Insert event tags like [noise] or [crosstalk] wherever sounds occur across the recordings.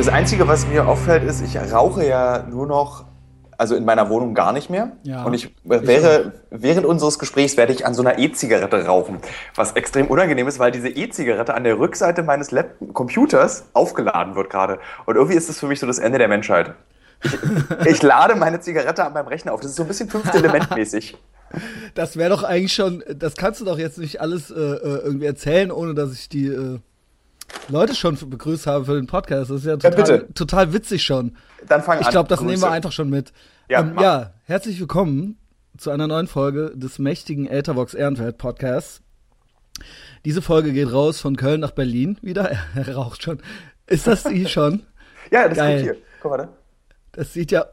Das Einzige, was mir auffällt, ist, ich rauche ja nur noch, also in meiner Wohnung gar nicht mehr. Ja, und ich wäre, ich während unseres Gesprächs werde ich an so einer E-Zigarette rauchen. Was extrem unangenehm ist, weil diese E-Zigarette an der Rückseite meines Lap Computers aufgeladen wird gerade. Und irgendwie ist das für mich so das Ende der Menschheit. Ich, [laughs] ich lade meine Zigarette an meinem Rechner auf. Das ist so ein bisschen fünfte Element mäßig. Das wäre doch eigentlich schon, das kannst du doch jetzt nicht alles äh, äh, irgendwie erzählen, ohne dass ich die äh, Leute schon begrüßt habe für den Podcast. Das ist ja total, bitte. total witzig schon. Dann fang Ich an. glaube, das nehmen wir Grüße. einfach schon mit. Ja, ähm, ja, herzlich willkommen zu einer neuen Folge des mächtigen Eltervox Ehrenfeld Podcasts. Diese Folge geht raus von Köln nach Berlin wieder. [laughs] Er raucht schon. Ist das die [laughs] schon? Ja, das Geil. kommt hier. Guck mal, ne? Das sieht ja.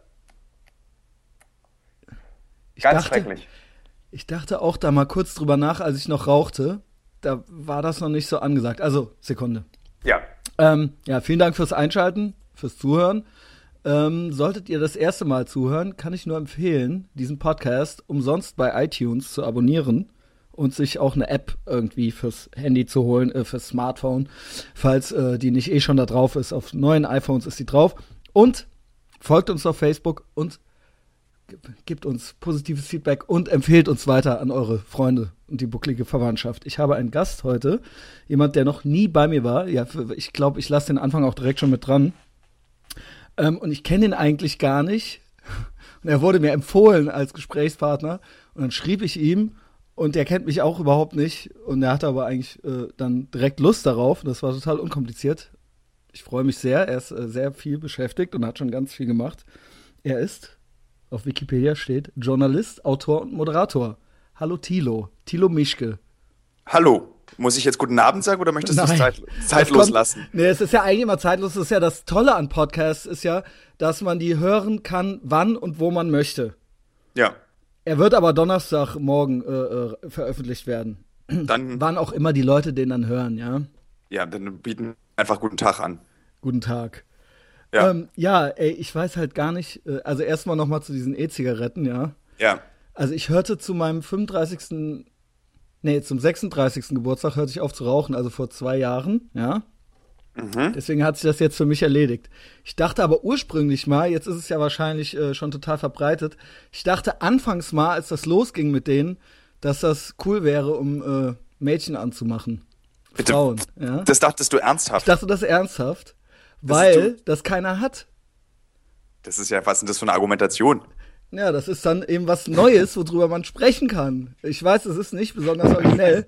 Ich Ganz dachte, schrecklich. Ich dachte auch da mal kurz drüber nach, als ich noch rauchte. Da war das noch nicht so angesagt. Also, Sekunde. Ja. Ähm, ja, vielen Dank fürs Einschalten, fürs Zuhören. Ähm, solltet ihr das erste Mal zuhören, kann ich nur empfehlen, diesen Podcast umsonst bei iTunes zu abonnieren und sich auch eine App irgendwie fürs Handy zu holen, äh, fürs Smartphone, falls äh, die nicht eh schon da drauf ist. Auf neuen iPhones ist die drauf. Und folgt uns auf Facebook und ge- gibt uns positives Feedback und empfehlt uns weiter an eure Freunde und die bucklige Verwandtschaft. Ich habe einen Gast heute, jemand, der noch nie bei mir war. Ja, ich glaube, ich lasse den Anfang auch direkt schon mit dran. Ähm, und ich kenne ihn eigentlich gar nicht. [laughs] Und er wurde mir empfohlen als Gesprächspartner. Und dann schrieb ich ihm und er kennt mich auch überhaupt nicht. Und er hatte aber eigentlich äh, dann direkt Lust darauf. Das war total unkompliziert. Ich freue mich sehr. Er ist äh, sehr viel beschäftigt und hat schon ganz viel gemacht. Er ist, auf Wikipedia steht, Journalist, Autor und Moderator. Hallo Thilo. Thilo Mischke. Hallo. Muss ich jetzt guten Abend sagen oder möchtest du es zeit, Das zeitlos kommt- lassen? Nee, es ist ja eigentlich immer zeitlos. Das ist ja das Tolle an Podcasts, ist ja, dass man die hören kann, wann und wo man möchte. Ja. Er wird aber Donnerstagmorgen äh, äh, veröffentlicht werden. Dann, Wann auch immer die Leute den dann hören, ja. ja, dann bieten einfach guten Tag an. Guten Tag. Ja. Ähm, ja, ey, ich weiß halt gar nicht, äh, also erstmal nochmal zu diesen E-Zigaretten, ja. Ja. Also ich hörte zu meinem 35. Nee, zum 36. Geburtstag hörte ich auf zu rauchen, also vor zwei Jahren, ja. Deswegen hat sich das jetzt für mich erledigt. Ich dachte aber ursprünglich mal, jetzt ist es ja wahrscheinlich äh, schon total verbreitet, ich dachte anfangs mal, als das losging mit denen, dass das cool wäre, um äh, Mädchen anzumachen. Bitte. Frauen, ja. Das dachtest du Ich ernsthaft. dachte das ernsthaft, weil ist das keiner hat. Das ist ja, was ist denn das für eine Argumentation? Ja, das ist dann eben was Neues, worüber man sprechen kann. Ich weiß, es ist nicht besonders originell.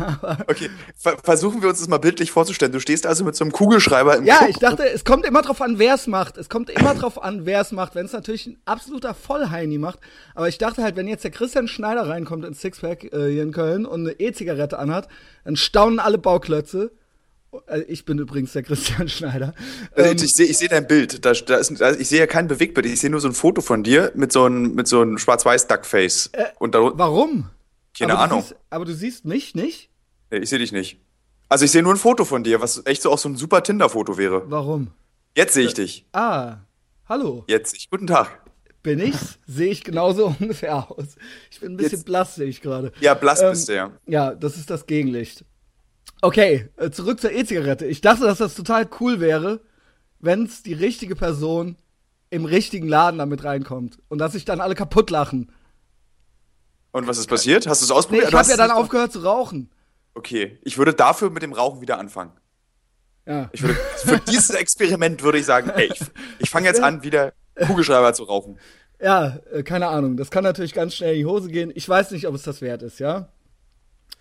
aber [laughs] Okay, ver versuchen wir uns das mal bildlich vorzustellen. Du stehst also mit so einem Kugelschreiber im ja, Club ich dachte, es kommt immer drauf an, wer es macht. Es kommt immer drauf an, wer es macht. Wenn es natürlich ein absoluter Vollheini macht. Aber ich dachte halt, wenn jetzt der Christian Schneider reinkommt ins Sixpack äh, hier in Köln und eine E-Zigarette anhat, dann staunen alle Bauklötze. Äh, Ich bin übrigens der Christian [laughs] Schneider. Also Ähm, ich sehe ich seh dein Bild. Da, da ist, ich sehe ja kein Bewegtbild. Ich sehe nur so ein Foto von dir mit so einem, mit so einem Schwarz-Weiß-Duckface. Und da, warum? keine aber Ahnung. Du siehst, aber du siehst mich nicht? Nee, ich sehe dich nicht. Also ich sehe nur ein Foto von dir, was echt so auch so ein super Tinder-Foto wäre. Warum? Jetzt sehe ich dich. Ah, hallo. Jetzt. ich. Guten Tag. Bin ich's? Sehe ich genauso [laughs] ungefähr aus. Ich bin ein bisschen Jetzt- blass, sehe ich gerade. Ja, blass Ähm, bist du ja. Ja, das ist das Gegenlicht. Okay, äh, zurück zur E-Zigarette. Ich dachte, dass das total cool wäre, wenn's die richtige Person im richtigen Laden damit reinkommt und dass sich dann alle kaputt lachen. Und was ist passiert? Hast du es Nee, ausprobiert? ich Du habe ja es dann aufgehört zu rauchen. Okay, ich würde dafür mit dem Rauchen wieder anfangen. Ja. Ich würde, [laughs] für dieses Experiment würde ich sagen, ey, ich, ich fange jetzt an, wieder Kugelschreiber zu rauchen. Ja, äh, keine Ahnung. Das kann natürlich ganz schnell in die Hose gehen. Ich weiß nicht, ob es das wert ist, ja.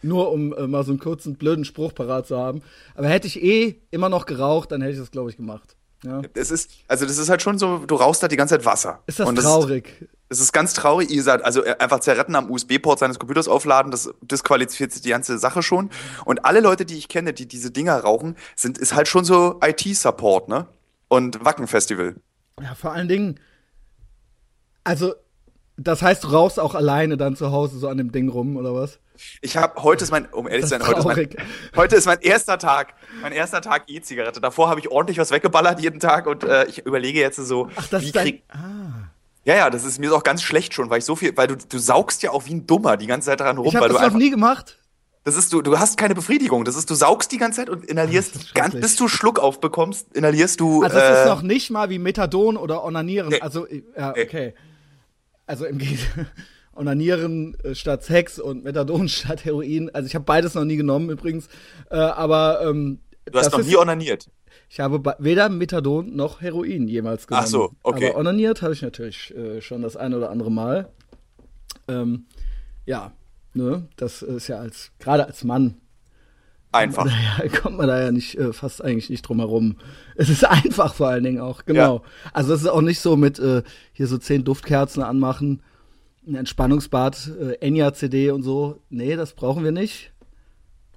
Nur um äh, mal so einen kurzen, blöden Spruch parat zu haben. Aber hätte ich eh immer noch geraucht, dann hätte ich das, glaube ich, gemacht. Ja. Das ist, also das ist halt schon so, du rauchst da die ganze Zeit Wasser. Ist das Und traurig? Das ist ganz traurig. Ihr gesagt, also äh, einfach Zerretten am USB-Port seines Computers aufladen, das disqualifiziert die ganze Sache schon. Und alle Leute, die ich kenne, die diese Dinger rauchen, sind, ist halt schon so IT-Support, ne? Und Wacken-Festival. Ja, vor allen Dingen, also, das heißt, du rauchst auch alleine dann zu Hause so an dem Ding rum, oder was? Ich habe heute ist mein, um ehrlich zu Das sein, heute ist, mein, heute ist mein erster Tag, mein erster Tag E-Zigarette. Davor habe ich ordentlich was weggeballert jeden Tag und äh, ich überlege jetzt so, Ach, das wie ist dein, krieg, ah. ja, ja, das ist mir auch ganz schlecht schon, weil ich so viel, weil du, du saugst ja auch wie ein Dummer die ganze Zeit daran rum, Ich habe das du noch einfach, nie gemacht. Das ist du, du hast keine Befriedigung. Das ist, du saugst die ganze Zeit und inhalierst, ganz, bis du Schluck aufbekommst, inhalierst du. Also es äh, ist noch nicht mal wie Methadon oder Onanieren. Nee. Also, ja, okay. Also im Gegenteil. Onanieren äh, statt Sex und Methadon [laughs] statt Heroin. Also ich habe beides noch nie genommen übrigens. Äh, aber ähm, Du hast noch nie onaniert. Ich habe weder Methadon noch Heroin jemals genommen. Ach so, okay. Aber onaniert habe ich natürlich äh, schon das eine oder andere Mal. Ähm, ja, ne, das ist ja als, gerade als Mann. Einfach. Kommt man da ja, [laughs] kommt man da ja nicht, äh, fast eigentlich nicht drum herum. Es ist einfach vor allen Dingen auch, genau. Ja. Also es ist auch nicht so mit äh, hier so zehn Duftkerzen anmachen, ein Entspannungsbad, äh, Enya-CD und so. Nee, das brauchen wir nicht.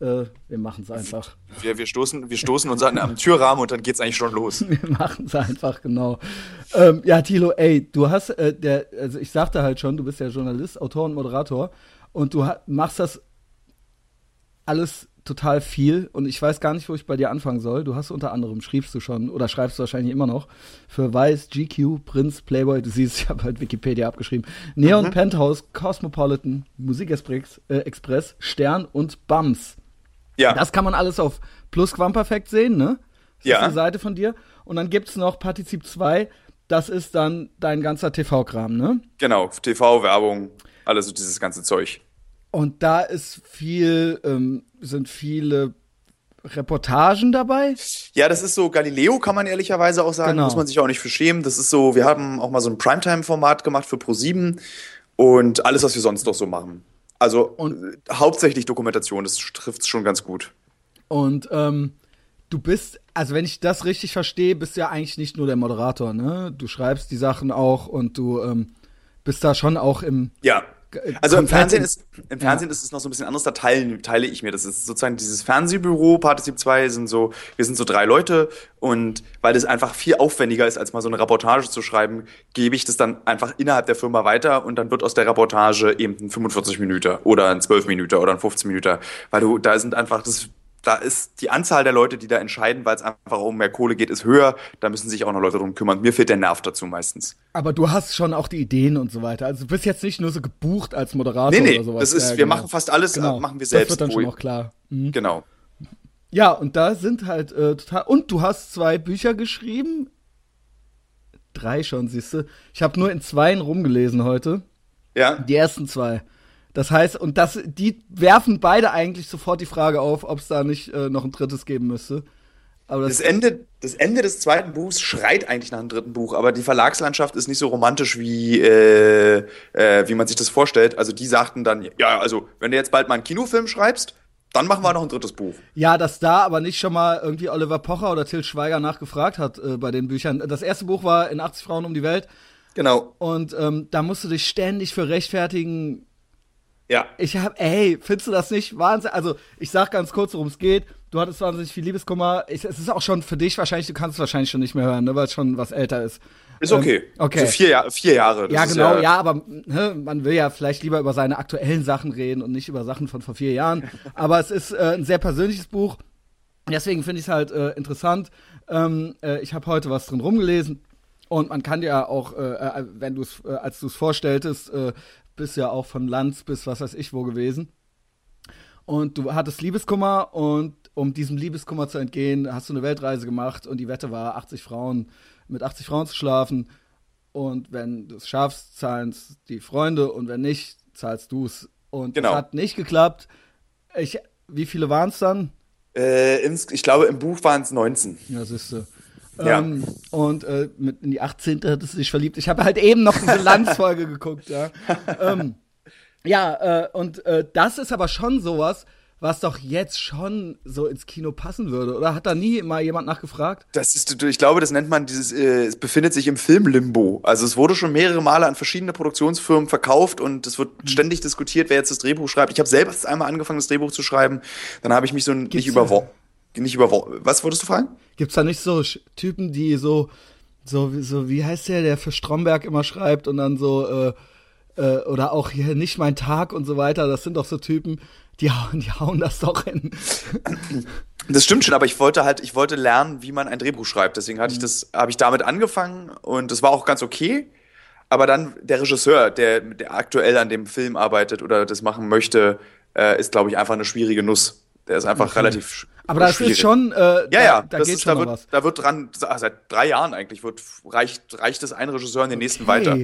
Äh, wir machen es einfach. Wir, wir, stoßen, wir stoßen uns an am Türrahmen und dann geht es eigentlich schon los. [laughs] wir machen es einfach, genau. Ähm, ja, Tilo, ey, du hast, äh, der, also ich sagte halt schon, du bist ja Journalist, Autor und Moderator und du machst das alles total viel und ich weiß gar nicht, wo ich bei dir anfangen soll. Du hast unter anderem, schriebst du schon oder schreibst du wahrscheinlich immer noch für Weiß, GQ, Prinz, Playboy, du siehst, [laughs] ich habe halt Wikipedia abgeschrieben, Neon, mhm. Penthouse, Cosmopolitan, Musikexpress, äh, Express, Stern und Bums. Ja. Das kann man alles auf Plusquamperfekt sehen, ne? Das ja. ist eine Seite von dir. Und dann gibt es noch Partizip 2, das ist dann dein ganzer TV-Kram, ne? Genau, TV, Werbung, alles so dieses ganze Zeug. Und da ist viel, ähm, sind viele Reportagen dabei? Ja, das ist so Galileo, kann man ehrlicherweise auch sagen. Genau. Muss man sich auch nicht für schämen. Das ist so, wir haben auch mal so ein Primetime-Format gemacht für Pro7 und alles, was wir sonst noch so machen. Also und, hauptsächlich Dokumentation, das trifft es schon ganz gut. Und ähm, du bist, also wenn ich das richtig verstehe, bist du ja eigentlich nicht nur der Moderator, ne? Du schreibst die Sachen auch und du ähm, bist da schon auch im ja. Also im Fernsehen ist im Fernsehen ja. ist es noch so ein bisschen anders, da teile, teile ich mir. Das ist sozusagen dieses Fernsehbüro, Partizip 2 sind so, wir sind so drei Leute und weil das einfach viel aufwendiger ist, als mal so eine Reportage zu schreiben, gebe ich das dann einfach innerhalb der Firma weiter und dann wird aus der Reportage eben ein 45 Minuten oder ein 12 Minuten oder ein 15 Minuten, weil du, da sind einfach, das da ist die Anzahl der Leute, die da entscheiden, weil es einfach um mehr Kohle geht, ist höher. Da müssen sich auch noch Leute drum kümmern. Mir fehlt der Nerv dazu meistens. Aber du hast schon auch die Ideen und so weiter. Also du bist jetzt nicht nur so gebucht als Moderator nee, nee, oder sowas. Das ist, ja, wir genau. machen fast alles, genau. machen wir selbst. Das wird dann schon auch klar. Mhm. Genau. Ja, und da sind halt äh, total. Und du hast zwei Bücher geschrieben. Drei schon, siehst du. Ich habe nur in zweien rumgelesen heute. Ja. Die ersten zwei. Das heißt, und das, die werfen beide eigentlich sofort die Frage auf, ob es da nicht äh, noch ein drittes geben müsste. Aber das, das, Ende, das Ende des zweiten Buchs schreit eigentlich nach einem dritten Buch, aber die Verlagslandschaft ist nicht so romantisch, wie, äh, äh, wie man sich das vorstellt. Also die sagten dann, ja, also wenn du jetzt bald mal einen Kinofilm schreibst, dann machen wir noch ein drittes Buch. Ja, dass da aber nicht schon mal irgendwie Oliver Pocher oder Till Schweiger nachgefragt hat äh, bei den Büchern. Das erste Buch war in 80 Frauen um die Welt. Genau. Und ähm, da musst du dich ständig für rechtfertigen, ja. Ich hab, ey, findest du das nicht Wahnsinn? Also, ich sag ganz kurz, worum es geht. Du hattest wahnsinnig viel Liebeskummer. Ich, es ist auch schon für dich wahrscheinlich, du kannst es wahrscheinlich schon nicht mehr hören, ne, weil es schon was älter ist. Ist okay. Ähm, okay. So vier, Jahr, vier Jahre. ja, genau, ja, ja aber ne, man will ja vielleicht lieber über seine aktuellen Sachen reden und nicht über Sachen von vor vier Jahren. [laughs] aber es ist äh, ein sehr persönliches Buch. Deswegen finde ich es halt äh, interessant. Ähm, äh, ich habe heute was drin rumgelesen. Und man kann ja auch, äh, äh wenn du es, äh, als du es vorstelltest, äh, bist ja auch von Lanz bis was weiß ich wo gewesen. Und du hattest Liebeskummer und um diesem Liebeskummer zu entgehen, hast du eine Weltreise gemacht und die Wette war, 80 Frauen, mit 80 Frauen zu schlafen. Und wenn du es schaffst, zahlen es die Freunde und wenn nicht, zahlst du es. Und genau. das hat nicht geklappt. Ich, wie viele waren es dann? Äh, ich glaube, im Buch waren es 19. Ja, siehst du. Ja. Ähm, und äh, mit in die 18. hattest du dich verliebt. Ich habe halt eben noch eine [laughs] Landsfolge geguckt, ja. ähm, ja, äh, und äh, das ist aber schon sowas, was doch jetzt schon so ins Kino passen würde. Oder hat da nie mal jemand nachgefragt? Das ist, ich glaube, das nennt man dieses, äh, es befindet sich im Filmlimbo. Also es wurde schon mehrere Male an verschiedene Produktionsfirmen verkauft und es wird mhm. ständig diskutiert, wer jetzt das Drehbuch schreibt. Ich habe selbst einmal angefangen, das Drehbuch zu schreiben. Dann habe ich mich so Gibt's nicht überworfen nicht über was würdest du fragen? Gibt's da nicht so Typen, die so so so wie heißt der, der für Stromberg immer schreibt und dann so äh, äh, oder auch hier nicht mein Tag und so weiter, das sind doch so Typen, die hauen, die hauen das doch hin. Das stimmt schon, aber ich wollte halt, ich wollte lernen, wie man ein Drehbuch schreibt. Deswegen hatte ich mhm. das, habe ich damit angefangen und das war auch ganz okay. Aber dann der Regisseur, der, der aktuell an dem Film arbeitet oder das machen möchte, äh, ist, glaube ich, einfach eine schwierige Nuss. Der ist einfach okay. relativ. Aber das schwierig. ist schon. Äh, ja, da, ja, da, geht ist, schon da, wird, was. da wird dran, seit drei Jahren eigentlich, wird, reicht, reicht es ein Regisseur in den okay. nächsten weiter.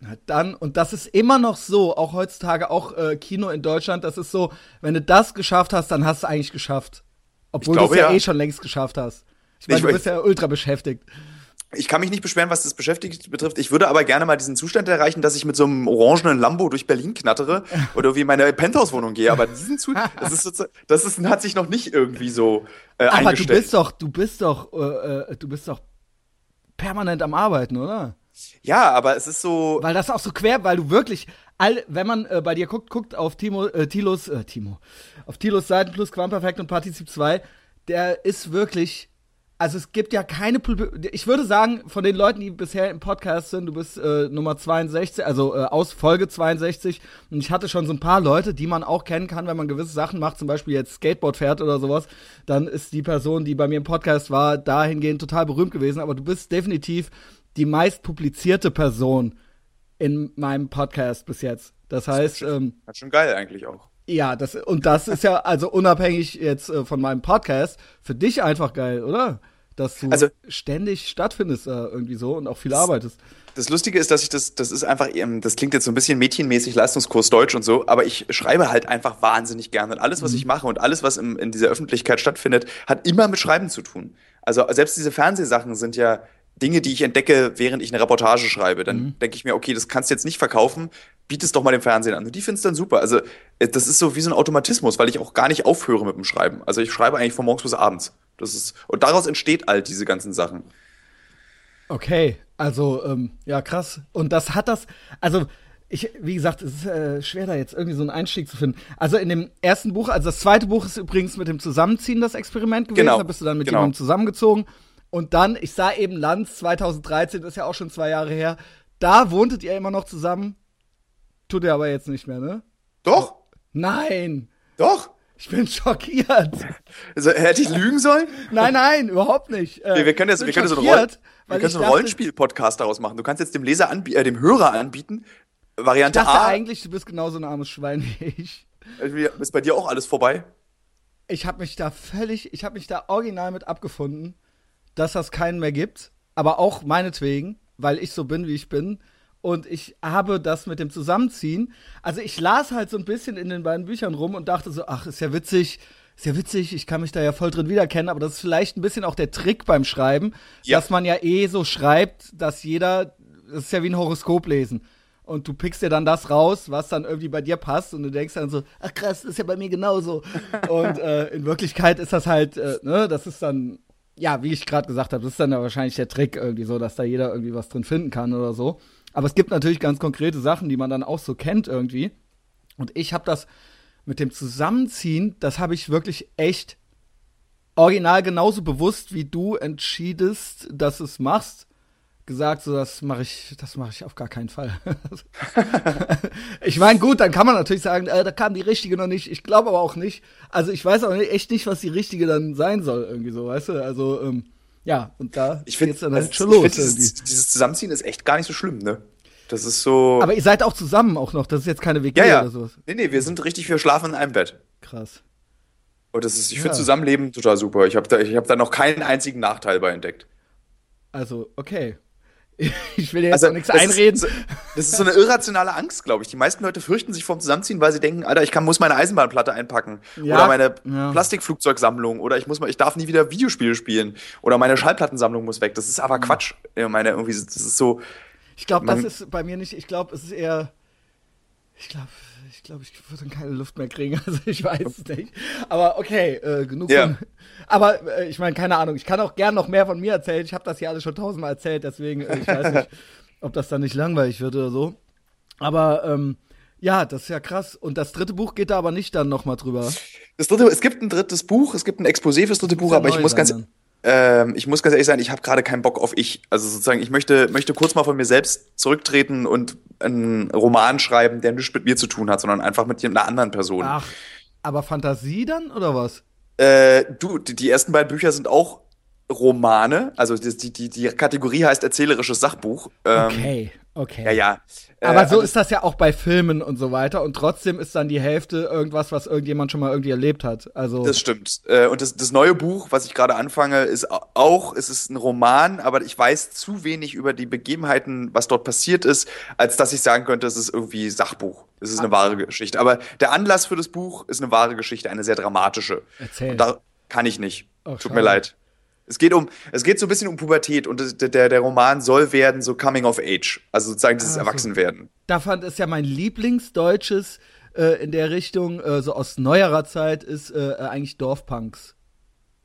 Na dann, und das ist immer noch so, auch heutzutage, auch äh, Kino in Deutschland, das ist so, wenn du das geschafft hast, dann hast du eigentlich geschafft. Obwohl du es ja, ja, eh schon längst geschafft hast. Ich meine, du bist ja ultra beschäftigt. Ich kann mich nicht beschweren, was das Beschäftigt betrifft. Ich würde aber gerne mal diesen Zustand erreichen, dass ich mit so einem orangenen Lambo durch Berlin knattere [laughs] oder wie meine Penthouse-Wohnung gehe. Aber diesen Zustand, [laughs] das ist das ist, hat sich noch nicht irgendwie so äh, aber eingestellt. Aber du bist doch, du bist doch, äh, äh, du bist doch permanent am Arbeiten, oder? Ja, aber es ist so. Weil das auch so quer, weil du wirklich, all, wenn man äh, bei dir guckt, guckt auf Timo, äh, Tilos, äh, Timo, auf Tilos Seiten plus Quamperfekt und Partizip 2, der ist wirklich also es gibt ja keine, ich würde sagen, von den Leuten, die bisher im Podcast sind, du bist äh, Nummer 62, also äh, aus Folge 62 und ich hatte schon so ein paar Leute, die man auch kennen kann, wenn man gewisse Sachen macht, zum Beispiel jetzt Skateboard fährt oder sowas, dann ist die Person, die bei mir im Podcast war, dahingehend total berühmt gewesen, aber du bist definitiv die meist publizierte Person in meinem Podcast bis jetzt. Das heißt, das ist ähm, schon geil eigentlich auch. Ja, das und das ist ja also unabhängig jetzt äh, von meinem Podcast für dich einfach geil, oder? Dass du also, ständig stattfindest äh, irgendwie so und auch viel arbeitest. Das Lustige ist, dass ich das, das ist einfach, das klingt jetzt so ein bisschen mädchenmäßig, Leistungskurs Deutsch und so, aber ich schreibe halt einfach wahnsinnig gerne. Und alles, was mhm. ich mache und alles, was im, in dieser Öffentlichkeit stattfindet, hat immer mit Schreiben zu tun. Also selbst diese Fernsehsachen sind ja Dinge, die ich entdecke, während ich eine Reportage schreibe. Dann mhm. denke ich mir, okay, das kannst du jetzt nicht verkaufen, biet es doch mal dem Fernsehen an. Und die finden es dann super. Also äh, das ist so wie so ein Automatismus, weil ich auch gar nicht aufhöre mit dem Schreiben. Also ich schreibe eigentlich von morgens bis abends. Das ist, und daraus entsteht all diese ganzen Sachen. Okay, also, ähm, ja, krass. Und das hat das, also, ich, wie gesagt, es ist äh, schwer, da jetzt irgendwie so einen Einstieg zu finden. Also in dem ersten Buch, also das zweite Buch ist übrigens mit dem Zusammenziehen das Experiment gewesen. Genau. Da bist du dann mit genau. jemandem zusammengezogen. Und dann, ich sah eben Lanz 2013, das ist ja auch schon zwei Jahre her. Da wohntet ihr immer noch zusammen. Tut ihr aber jetzt nicht mehr, ne? Doch. Nein. Doch. Ich bin schockiert. Also, hätte ich lügen sollen? Nein, nein, überhaupt nicht. Äh, wir können jetzt, wir können so einen, Roll, wir können so einen Rollenspiel-Podcast daraus machen. Du kannst jetzt dem Leser anbieten, äh, dem Hörer anbieten, Variante ich dachte A. eigentlich, du bist genauso ein armes Schwein wie ich. Ist bei dir auch alles vorbei? Ich habe mich da völlig, ich habe mich da original mit abgefunden, dass das keinen mehr gibt. Aber auch meinetwegen, weil ich so bin, wie ich bin. Und ich habe das mit dem Zusammenziehen. Also ich las halt so ein bisschen in den beiden Büchern rum und dachte so, ach, ist ja witzig, ist ja witzig, ich kann mich da ja voll drin wiedererkennen, aber das ist vielleicht ein bisschen auch der Trick beim Schreiben, ja. dass man ja eh so schreibt, dass jeder, das ist ja wie ein Horoskop lesen. Und du pickst dir dann das raus, was dann irgendwie bei dir passt und du denkst dann so, ach krass, das ist ja bei mir genauso. [laughs] und äh, in Wirklichkeit ist das halt, äh, ne, das ist dann, ja, wie ich gerade gesagt habe, das ist dann ja wahrscheinlich der Trick irgendwie so, dass da jeder irgendwie was drin finden kann oder so. Aber es gibt natürlich ganz konkrete Sachen, die man dann auch so kennt irgendwie. Und ich habe das mit dem Zusammenziehen, das habe ich wirklich echt original genauso bewusst, wie du entschiedest, dass es machst, gesagt, so das mache ich, das mache ich auf gar keinen Fall. [laughs] ich meine, gut, dann kann man natürlich sagen, äh, da kam die richtige noch nicht. Ich glaube aber auch nicht. Also ich weiß auch echt nicht, was die richtige dann sein soll irgendwie so, weißt du? Also ähm, ja, und da ich geht's dann halt also, schon los. Dieses, dieses, Zusammenziehen ist echt gar nicht so schlimm, ne? Das ist so. Aber ihr seid auch zusammen auch noch. Das ist jetzt keine WG ja, ja. oder sowas. Nee, nee, wir sind richtig, wir schlafen in einem Bett. Krass. Und das ist, ich ja. finde Zusammenleben total super. Ich habe da, hab da noch keinen einzigen Nachteil bei entdeckt. Also, okay. [laughs] Ich will dir jetzt also, nichts einreden. Ist, das ist so eine irrationale Angst, glaube ich. Die meisten Leute fürchten sich vorm Zusammenziehen, weil sie denken, Alter, ich kann, muss meine Eisenbahnplatte einpacken. Ja, oder meine ja. Plastikflugzeugsammlung. Oder ich muss mal, ich darf nie wieder Videospiele spielen. Oder meine Schallplattensammlung muss weg. Das ist aber Quatsch. Ich meine, irgendwie, das ist so. Ich glaube, das ist bei mir nicht, ich glaube, es ist eher. Ich glaube, ich glaube, ich würde dann keine Luft mehr kriegen. [laughs] Also ich weiß es nicht. Aber okay, äh, genug ja. von. Aber äh, ich meine, keine Ahnung. Ich kann auch gern noch mehr von mir erzählen. Ich habe das hier alles schon tausendmal erzählt, deswegen äh, ich weiß nicht, [laughs] ob das dann nicht langweilig wird oder so. Aber ähm, ja, das ist ja krass. Und das dritte Buch geht da aber nicht dann nochmal drüber. Das dritte, es gibt ein drittes Buch, es gibt ein Exposé fürs dritte Buch, aber ich muss ganz, dann. Ähm, ich muss ganz ehrlich sein, ich habe gerade keinen Bock auf ich. Also sozusagen, ich möchte, möchte kurz mal von mir selbst zurücktreten und einen Roman schreiben, der nichts mit mir zu tun hat, sondern einfach mit einer anderen Person. Ach, aber Fantasie dann oder was? Äh, du, die, die ersten beiden Bücher sind auch Romane, also die, die, die Kategorie heißt erzählerisches Sachbuch. Ähm, okay, okay. Ja, ja. Aber äh, so also ist das ja auch bei Filmen und so weiter. Und trotzdem ist dann die Hälfte irgendwas, was irgendjemand schon mal irgendwie erlebt hat. Also das stimmt. Äh, und das, das neue Buch, was ich gerade anfange, ist auch, es ist ein Roman, aber ich weiß zu wenig über die Begebenheiten, was dort passiert ist, als dass ich sagen könnte, es ist irgendwie Sachbuch. Es ist eine ah. wahre Geschichte. Aber der Anlass für das Buch ist eine wahre Geschichte, eine sehr dramatische. Erzähl. Und da kann ich nicht. Oh, Tut schade. mir leid. Es geht um, es geht so ein bisschen um Pubertät und der, der Roman soll werden so Coming of Age, also sozusagen dieses also, Erwachsenwerden. Da fand es ja mein Lieblingsdeutsches äh, in der Richtung, äh, so aus neuerer Zeit, ist äh, eigentlich Dorfpunks.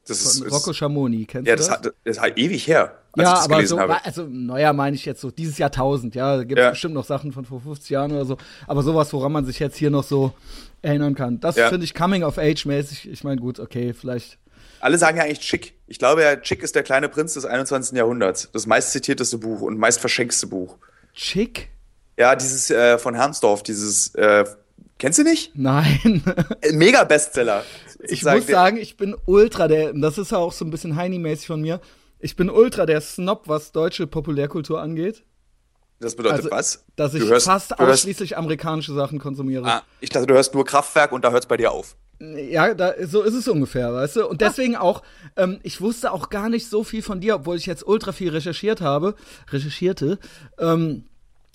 Das ist, Von Rocco Schamoni, kennst ja, du das? Ja, das, das hat ewig her. ja, aber so, habe. also neuer meine ich jetzt so, dieses Jahrtausend, ja, da gibt es ja. bestimmt noch Sachen von vor 50 Jahren oder so, aber sowas, woran man sich jetzt hier noch so erinnern kann. Das ja. finde ich Coming of Age mäßig, ich meine, gut, okay, vielleicht alle sagen ja eigentlich Chick. Ich glaube ja, Chick ist der kleine Prinz des 21. Jahrhunderts. Das meistzitierteste Buch und meist verschenkste Buch. Chick? Ja, dieses äh, von Hermsdorf, dieses, äh, kennst du nicht? Nein. Äh, mega Bestseller. Ich muss sagen, ich bin ultra der, das ist ja auch so ein bisschen Heini-mäßig von mir. Ich bin ultra der Snob, was deutsche Populärkultur angeht. Das bedeutet also, was? Dass ich hörst, fast ausschließlich hörst, amerikanische Sachen konsumiere. Ah, ich dachte, du hörst nur Kraftwerk und da hört es bei dir auf. Ja, da, so ist es ungefähr, weißt du? Und deswegen auch, ähm, ich wusste auch gar nicht so viel von dir, obwohl ich jetzt ultra viel recherchiert habe, recherchierte, ähm,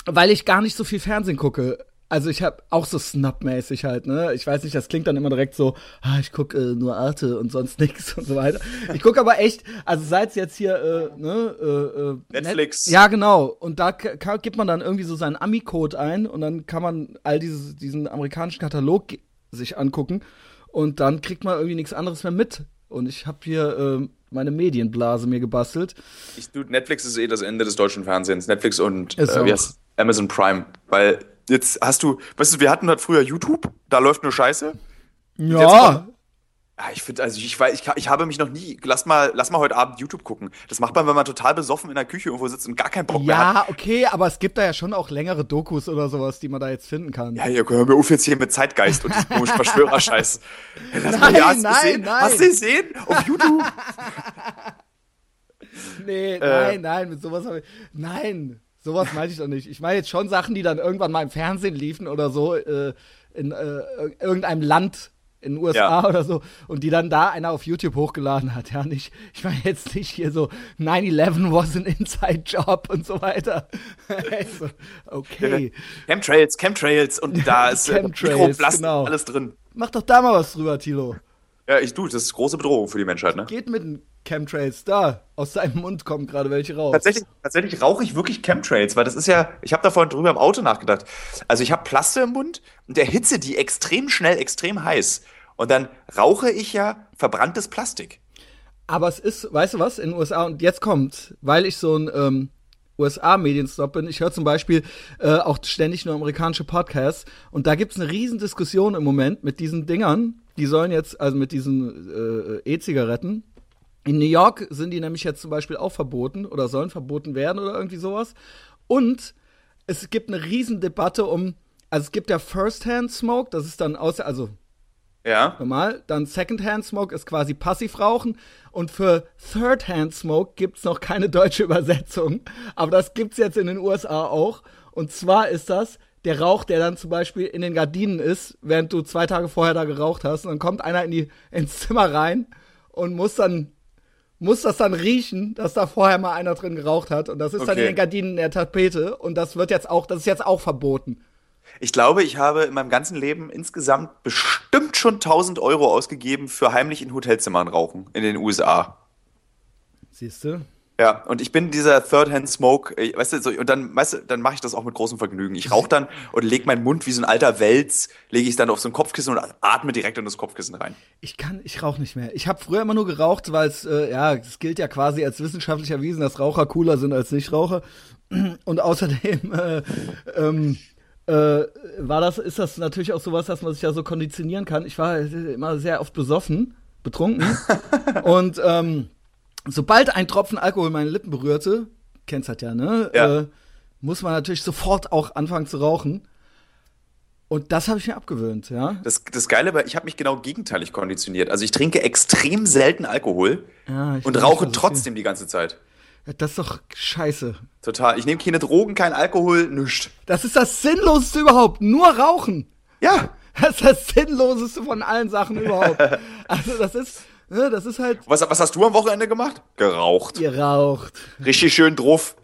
weil ich gar nicht so viel Fernsehen gucke. Also ich habe auch so Snap-mäßig halt, ne? Ich weiß nicht, das klingt dann immer direkt so, ah, ich gucke äh, nur Arte und sonst [laughs] nichts und so weiter. Ich gucke aber echt, also seit jetzt hier, äh, ne, äh, äh Netflix. Net ja, genau. Und da gibt man dann irgendwie so seinen Ami-Code ein und dann kann man all dieses, diesen amerikanischen Katalog sich angucken und dann kriegt man irgendwie nichts anderes mehr mit. Und ich habe hier äh, meine Medienblase mir gebastelt. Ich, du, Netflix ist eh das Ende des deutschen Fernsehens. Netflix und äh, heißt Amazon Prime. Weil jetzt hast du, weißt du, wir hatten halt früher YouTube, da läuft nur Scheiße. Ja. Ja, ich finde, also ich, weiß, ich, ich habe mich noch nie, lass mal, lass mal heute Abend YouTube gucken. Das macht man, wenn man total besoffen in der Küche irgendwo sitzt und gar keinen Bock ja, mehr hat. Ja, okay, aber es gibt da ja schon auch längere Dokus oder sowas, die man da jetzt finden kann. Ja, ja, hör mir auf jetzt hier mit Zeitgeist und diesem [laughs] komischen Verschwörerscheiß. nein, mal, hast nein, nein. Hast du gesehen? Auf YouTube? [laughs] nee, äh. nein, nein, mit sowas habe ich, nein. Sowas meine ich doch nicht. Ich meine jetzt schon Sachen, die dann irgendwann mal im Fernsehen liefen oder so, äh, in äh, irgendeinem Land in den USA ja. oder so und die dann da einer auf YouTube hochgeladen hat. Ja, nicht, ich meine jetzt nicht hier so 9-11 was an inside job und so weiter. [laughs] also, okay. Chemtrails, Chemtrails und da [laughs] ist äh, Mikroplastik, genau. alles drin. Mach doch da mal was drüber, Tilo. Ja, ich tu, das ist große Bedrohung für die Menschheit, ne? Geht mit den Chemtrails da. Aus seinem Mund kommen gerade welche raus. Tatsächlich, tatsächlich rauche ich wirklich Chemtrails, weil das ist ja, ich habe da vorhin drüber im Auto nachgedacht. Also ich habe Plaste im Mund und der Hitze die extrem schnell, extrem heiß. Und dann rauche ich ja verbranntes Plastik. Aber es ist, weißt du was, in den USA, und jetzt kommt, weil ich so ein ähm, USA-Medienstop bin, ich höre zum Beispiel äh, auch ständig nur amerikanische Podcasts und da gibt es eine riesen Diskussion im Moment mit diesen Dingern, die sollen jetzt, also mit diesen äh, E-Zigaretten, in New York sind die nämlich jetzt zum Beispiel auch verboten oder sollen verboten werden oder irgendwie sowas. Und es gibt eine Riesendebatte um, also es gibt ja First-Hand Smoke, das ist dann aus, also ja. Normal. Dann Second-Hand Smoke ist quasi Passivrauchen. Und für Third-Hand Smoke gibt's noch keine deutsche Übersetzung. Aber das gibt's jetzt in den USA auch. Und zwar ist das der Rauch, der dann zum Beispiel in den Gardinen ist, während du zwei Tage vorher da geraucht hast. Und dann kommt einer in die, ins Zimmer rein und muss dann muss das dann riechen, dass da vorher mal einer drin geraucht hat. Und das ist okay. dann in den Gardinen in der Tapete. Und das wird jetzt auch, das ist jetzt auch verboten. Ich glaube, ich habe in meinem ganzen Leben insgesamt bestimmt schon 1000 Euro ausgegeben für heimlich in Hotelzimmern rauchen in den USA. Siehst du? Ja, und ich bin dieser Third-Hand-Smoke, äh, weißt du, so, und dann, weißt du, dann mache ich das auch mit großem Vergnügen. Ich rauche dann und lege meinen Mund wie so ein alter Wels, lege ich dann auf so ein Kopfkissen und atme direkt in das Kopfkissen rein. Ich kann, ich rauche nicht mehr. Ich habe früher immer nur geraucht, weil es, äh, ja, es gilt ja quasi als wissenschaftlich erwiesen, dass Raucher cooler sind als Nichtraucher. [clears throat] Und außerdem, äh, ähm, äh, war das, ist das natürlich auch sowas, dass man sich ja so konditionieren kann. Ich war immer sehr oft besoffen, betrunken. [laughs] und ähm, sobald ein Tropfen Alkohol meine Lippen berührte, kennst halt ja, ne? Ja. Äh, muss man natürlich sofort auch anfangen zu rauchen. Und das habe ich mir abgewöhnt, ja. Das, das Geile war, ich habe mich genau gegenteilig konditioniert. Also ich trinke extrem selten Alkohol Ja, und rauche trotzdem die ganze Zeit. Das ist doch scheiße. Total. Ich nehme keine Drogen, kein Alkohol, nichts. Das ist das Sinnloseste überhaupt. Nur Rauchen. Ja. Das ist das Sinnloseste von allen Sachen überhaupt. [laughs] Also das ist, ne, das ist halt Was, was hast du am Wochenende gemacht? Geraucht. geraucht. Richtig schön drauf.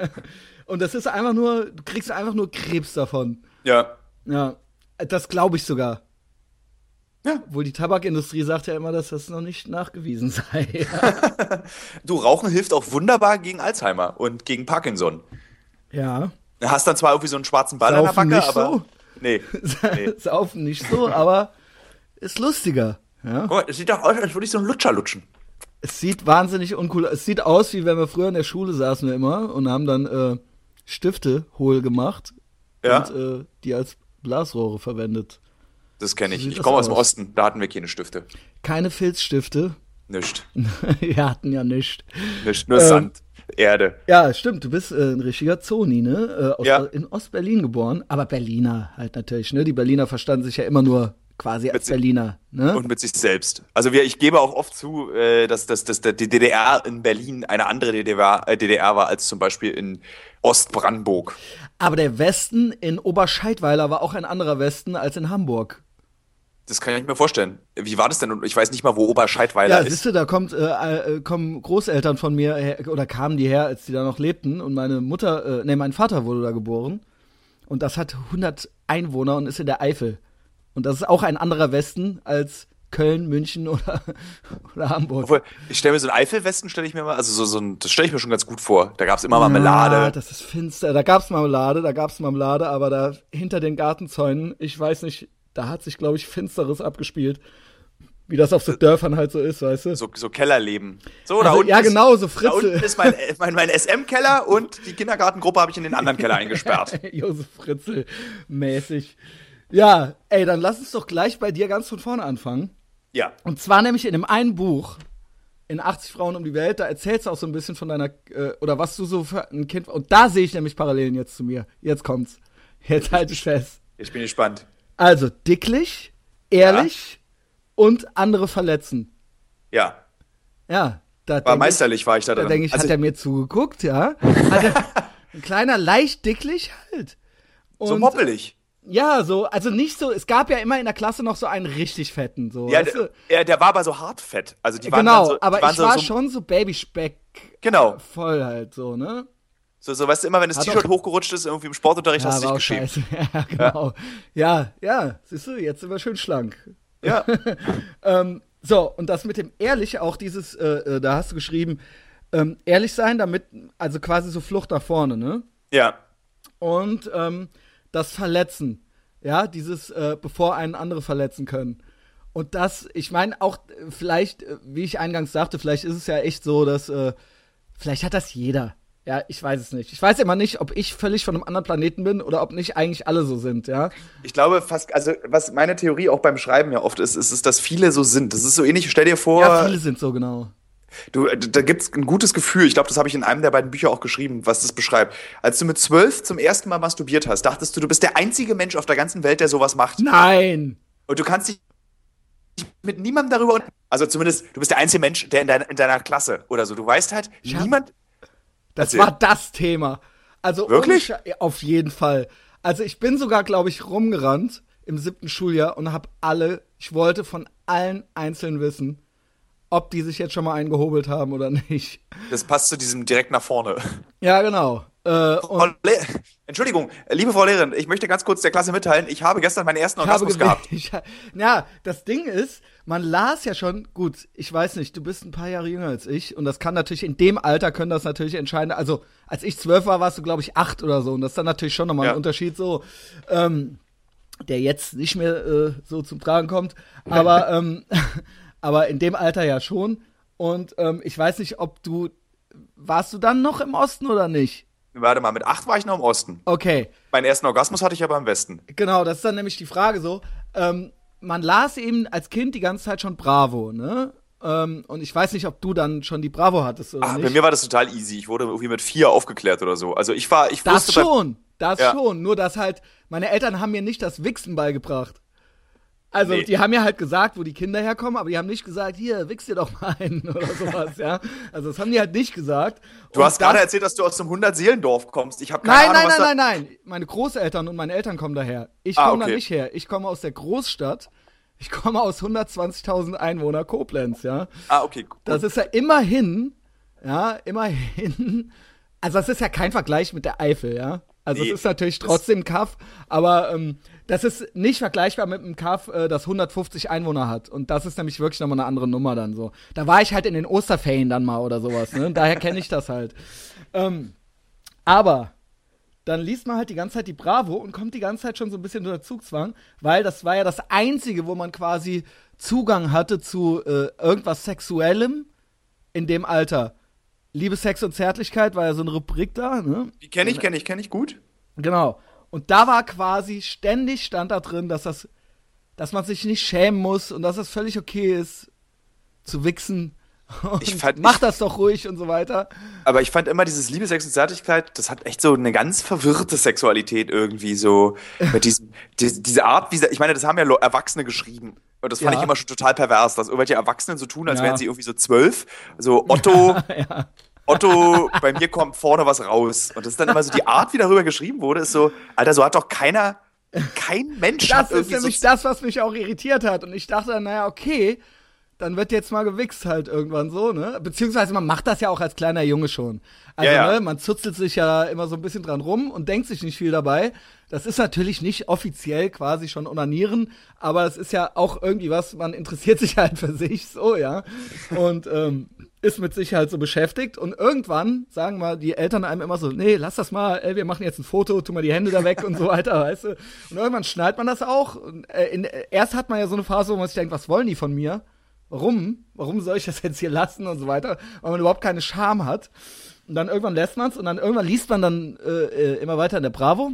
[laughs] Und das ist einfach nur, du kriegst einfach nur Krebs davon. Ja. Ja, das glaube ich sogar. Ja. Obwohl die Tabakindustrie sagt ja immer, dass das noch nicht nachgewiesen sei. [laughs] Du, Rauchen hilft auch wunderbar gegen Alzheimer und gegen Parkinson. ja. Du hast dann zwar irgendwie so einen schwarzen Ball Saufen an der Backe, aber. so? Nee. [laughs] nee. Saufen nicht so, aber ist lustiger. Ja. Guck mal, es sieht doch aus, als würde ich so einen Lutscher lutschen. Es sieht wahnsinnig uncool Es sieht aus, wie wenn wir früher in der Schule saßen wir immer und haben dann äh, Stifte hohl gemacht Ja. und äh, die als Blasrohre verwendet. Das kenne ich. Ich komme aus dem. Osten, da hatten wir keine Stifte. Keine Filzstifte. Nicht. [laughs] wir hatten ja nicht. Nicht. Nur Ähm. Sand. Erde. Ja, stimmt, du bist äh, ein richtiger Zoni, ne? Äh, aus, Ja. In Ostberlin geboren, aber Berliner halt natürlich, ne? Die Berliner verstanden sich ja immer nur quasi als si- Berliner, ne? Und mit sich selbst. Also wir, ich gebe auch oft zu, äh, dass, dass, dass die DDR in Berlin eine andere DDR, äh, DDR war als zum Beispiel in Ostbrandenburg. Aber der Westen in Oberscheidweiler war auch ein anderer Westen als in Hamburg. Das kann ich mir vorstellen. Wie war das denn? Und Ich weiß nicht mal, wo Oberscheidweiler Ja, ist. siehst du, da kommt, äh, äh, kommen Großeltern von mir her, oder kamen die her, als die da noch lebten. Und meine Mutter, äh, nee, mein Vater wurde da geboren. Und das hat 100 Einwohner und ist in der Eifel. Und das ist auch ein anderer Westen als Köln, München [laughs] oder, oder Hamburg. Obwohl, ich stelle mir so einen Eifelwesten, stelle ich mir mal, also so, so ein, das stelle ich mir schon ganz gut vor. Da gab es immer Marmelade. Ja, das ist finster. Da gab's Marmelade, da gab's Marmelade, aber da hinter den Gartenzäunen, ich weiß nicht, da hat sich, glaube ich, Finsteres abgespielt. Wie das auf so Dörfern halt so ist, weißt du? so, so Kellerleben. So, da Also, unten ja, genau, so Da Fritzel. unten ist mein, mein, mein SM-Keller und die Kindergartengruppe habe ich in den anderen Keller eingesperrt. [laughs] Josef Fritzel mäßig. Ja, ey, dann lass uns doch gleich bei dir ganz von vorne anfangen. Ja. Und zwar nämlich in dem einen Buch, in 80 Frauen um die Welt, da erzählst du auch so ein bisschen von deiner, äh, oder was du so für ein Kind, und da sehe ich nämlich Parallelen jetzt zu mir. Jetzt kommt's. Jetzt halt ich fest. Ich bin gespannt. Also, dicklich, ehrlich und andere verletzen. Ja. Ja, da War denk ich- meisterlich war ich da Da drin. denke ich, also, hat er mir zugeguckt, ja? Er, [laughs] ein kleiner, leicht dicklich halt. so Und- moppelig. Ja, so, also nicht so, es gab ja immer in der Klasse noch so einen richtig fetten, so. Ja, weißt der, der, war aber so hartfett. Also die waren genau, so, die aber waren ich so, war so, schon so Babyspeck Genau. voll halt, so, ne? So, so, weißt du, immer wenn das T-Shirt hochgerutscht ist, irgendwie im Sportunterricht Ja, hast du dich geschämt. [laughs] Ja, genau. Ja, ja, siehst du, jetzt sind wir schön schlank. Ja. [laughs] Ähm, so, und das mit dem ehrlich, auch dieses, äh, äh, da hast du geschrieben, ähm, ehrlich sein, damit, also quasi so Flucht nach vorne, ne? ja. und ähm, das Verletzen. Ja, dieses, äh, bevor einen andere verletzen können. Und das, ich meine, auch äh, vielleicht, äh, wie ich eingangs sagte, vielleicht ist es ja echt so, dass, äh, vielleicht hat das jeder. Ja, ich weiß es nicht. Ich weiß immer nicht, ob ich völlig von einem anderen Planeten bin oder ob nicht eigentlich alle so sind, ja. Ich glaube fast, also was meine Theorie auch beim Schreiben ja oft ist, ist, ist dass viele so sind. Das ist so ähnlich, stell dir vor, Ja, viele sind so genau. Du, da gibt's ein gutes Gefühl. Ich glaube, das habe ich in einem der beiden Bücher auch geschrieben, was das beschreibt. Als du mit zwölf zum ersten Mal masturbiert hast, dachtest du, du bist der einzige Mensch auf der ganzen Welt, der sowas macht. Nein! Und du kannst dich mit niemandem darüber. Also zumindest, du bist der einzige Mensch, der in, deiner in deiner Klasse oder so. Du weißt halt, hab- niemand. Das Erzähl. war das Thema. Also Wirklich? auf jeden Fall. Also ich bin sogar, glaube ich, rumgerannt im siebten Schuljahr und habe alle, ich wollte von allen einzeln wissen, ob die sich jetzt schon mal eingehobelt haben oder [laughs] nicht. Das passt zu diesem direkt nach vorne. Ja, genau. Äh, Entschuldigung, liebe Frau Lehrerin, ich möchte ganz kurz der Klasse mitteilen, ich habe gestern meinen ersten Orgasmus gehabt. [laughs] Ich, ja, das Ding ist, man las ja schon, gut, ich weiß nicht, du bist ein paar Jahre jünger als ich und das kann natürlich, in dem Alter können das natürlich entscheiden. Also, als ich zwölf war, warst du, glaube ich, acht oder so und das ist dann natürlich schon nochmal Ja. ein Unterschied so, ähm, der jetzt nicht mehr äh, so zum Tragen kommt. Aber, [laughs] ähm, [laughs] aber in dem Alter ja schon. Und ähm, ich weiß nicht, ob du, warst du dann noch im Osten oder nicht? Warte mal, mit acht war ich noch im Osten. Okay. Meinen ersten Orgasmus hatte ich aber im Westen. Genau, das ist dann nämlich die Frage so. Ähm, man las eben als Kind die ganze Zeit schon Bravo, ne? Ähm, und ich weiß nicht, ob du dann schon die Bravo hattest oder Ah, nicht. bei mir war das total easy. Ich wurde irgendwie mit vier aufgeklärt oder so. Also ich war, ich das wusste, bei, schon. Das Ja. schon. Nur, dass halt, meine Eltern haben mir nicht das Wichsen beigebracht. Also, Nee. die haben mir halt gesagt, wo die Kinder herkommen, aber die haben nicht gesagt, hier, wichs dir doch mal einen [laughs] oder sowas, ja. Also, das haben die halt nicht gesagt. Du Und hast gerade erzählt, dass du aus einem 100-Seelendorf kommst. Ich habe keine Nein, Ahnung, nein, nein, da nein, nein. Meine Großeltern und meine Eltern kommen daher. Ich Ah, komme da okay. nicht her. Ich komme aus der Großstadt. Ich komme aus 120.000 Einwohner Koblenz, ja. Ah, okay. Gut. Das ist ja immerhin, ja, immerhin. Also das ist ja kein Vergleich mit der Eifel, ja. Also Nee, es ist natürlich trotzdem Kaff, aber ähm, das ist nicht vergleichbar mit einem Kaff, äh, das 150 Einwohner hat. Und das ist nämlich wirklich nochmal eine andere Nummer dann so. Da war ich halt in den Osterferien dann mal oder sowas, ne? Daher kenne ich das halt. Ähm, aber dann liest man halt die ganze Zeit die Bravo und kommt die ganze Zeit schon so ein bisschen unter Zugzwang, weil das war ja das Einzige, wo man quasi Zugang hatte zu äh, irgendwas Sexuellem in dem Alter. Liebe, Sex und Zärtlichkeit war ja so eine Rubrik da, ne? Die kenne ich, kenne ich, kenne ich gut. Genau. Und da war quasi ständig stand da drin, dass das, dass man sich nicht schämen muss und dass es völlig okay ist, zu wichsen. [laughs] Ich fand- mach das doch ruhig und so weiter. Aber ich fand immer dieses Liebe, Sex und Zärtlichkeit, das hat echt so eine ganz verwirrte Sexualität irgendwie so. [laughs] Mit diesem, die, diese Art, wie, ich meine, das haben ja Erwachsene geschrieben. Und das fand Ja. ich immer schon total pervers, dass irgendwelche Erwachsenen so tun, als Ja. wären sie irgendwie so zwölf. So, [laughs] Otto, Ja. Otto, bei mir kommt vorne was raus. Und das ist dann immer so die Art, wie darüber geschrieben wurde, ist so, Alter, so hat doch keiner, kein Mensch Das hat ist nämlich so, das, was mich auch irritiert hat. Und ich dachte dann, naja, okay, dann wird jetzt mal gewichst halt irgendwann so, ne? Beziehungsweise man macht das ja auch als kleiner Junge schon. Also, Ja, ja. ne, man zuzelt sich ja immer so ein bisschen dran rum und denkt sich nicht viel dabei. Das ist natürlich nicht offiziell quasi schon onanieren, aber es ist ja auch irgendwie was, man interessiert sich halt für sich so, ja. Und ähm, ist mit sich halt so beschäftigt. Und irgendwann sagen mal die Eltern einem immer so, nee, lass das mal, ey, wir machen jetzt ein Foto, tu mal die Hände da weg und so [laughs] weiter, weißt du. Und irgendwann schnallt man das auch. Und, äh, in, erst hat man ja so eine Phase, wo man sich denkt, was wollen die von mir? Warum? Warum soll ich das jetzt hier lassen und so weiter? Weil man überhaupt keine Scham hat. Und dann irgendwann lässt man es und dann irgendwann liest man dann äh, äh, immer weiter in der Bravo.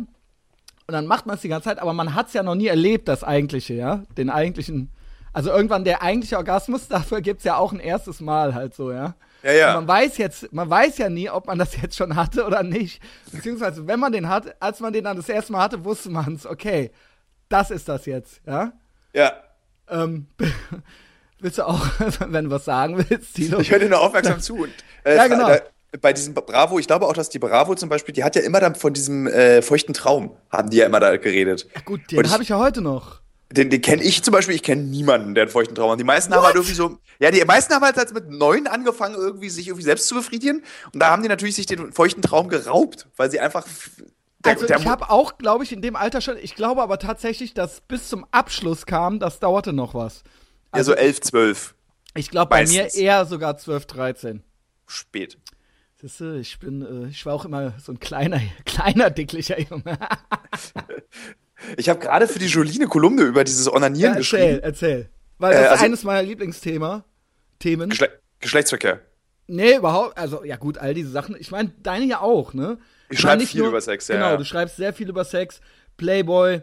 Und dann macht man es die ganze Zeit, aber man hat es ja noch nie erlebt, das eigentliche, ja? Den eigentlichen. Also irgendwann der eigentliche Orgasmus, [laughs] dafür gibt's ja auch ein erstes Mal halt so, ja? Ja, ja. Und man weiß jetzt, man weiß ja nie, ob man das [laughs] jetzt schon hatte oder nicht. Beziehungsweise, wenn man den hat, als man den dann das erste Mal hatte, wusste man es, okay, das ist das jetzt, ja? ja. Ähm, [laughs] willst du auch, wenn du was sagen willst, Tilo? Ich höre dir nur aufmerksam zu. Und, äh, Ja, genau. Da, bei diesem Bravo, ich glaube auch, dass die Bravo zum Beispiel, die hat ja immer dann von diesem äh, feuchten Traum, haben die ja immer da geredet. Gut, Und den habe ich ja heute noch. Den, den kenne ich zum Beispiel, ich kenne niemanden, der einen feuchten Traum hat. Die meisten haben halt irgendwie so, ja, die meisten haben halt als mit neun angefangen, irgendwie sich irgendwie selbst zu befriedigen. Und da haben die natürlich sich den feuchten Traum geraubt, weil sie einfach. Der, Also der, ich habe auch, glaube ich, in dem Alter schon, ich glaube aber tatsächlich, dass bis zum Abschluss kam, das dauerte noch was. ja, so elf, zwölf. Ich glaube bei mir eher sogar 12, 13. Spät. Siehste, ich bin, äh, ich war auch immer so ein kleiner, [laughs] kleiner, dicklicher Junge. [laughs] Ich habe gerade für die Jolie eine Kolumne über dieses Onanieren Ja, erzähl, geschrieben. erzähl. Weil Äh, das ist also- eines meiner Lieblingsthema. Themen. Geschle Geschlechtsverkehr. Nee, überhaupt, also ja gut, all diese Sachen. Ich meine, deine ja auch, ne? Ich meine, schreibe viel über Sex, ja, Genau, du schreibst sehr viel über Sex, Playboy,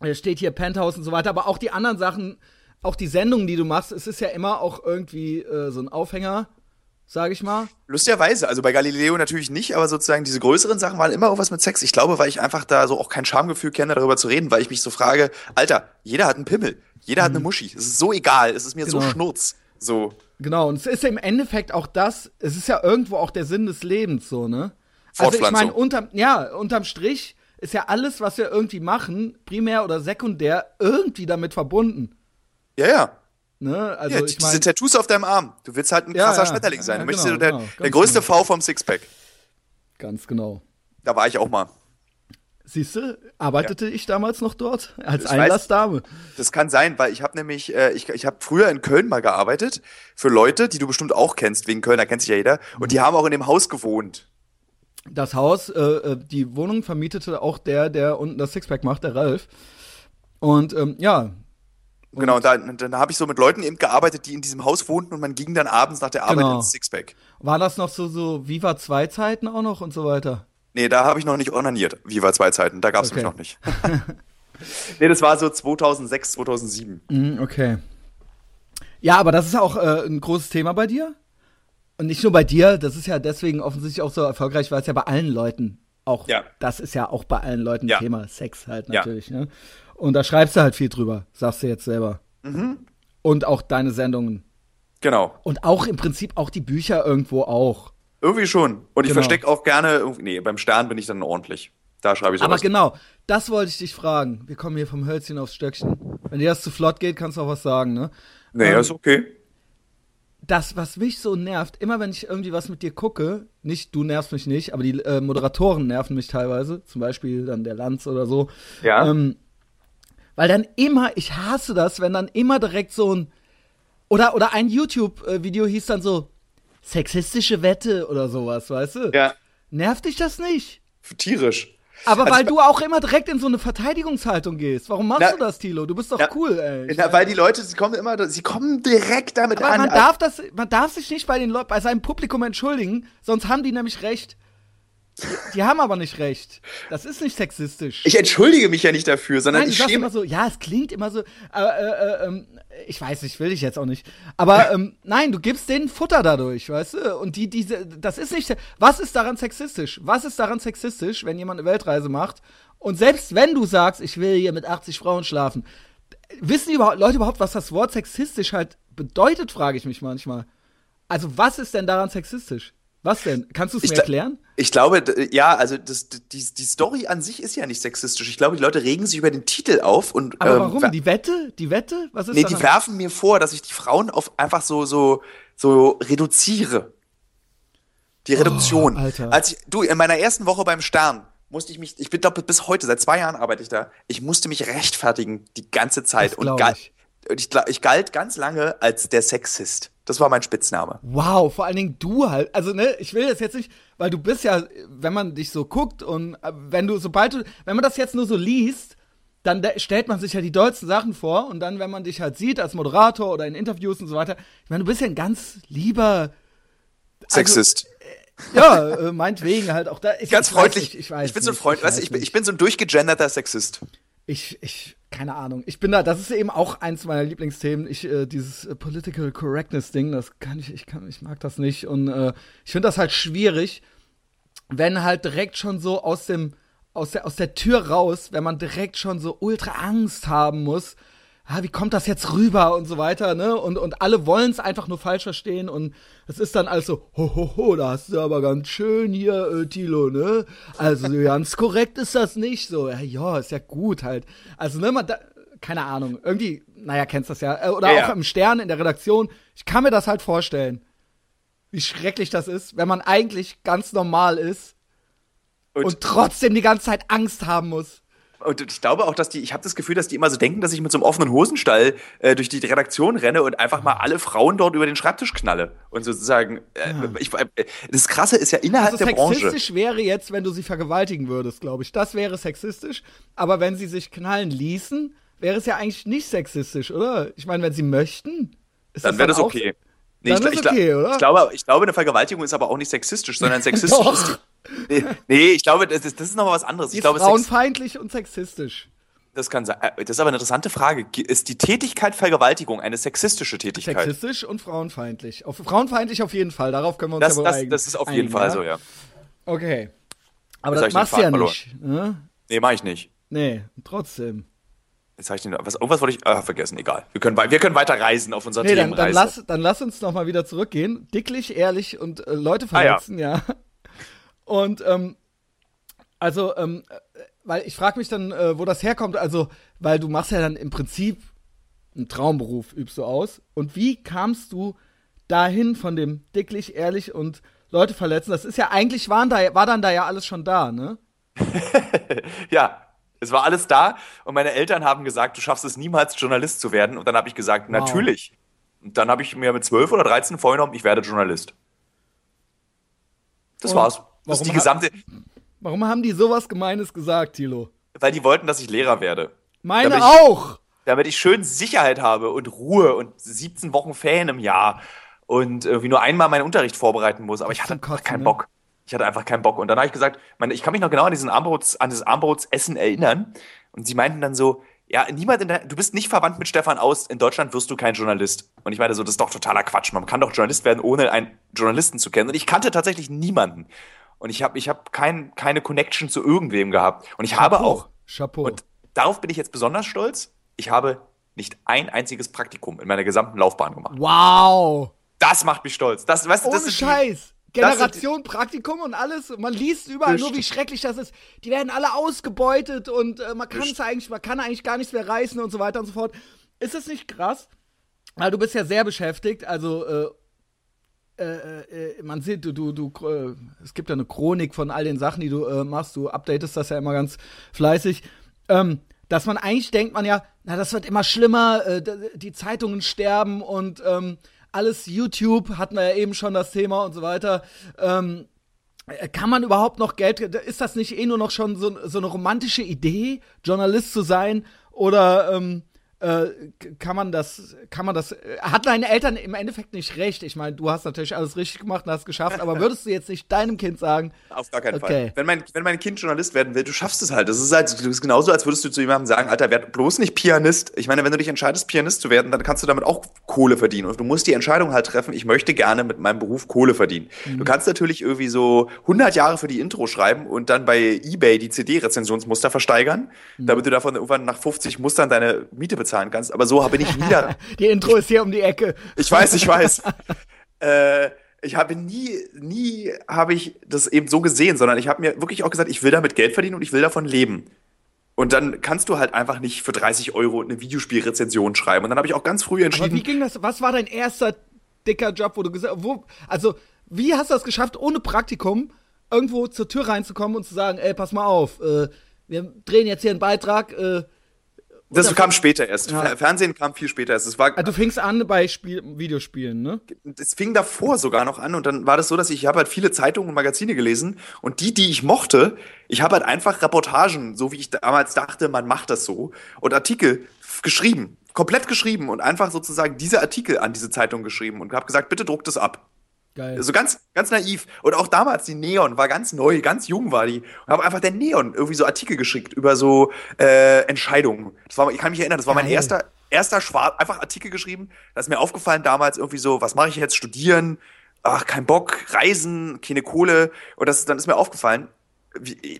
äh, steht hier Penthouse und so weiter, aber auch die anderen Sachen, auch die Sendungen, die du machst, es ist ja immer auch irgendwie äh, so ein Aufhänger, sage ich mal. Lustigerweise, also bei Galileo natürlich nicht, aber sozusagen diese größeren Sachen waren immer auch was mit Sex. Ich glaube, weil ich einfach da so auch kein Schamgefühl kenne, darüber zu reden, weil ich mich so frage, Alter, jeder hat einen Pimmel, jeder hat eine Muschi. Es ist so egal, es ist mir so Mhm. Genau. schnurz. So. Genau, und es ist im Endeffekt auch das, es ist ja irgendwo auch der Sinn des Lebens so, ne? Also ich meine, unterm, ja, unterm Strich ist ja alles, was wir irgendwie machen, primär oder sekundär, irgendwie damit verbunden. Ja, ja. Ne? Also ja ich diese meine, Tattoos auf deinem Arm. Du willst halt ein Ja, krasser ja. Schmetterling sein. Du möchtest genau, der, genau, der größte genau. V vom Sixpack. ganz genau. Da war ich auch mal. Siehst du, arbeitete ich damals noch dort [laughs] als Ich Einlassdame. Das kann sein, weil ich habe nämlich, äh, ich, ich habe früher in Köln mal gearbeitet für Leute, die du bestimmt auch kennst, wegen Köln, da kennt sich ja jeder. Und die haben auch in dem Haus gewohnt. Das Haus, äh, äh, die Wohnung vermietete auch der, der unten das Sixpack macht, der Ralf. Und ähm, ja, Genau, und da, dann habe ich so mit Leuten eben gearbeitet, die in diesem Haus wohnten und man ging dann abends nach der Arbeit Genau. ins Sixpack. war das noch so, so Viva 2 Zeiten auch noch und so weiter? Nee, da habe ich noch nicht onaniert. Viva zwei Zeiten, da gab's Okay. mich noch nicht. [laughs] [laughs] nee, das war so 2006, 2007. Mhm, okay. Ja, aber das ist auch äh, ein großes Thema bei dir. Und nicht nur bei dir, das ist ja deswegen offensichtlich auch so erfolgreich, weil es ja bei allen Leuten Auch Ja. das ist ja auch bei allen Leuten Ja. Thema Sex halt Ja. natürlich. Ne? Und da schreibst du halt viel drüber, sagst du jetzt selber. Mhm. Und auch deine Sendungen. Genau. Und auch im Prinzip auch die Bücher irgendwo auch. Irgendwie schon. Und ich Genau. verstecke auch gerne, irgendwie- nee, beim Stern bin ich dann ordentlich. Da schreibe ich Aber sowas. genau, das wollte ich dich fragen. Wir kommen hier vom Hölzchen aufs Stöckchen. Wenn dir das zu flott geht, kannst du auch was sagen, ne? nee, ähm, ist okay. das, was mich so nervt, immer wenn ich irgendwie was mit dir gucke, nicht, du nervst mich nicht, aber die äh, Moderatoren nerven mich teilweise, zum Beispiel dann der Lanz oder so. Ja. Ähm, weil dann immer, ich hasse das, wenn dann immer direkt so ein, oder, oder ein YouTube-Video hieß dann so, sexistische Wette oder sowas, weißt du? Ja. Nervt dich das nicht? Tierisch. Aber Also weil du auch immer direkt in so eine Verteidigungshaltung gehst. Warum machst Na- du das, Tilo? Du bist doch Ja. cool, ey. Na, weil die Leute, sie kommen immer, sie kommen direkt damit Aber an. man darf das, man darf sich nicht bei den Leuten, bei seinem Publikum entschuldigen, sonst haben die nämlich recht. Die, haben aber nicht recht. Das ist nicht sexistisch. ich entschuldige mich ja nicht dafür, sondern Nein, ich schäme immer so, ja, es klingt immer so, äh, äh, ähm, ich weiß nicht, will ich jetzt auch nicht. Aber [laughs] ähm, nein, du gibst denen Futter dadurch, weißt du? Und die, diese, das ist nicht, was ist daran sexistisch? Was ist daran sexistisch, wenn jemand eine Weltreise macht? Und selbst wenn du sagst, ich will hier mit 80 Frauen schlafen, wissen die überhaupt, Leute überhaupt, was das Wort sexistisch halt bedeutet, frage ich mich manchmal. Also, was ist denn daran sexistisch? Was denn? Kannst du es mir erklären? Ich glaube, ja, also das, die, die Story an sich ist ja nicht sexistisch. Ich glaube, die Leute regen sich über den Titel auf und Aber ähm, warum? Die Wette? Die Wette? Was ist nee, die werfen mir vor, dass ich die Frauen auf einfach so so so reduziere. Die Reduktion. Oh, Alter. Als ich, du in meiner ersten Woche beim Stern musste ich mich, ich bin glaube bis heute, seit zwei Jahren arbeite ich da, ich musste mich rechtfertigen die ganze Zeit Das und ich. Ich, ich galt ganz lange als der Sexist. Das war mein Spitzname. Wow, vor allen Dingen du halt. Also, ne, ich will das jetzt nicht, weil du bist ja, wenn man dich so guckt und äh, wenn du, sobald du, wenn man das jetzt nur so liest, dann da- stellt man sich ja die dollsten Sachen vor und dann, wenn man dich halt sieht als Moderator oder in Interviews und so weiter, ich meine, du bist ja ein ganz lieber, Sexist. ja, äh, meinetwegen halt auch da. Ich, ganz ich freundlich. nicht, ich, weiß bin so ein Freund, ich weißt ich bin, ich bin so ein durchgegenderter Sexist. Ich, ich, keine Ahnung. Ich bin da, das ist eben auch eins meiner Lieblingsthemen. Ich, äh, dieses äh, Political Correctness Ding, das kann ich, ich kann, ich mag das nicht. Und äh, ich finde das halt schwierig, wenn halt direkt schon so aus dem, aus der, aus der Tür raus, wenn man direkt schon so ultra Angst haben muss. Ah, wie kommt das jetzt rüber und so weiter, ne? Und, und alle wollen es einfach nur falsch verstehen und es ist dann also, ho, ho, ho, da hast du aber ganz schön hier, äh, Tilo, ne? Also ganz [laughs] korrekt ist das nicht so. Ja, ja, ist ja gut halt. Also, ne, man, da, keine Ahnung, irgendwie, naja, kennst das ja. Äh, Oder Ja, auch im Stern in der Redaktion. Ich kann mir das halt vorstellen, wie schrecklich das ist, wenn man eigentlich ganz normal ist Und, und trotzdem die ganze Zeit Angst haben muss. Und ich glaube auch, dass die, ich habe das Gefühl, dass die immer so denken, dass ich mit so einem offenen Hosenstall äh, durch die Redaktion renne und einfach mal alle Frauen dort über den Schreibtisch knalle. Und sozusagen, äh, ich, äh, das Krasse ist ja innerhalb Also der Branche. sexistisch wäre jetzt, wenn du sie vergewaltigen würdest, glaube ich. Das wäre sexistisch. Aber wenn sie sich knallen ließen, wäre es ja eigentlich nicht sexistisch, oder? Ich meine, wenn sie möchten, ist Dann wäre das auch- okay. Nee, Dann ich, ist ich, okay, oder? Ich glaube, ich glaube, eine Vergewaltigung ist aber auch nicht sexistisch, sondern [laughs] sexistisch ist die. Nee, nee, ich glaube, das ist, das ist noch mal was anderes. Die Ich glaube, frauenfeindlich und sexistisch. das kann sein. äh, Das ist aber eine interessante Frage. Ge- Ist die Tätigkeit Vergewaltigung eine sexistische Tätigkeit? Sexistisch und frauenfeindlich. Auf, frauenfeindlich auf jeden Fall. Darauf können wir uns Das, ja das, einigen. das ist auf jeden einigen, Fall so, ja. Okay. Aber das den machst du ja Faden nicht. Ne? Nee, mach ich nicht. Nee, trotzdem. Jetzt habe ich den, was, irgendwas wollte ich ah, vergessen, egal. Wir können, wir können weiter reisen auf unserer Nee, dann, dann, Themenreise. lass, dann lass uns noch mal wieder zurückgehen. Dicklich, ehrlich und äh, Leute Ah, ja. verletzen, ja. [laughs] Und ähm, also, ähm, äh, weil ich frage mich dann, äh, wo das herkommt. Also, weil du machst ja dann im Prinzip einen Traumberuf, übst du aus. Und wie kamst du dahin von dem dicklich, ehrlich und Leute verletzen? Das ist ja eigentlich waren da, war dann da ja alles schon da, ne? [laughs] Ja, es war alles da und meine Eltern haben gesagt, du schaffst es niemals, Journalist zu werden. Und dann habe ich gesagt, Wow. natürlich. Und dann habe ich mir mit 12 oder 13 vorgenommen, ich werde Journalist. Das Und war's. Das warum ist die gesamte, Warum haben die sowas Gemeines gesagt, Thilo? weil die wollten, dass ich Lehrer werde. Meine Da bin ich- auch! Damit ich schön Sicherheit habe und Ruhe und 17 Wochen Ferien im Jahr und irgendwie nur einmal meinen Unterricht vorbereiten muss. Aber ich hatte Kotzen, keinen ne? Bock. Ich hatte einfach keinen Bock. Und dann habe ich gesagt, meine, ich kann mich noch genau an diesen Armbrots, an dieses Armbrotsessen erinnern. Und sie meinten dann so, ja, niemand in der, du bist nicht verwandt mit Stefan Aust. In Deutschland wirst du kein Journalist. Und ich meinte so, das ist doch totaler Quatsch. Man kann doch Journalist werden, ohne einen Journalisten zu kennen. Und ich kannte tatsächlich niemanden. Und ich habe ich hab kein, keine Connection zu irgendwem gehabt. Und ich Chapeau. habe auch. Chapeau. Und darauf bin ich jetzt besonders stolz. Ich habe nicht ein einziges Praktikum in meiner gesamten Laufbahn gemacht. Wow. Das macht mich stolz. Das, weißt, Ohne das ist Scheiß. Generation Praktikum und alles. Man liest überall nur, wie schrecklich das ist. Die werden alle ausgebeutet und äh, man kann es eigentlich, man kann eigentlich gar nichts mehr reißen und so weiter und so fort. Ist das nicht krass? Weil du bist ja sehr beschäftigt, also äh, äh, äh, man sieht, du, du, du, äh, es gibt ja eine Chronik von all den Sachen, die du äh, machst. Du updatest das ja immer ganz fleißig. Ähm, dass man eigentlich denkt man ja, na, das wird immer schlimmer, äh, die Zeitungen sterben und ähm, alles YouTube, hatten wir ja eben schon das Thema und so weiter. Ähm, kann man überhaupt noch Geld, ist das nicht eh nur noch schon so, so eine romantische Idee, Journalist zu sein? Oder ähm, äh, kann man das, kann man das, äh, hat deine Eltern im Endeffekt nicht recht. Ich meine, du hast natürlich alles richtig gemacht und hast es geschafft, aber [laughs] würdest du jetzt nicht deinem Kind sagen? Auf gar keinen okay. Fall. Wenn mein, wenn mein Kind Journalist werden will, du schaffst es halt. Das ist halt, das ist genauso, als würdest du zu jemandem sagen, Alter, werd bloß nicht Pianist. Ich meine, wenn du dich entscheidest, Pianist zu werden, dann kannst du damit auch Kohle verdienen. Und du musst die Entscheidung halt treffen, ich möchte gerne mit meinem Beruf Kohle verdienen. Mhm. Du kannst natürlich irgendwie so 100 Jahre für die Intro schreiben und dann bei eBay die CD-Rezensionsmuster versteigern, mhm. damit du davon irgendwann nach 50 Mustern deine Miete bezahlen kannst. Aber so habe ich wieder. [laughs] die Intro ist hier um die Ecke. Ich weiß, ich weiß. [laughs] äh, ich habe nie, nie habe ich das eben so gesehen, sondern ich habe mir wirklich auch gesagt, ich will damit Geld verdienen und ich will davon leben. Und dann kannst du halt einfach nicht für 30 Euro eine Videospielrezension schreiben. Und dann habe ich auch ganz früh entschieden. Aber wie ging das? Was war dein erster dicker Job, wo du gesagt wo, also, wie hast du das geschafft, ohne Praktikum irgendwo zur Tür reinzukommen und zu sagen, ey, pass mal auf, äh, wir drehen jetzt hier einen Beitrag, äh, das kam später erst. Ja. Fernsehen kam viel später erst. Es war, also du fingst an bei Spiel Videospielen, ne? Es fing davor sogar noch an und dann war das so, dass ich, ich habe halt viele Zeitungen und Magazine gelesen und die, die ich mochte, ich habe halt einfach Reportagen, so wie ich damals dachte, man macht das so und Artikel geschrieben, komplett geschrieben und einfach sozusagen diese Artikel an diese Zeitung geschrieben und habe gesagt, bitte druckt es ab. Geil. So also ganz, ganz naiv. Und auch damals, die Neon war ganz neu, ganz jung war die. Und habe einfach der Neon irgendwie so Artikel geschickt über so äh, Entscheidungen. Das war, ich kann mich erinnern, das war Geil. mein erster, erster Schwarz, einfach Artikel geschrieben. Da ist mir aufgefallen damals irgendwie so, was mache ich jetzt? Studieren? Ach, kein Bock, Reisen, keine Kohle. Und das, dann ist mir aufgefallen,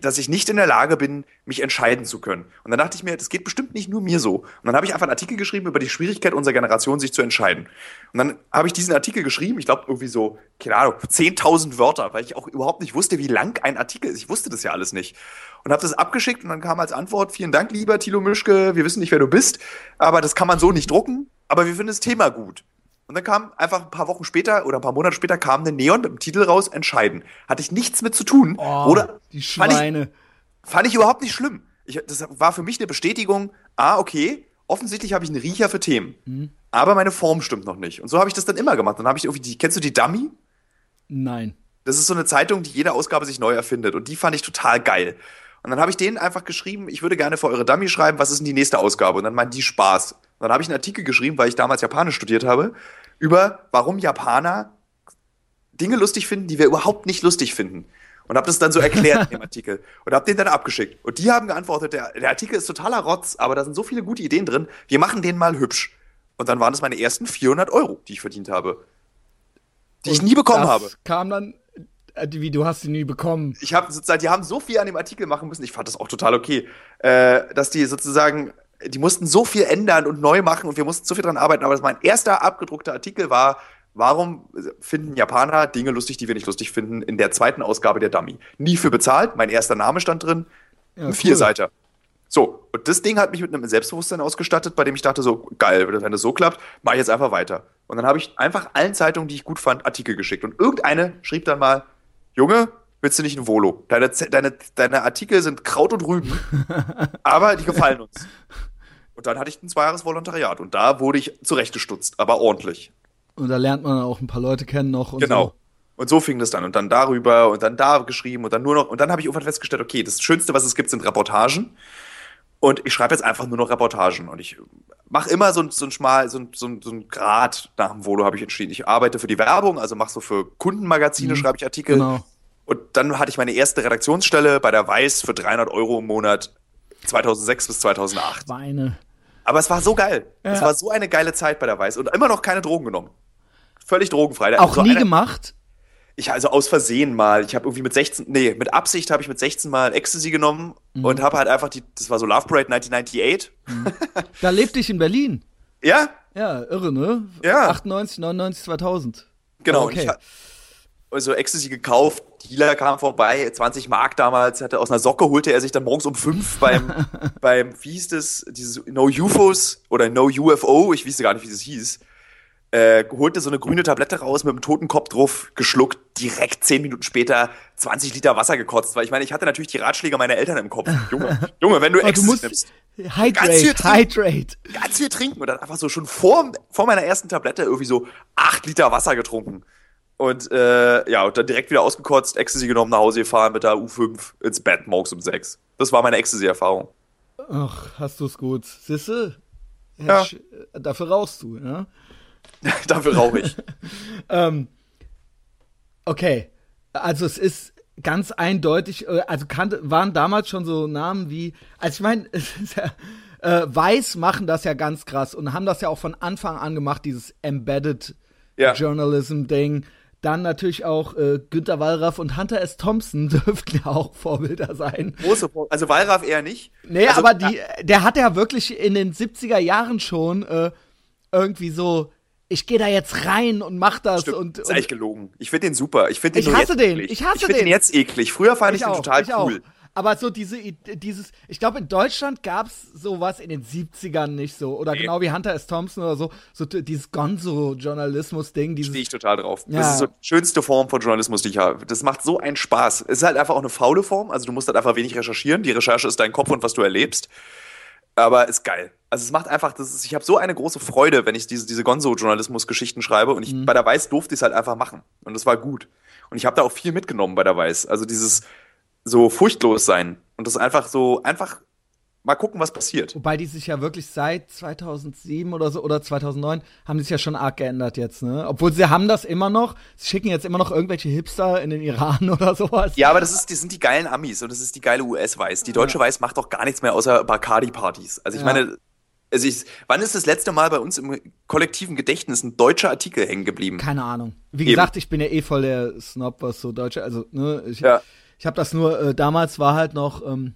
dass ich nicht in der Lage bin, mich entscheiden zu können. Und dann dachte ich mir, das geht bestimmt nicht nur mir so. Und dann habe ich einfach einen Artikel geschrieben über die Schwierigkeit unserer Generation, sich zu entscheiden. Und dann habe ich diesen Artikel geschrieben, ich glaube irgendwie so, keine Ahnung, 10.000 Wörter, weil ich auch überhaupt nicht wusste, wie lang ein Artikel ist. Ich wusste das ja alles nicht. Und habe das abgeschickt und dann kam als Antwort, vielen Dank, lieber Thilo Mischke, wir wissen nicht, wer du bist, aber das kann man so nicht drucken, aber wir finden das Thema gut. Und dann kam einfach ein paar Wochen später oder ein paar Monate später kam eine Neon mit dem Titel raus, Entscheiden. Hatte ich nichts mit zu tun. Oh, oder die Schweine. Fand ich, fand ich überhaupt nicht schlimm. Ich, das war für mich eine Bestätigung, ah, okay, offensichtlich habe ich einen Riecher für Themen. Mhm. Aber meine Form stimmt noch nicht. Und so habe ich das dann immer gemacht. Dann habe ich irgendwie die, kennst du die Dummy? Nein. Das ist so eine Zeitung, die jede Ausgabe sich neu erfindet. Und die fand ich total geil. Und dann habe ich denen einfach geschrieben, ich würde gerne für eure Dummy schreiben, was ist denn die nächste Ausgabe? Und dann meinen die Spaß. Dann habe ich einen Artikel geschrieben, weil ich damals Japanisch studiert habe über warum Japaner Dinge lustig finden, die wir überhaupt nicht lustig finden. Und habe das dann so erklärt [laughs] in dem Artikel. Und habe den dann abgeschickt. Und die haben geantwortet, der, der Artikel ist totaler Rotz, aber da sind so viele gute Ideen drin, wir machen den mal hübsch. Und dann waren das meine ersten 400 Euro, die ich verdient habe. Die Und ich nie bekommen das habe. kam dann, äh, wie, du hast sie nie bekommen. Ich habe sozusagen, die haben so viel an dem Artikel machen müssen, ich fand das auch total okay, äh, dass die sozusagen die mussten so viel ändern und neu machen und wir mussten so viel dran arbeiten. Aber mein erster abgedruckter Artikel war, warum finden Japaner Dinge lustig, die wir nicht lustig finden, in der zweiten Ausgabe der Dummy. Nie für bezahlt, mein erster Name stand drin, ja, ein Vierseiter. So, und das Ding hat mich mit einem Selbstbewusstsein ausgestattet, bei dem ich dachte so, geil, wenn das so klappt, mache ich jetzt einfach weiter. Und dann habe ich einfach allen Zeitungen, die ich gut fand, Artikel geschickt. Und irgendeine schrieb dann mal, Junge, willst du nicht ein Volo? Deine, deine, deine Artikel sind Kraut und Rüben, [laughs] aber die gefallen uns. Und dann hatte ich ein zweijahres Volontariat und da wurde ich zurechtgestutzt, aber ordentlich. Und da lernt man auch ein paar Leute kennen noch. Und genau. So. Und so fing das dann. Und dann darüber und dann da geschrieben und dann nur noch. Und dann habe ich irgendwann festgestellt, okay, das Schönste, was es gibt, sind Reportagen. Und ich schreibe jetzt einfach nur noch Reportagen. Und ich mache immer so, so ein schmal, so, so, so ein Grad nach dem Volo, habe ich entschieden. Ich arbeite für die Werbung, also mache so für Kundenmagazine, mhm. schreibe ich Artikel. Genau. Und dann hatte ich meine erste Redaktionsstelle bei der Weiß für 300 Euro im Monat 2006 bis 2008. Weine. Aber es war so geil. Ja. Es war so eine geile Zeit bei der Weiß und immer noch keine Drogen genommen. Völlig drogenfrei. Auch so nie eine, gemacht? Ich also aus Versehen mal. Ich habe irgendwie mit 16, nee, mit Absicht habe ich mit 16 mal Ecstasy genommen mhm. und habe halt einfach die, das war so Love Parade 1998. Mhm. Da lebte ich in Berlin. Ja? Ja, irre, ne? Ja. 98, 99, 2000. Genau. Okay. Also Ecstasy gekauft, Dealer kam vorbei, 20 Mark damals, hatte aus einer Socke holte er sich dann morgens um fünf beim, [laughs] beim, wie hieß das, dieses No UFOs oder No UFO, ich wusste gar nicht, wie das hieß, äh, holte so eine grüne Tablette raus mit einem toten Kopf drauf, geschluckt, direkt zehn Minuten später 20 Liter Wasser gekotzt, weil ich meine, ich hatte natürlich die Ratschläge meiner Eltern im Kopf. [laughs] Junge, Junge, wenn du Ecstasy nimmst, Hydrate, ganz viel Hydrate. Ganz viel trinken und dann einfach so schon vor, vor meiner ersten Tablette irgendwie so acht Liter Wasser getrunken. Und äh, ja, und dann direkt wieder ausgekotzt, Ecstasy genommen, nach Hause gefahren mit der U5 ins Bett morgens um sechs. Das war meine Ecstasy-Erfahrung. Ach, hast du es gut. Sisse? Ja. Dafür rauchst du, ja? [laughs] Dafür rauche ich. [laughs] ähm, okay. Also es ist ganz eindeutig, äh, also kannte, waren damals schon so Namen wie, also ich meine, [laughs] ja, äh, Weiß machen das ja ganz krass und haben das ja auch von Anfang an gemacht, dieses Embedded ja. Journalism-Ding. Dann natürlich auch äh, Günter Wallraff und Hunter S. Thompson [laughs] dürften ja auch Vorbilder sein. Große Vor Also Wallraff eher nicht. Nee, also, aber die, der hat ja wirklich in den 70er Jahren schon äh, irgendwie so ich gehe da jetzt rein und mach das Stimmt, und, ist eigentlich gelogen. Ich finde den super. Ich finde den ich hasse den. Eklig. Ich hasse ich den. Ich finde den jetzt eklig. Früher fand ich, ich den auch, total ich cool. Auch. Aber so diese, dieses, ich glaube, in Deutschland gab es sowas in den 70ern nicht so. Oder nee. genau wie Hunter S. Thompson oder so, so dieses Gonzo-Journalismus-Ding. Stehe ich total drauf. Ja. Das ist so die schönste Form von Journalismus, die ich habe. Das macht so einen Spaß. Es ist halt einfach auch eine faule Form. Also du musst halt einfach wenig recherchieren. Die Recherche ist dein Kopf und was du erlebst. Aber ist geil. Also es macht einfach, das ist, ich habe so eine große Freude, wenn ich diese, diese Gonzo-Journalismus-Geschichten schreibe. Und ich, mhm. bei der Weiß durfte ich es halt einfach machen. Und das war gut. Und ich habe da auch viel mitgenommen bei der Weiß. Also dieses so furchtlos sein und das einfach so, einfach mal gucken, was passiert. Wobei die sich ja wirklich seit 2007 oder so oder 2009 haben sich ja schon arg geändert jetzt, ne? Obwohl sie haben das immer noch. Sie schicken jetzt immer noch irgendwelche Hipster in den Iran [laughs] oder sowas. Ja, aber das ist, die sind die geilen Amis und das ist die geile US-Weiß. Die deutsche ja. Weiß macht doch gar nichts mehr außer Bacardi-Partys. Also ich ja. meine, also ich, wann ist das letzte Mal bei uns im kollektiven Gedächtnis ein deutscher Artikel hängen geblieben? Keine Ahnung. Wie Eben. gesagt, ich bin ja eh voll der Snob, was so deutsche, also ne, ich, ja. Ich habe das nur äh, damals war halt noch ähm,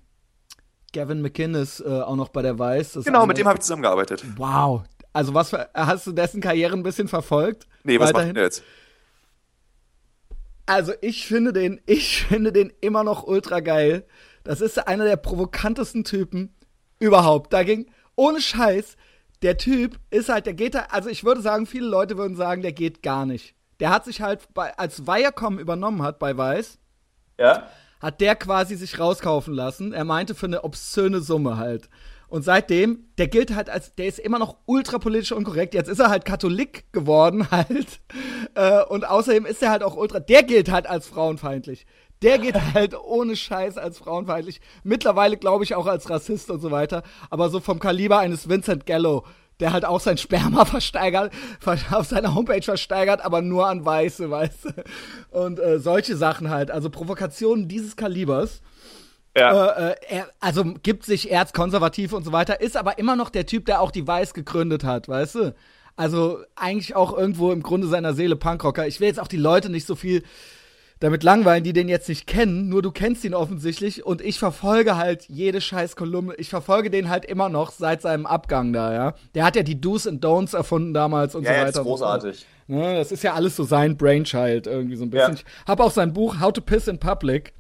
Gavin McInnes äh, auch noch bei der Weiß. Genau, mit dem habe ich zusammengearbeitet. Wow. Also was für, hast du dessen Karriere ein bisschen verfolgt? Nee, was macht er jetzt? Also ich finde den, [laughs] ich finde den immer noch ultra geil. Das ist einer der provokantesten Typen überhaupt. Da ging, ohne Scheiß, der Typ ist halt, der geht da, also ich würde sagen, viele Leute würden sagen, der geht gar nicht. Der hat sich halt, bei, als Viacom übernommen hat bei Weiß, ja? hat der quasi sich rauskaufen lassen. Er meinte für eine obszöne Summe halt. Und seitdem, der gilt halt als, der ist immer noch ultrapolitisch unkorrekt. Jetzt ist er halt Katholik geworden [laughs] halt. Äh, und außerdem ist er halt auch ultra, der gilt halt als frauenfeindlich. Der geht [laughs] halt ohne Scheiß als frauenfeindlich. Mittlerweile glaube ich auch als Rassist und so weiter. Aber so vom Kaliber eines Vincent Gallo, der halt auch sein Sperma [laughs] versteigert, auf seiner Homepage versteigert, aber nur an Weiße, weißt du. Und äh, solche Sachen halt. Also Provokationen dieses Kalibers. Ja. Äh, äh, er, also gibt sich erzkonservativ und so weiter, ist aber immer noch der Typ, der auch die Weiß gegründet hat, weißt du? Also eigentlich auch irgendwo im Grunde seiner Seele Punkrocker. Ich will jetzt auch die Leute nicht so viel damit langweilen, die den jetzt nicht kennen, nur du kennst ihn offensichtlich und ich verfolge halt jede scheiß Kolumne. Ich verfolge den halt immer noch seit seinem Abgang da, ja. Der hat ja die Do's and Don'ts erfunden damals und ja, so weiter. Ja, ist großartig. Ne, das ist ja alles so sein Brainchild irgendwie so ein bisschen. Ja. Ich habe auch sein Buch How to Piss in Public.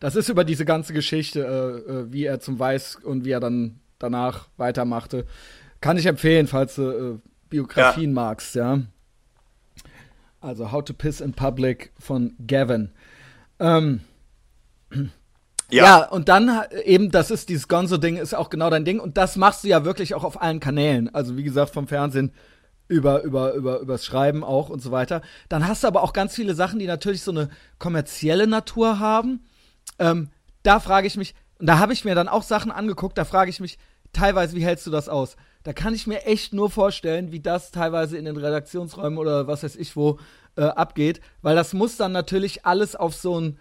das ist über diese ganze Geschichte, äh, äh, wie er zum Weiß und wie er dann danach weitermachte. Kann ich empfehlen, falls du äh, Biografien ja. magst, ja. Also How to Piss in Public von Gavin. Ähm, ja. ja. und dann eben, das ist dieses Gonzo-Ding, ist auch genau dein Ding. Und das machst du ja wirklich auch auf allen Kanälen. Also wie gesagt, vom Fernsehen über, über, über, übers Schreiben auch und so weiter. Dann hast du aber auch ganz viele Sachen, die natürlich so eine kommerzielle Natur haben. Ähm, da frage ich mich, und da habe ich mir dann auch Sachen angeguckt, da frage ich mich teilweise, wie hältst du das aus? da kann ich mir echt nur vorstellen, wie das teilweise in den Redaktionsräumen oder was weiß ich wo äh, abgeht, weil das muss dann natürlich alles auf so ein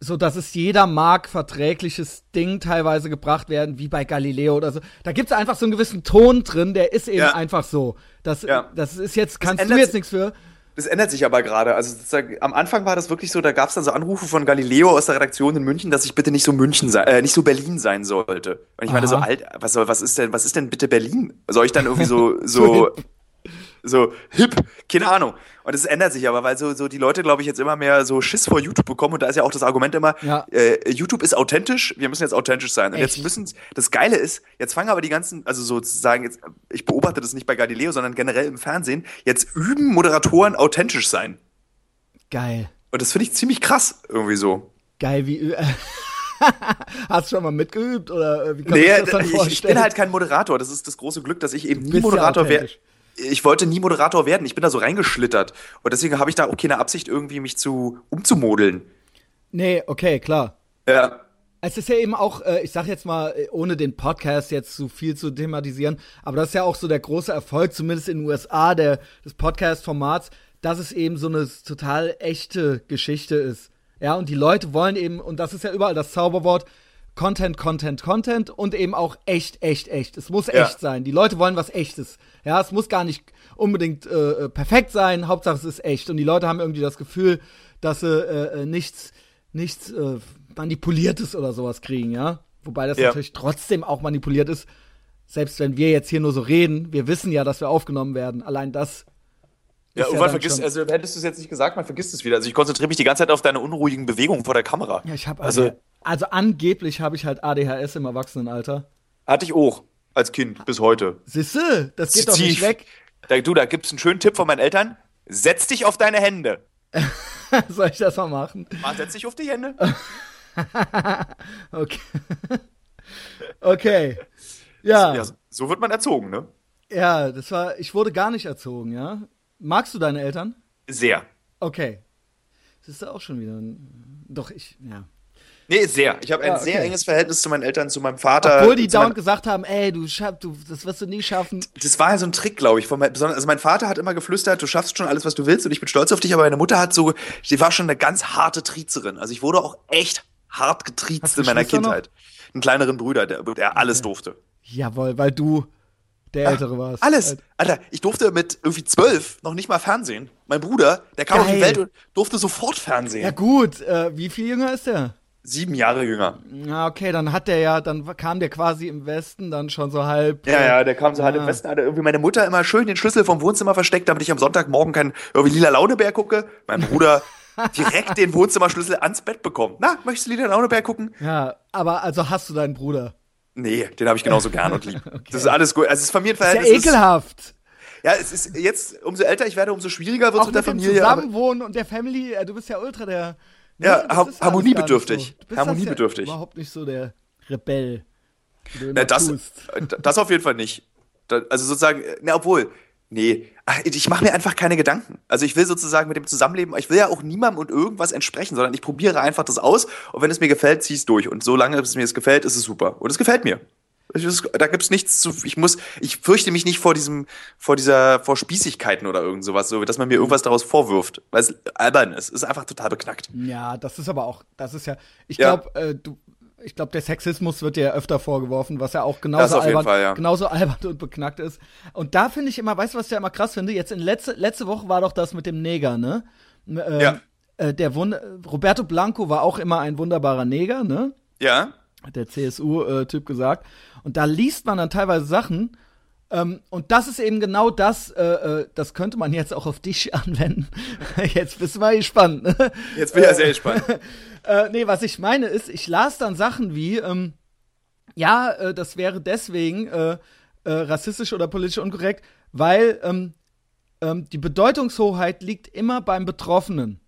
so dass es jeder mag verträgliches Ding teilweise gebracht werden, wie bei Galileo oder so. Da gibt es einfach so einen gewissen Ton drin, der ist eben ja. einfach so. Das, ja. das ist jetzt, kannst das du jetzt nichts für. Das ändert sich aber gerade. Also am Anfang war das wirklich so, da gab es dann so Anrufe von Galileo aus der Redaktion in München, dass ich bitte nicht so München sein, äh, nicht so Berlin sein sollte. Und ich meine so, Aha. alt, was soll, was ist denn, was ist denn bitte Berlin? Soll ich dann irgendwie so, [laughs] so, so hip? Keine Ahnung. Und es ändert sich aber, weil so, so die Leute, glaube ich, jetzt immer mehr so Schiss vor YouTube bekommen und da ist ja auch das Argument immer, Ja. äh, YouTube ist authentisch, wir müssen jetzt authentisch sein. Und Echt? jetzt müssen, das Geile ist, jetzt fangen aber die ganzen, also sozusagen, jetzt, ich beobachte das nicht bei Galileo, sondern generell im Fernsehen, jetzt üben Moderatoren authentisch sein. Geil. Und das finde ich ziemlich krass, irgendwie so. Geil, wie. [laughs] Hast du schon mal mitgeübt oder äh, wie kann Nee, sich das dann ich, vorstellen? ich bin halt kein Moderator. Das ist das große Glück, dass ich eben nie bist ja Moderator werde. Ich wollte nie Moderator werden. Ich bin da so reingeschlittert. Und deswegen habe ich da auch keine Absicht, irgendwie mich zu umzumodeln. Nee, okay, klar. Ja. Es ist ja eben auch, äh, ich sag jetzt mal, äh, ohne den Podcast jetzt zu viel zu thematisieren, aber das ist ja auch so der große Erfolg, zumindest in den USA, der, des Podcast-Formats, dass es eben so eine total echte Geschichte ist. Ja, und die Leute wollen eben, und das ist ja überall das Zauberwort, Content, Content, Content und eben auch echt, echt, echt. Es muss Ja. echt sein. Die Leute wollen was Echtes. Ja, es muss gar nicht unbedingt äh, äh, perfekt sein. Hauptsache es ist echt. Und die Leute haben irgendwie das Gefühl, dass sie äh, äh, nichts, nichts äh, manipuliertes oder sowas kriegen, ja. Wobei das Ja. natürlich trotzdem auch manipuliert ist. Selbst wenn wir jetzt hier nur so reden, wir wissen ja, dass wir aufgenommen werden. Allein das. Ja, irgendwann dann vergisst, also hättest du es jetzt nicht gesagt, man vergisst es wieder. Also ich konzentriere mich die ganze Zeit auf deine unruhigen Bewegungen vor der Kamera. Ja, ich habe also also, also angeblich habe ich halt ADHS im Erwachsenenalter. hatte ich auch als Kind bis heute. Siehste, das geht doch nicht weg. Da, du, da gibt's einen schönen Tipp von meinen Eltern. Setz dich auf deine Hände. [laughs] Soll ich das mal machen? Mann, setz dich auf die Hände. [laughs] Okay. okay. Ja, Ja, ja, so wird man erzogen, ne? das war, ich wurde gar nicht erzogen, ja. Magst du deine Eltern? Sehr. Okay. Das ist auch schon wieder. ein- Doch, ich, ja. Nee, sehr. Ich habe ein Ja, sehr okay. enges Verhältnis zu meinen Eltern, zu meinem Vater. Obwohl die dauernd gesagt haben, ey, du schaffst, du, das wirst du nie schaffen. Das war ja so ein Trick, glaube ich. Von mein, besonders, also mein Vater hat immer geflüstert, du schaffst schon alles, was du willst und ich bin stolz auf dich, aber meine Mutter hat so, sie war schon eine ganz harte Triezerin. Also ich wurde auch echt hart getriezt in meiner Geschwister noch? Kindheit. Einen kleineren Bruder, der, der alles durfte. Jawohl, weil du der Ältere warst. Alles. Halt. Alter, ich durfte mit irgendwie zwölf noch nicht mal Fernsehen. Mein Bruder, der kam auf die Geil. Welt und durfte sofort Fernsehen. Ja gut, äh, wie viel jünger ist der? Sieben Jahre jünger. Na okay, dann hat der ja, dann kam der quasi im Westen dann schon so halb. Ja, ja, der kam so halt im Ah. Westen, hatte irgendwie meine Mutter immer schön den Schlüssel vom Wohnzimmer versteckt, damit ich am Sonntagmorgen kein irgendwie lila Launebär gucke. Mein Bruder [laughs] direkt den Wohnzimmerschlüssel ans Bett bekommen. Na, möchtest du lila Launebär gucken? Ja, aber also hast du deinen Bruder. Nee, den habe ich genauso gern und lieb. [laughs] Das ist alles gut. Also das Ist ja Familienverhältnis ekelhaft. ja, es ist jetzt, umso älter ich werde, umso schwieriger wird es mit der Familie. Zusammenwohnen und der Family, äh, du bist ja ultra der. Ja, har- ist alles harmoniebedürftig. so. Du bist Harmoniebedürftig. Das ja überhaupt nicht so der Rebell. Na, das, tust. das auf jeden Fall nicht. Da, also sozusagen, na obwohl, nee, ich mache mir einfach keine Gedanken. Also ich will sozusagen mit dem Zusammenleben, ich will ja auch niemandem und irgendwas entsprechen, sondern ich probiere einfach das aus und wenn es mir gefällt, zieh es durch. Und solange es mir es gefällt, ist es super. Und es gefällt mir. Es ist, da gibt's nichts zu, ich muss, ich fürchte mich nicht vor diesem, vor dieser, vor Spießigkeiten oder irgend sowas, so, dass man mir irgendwas daraus vorwirft, weil es albern ist. Es ist einfach total beknackt. Ja, das ist aber auch, das ist ja, ich Ja. glaube, äh, du, ich glaube, der Sexismus wird dir ja öfter vorgevorgeworfen, was ja auch genauso albern, Fall, ja. genauso albern und beknackt ist. Und da finde ich immer, weißt du, was ich ja immer krass finde? Jetzt in letzte, letzte Woche war doch das mit dem Neger, ne? Ähm, Ja. Äh, der Wund Roberto Blanco war auch immer ein wunderbarer Neger, ne? Ja? Hat der CSU-Typ gesagt. Und da liest man dann teilweise Sachen. Ähm, und das ist eben genau das, äh, äh, das könnte man jetzt auch auf dich [laughs] anwenden. jetzt bist du mal gespannt. ne? Jetzt bin ich ja sehr gespannt. [laughs] äh, nee, was ich meine ist, ich las dann Sachen wie, ähm, ja, äh, das wäre deswegen äh, äh, rassistisch oder politisch unkorrekt, weil ähm, ähm, die Bedeutungshoheit liegt immer beim Betroffenen.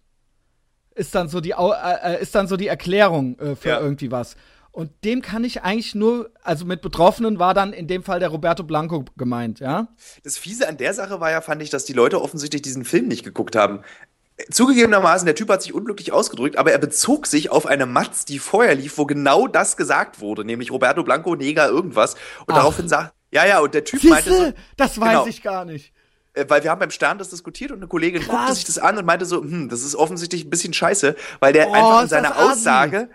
Ist dann so die, äh, äh, ist dann so die Erklärung äh, für Ja. irgendwie was. Und dem kann ich eigentlich nur, also mit Betroffenen war dann in dem Fall der Roberto Blanco gemeint, ja? Das Fiese an der Sache war ja, fand ich, dass die Leute offensichtlich diesen Film nicht geguckt haben. Zugegebenermaßen, der Typ hat sich unglücklich ausgedrückt, aber er bezog sich auf eine Matz, die vorher lief, wo genau das gesagt wurde, nämlich Roberto Blanco, Neger, irgendwas. Und Ach. daraufhin sagt, ja, ja, und der Typ meinte so, Siehste, das weiß genau. ich gar nicht. äh, weil wir haben beim Stern das diskutiert und eine Kollegin Krass. guckte sich das an und meinte so, hm, das ist offensichtlich ein bisschen scheiße, weil der Oh, einfach in seiner. Aussage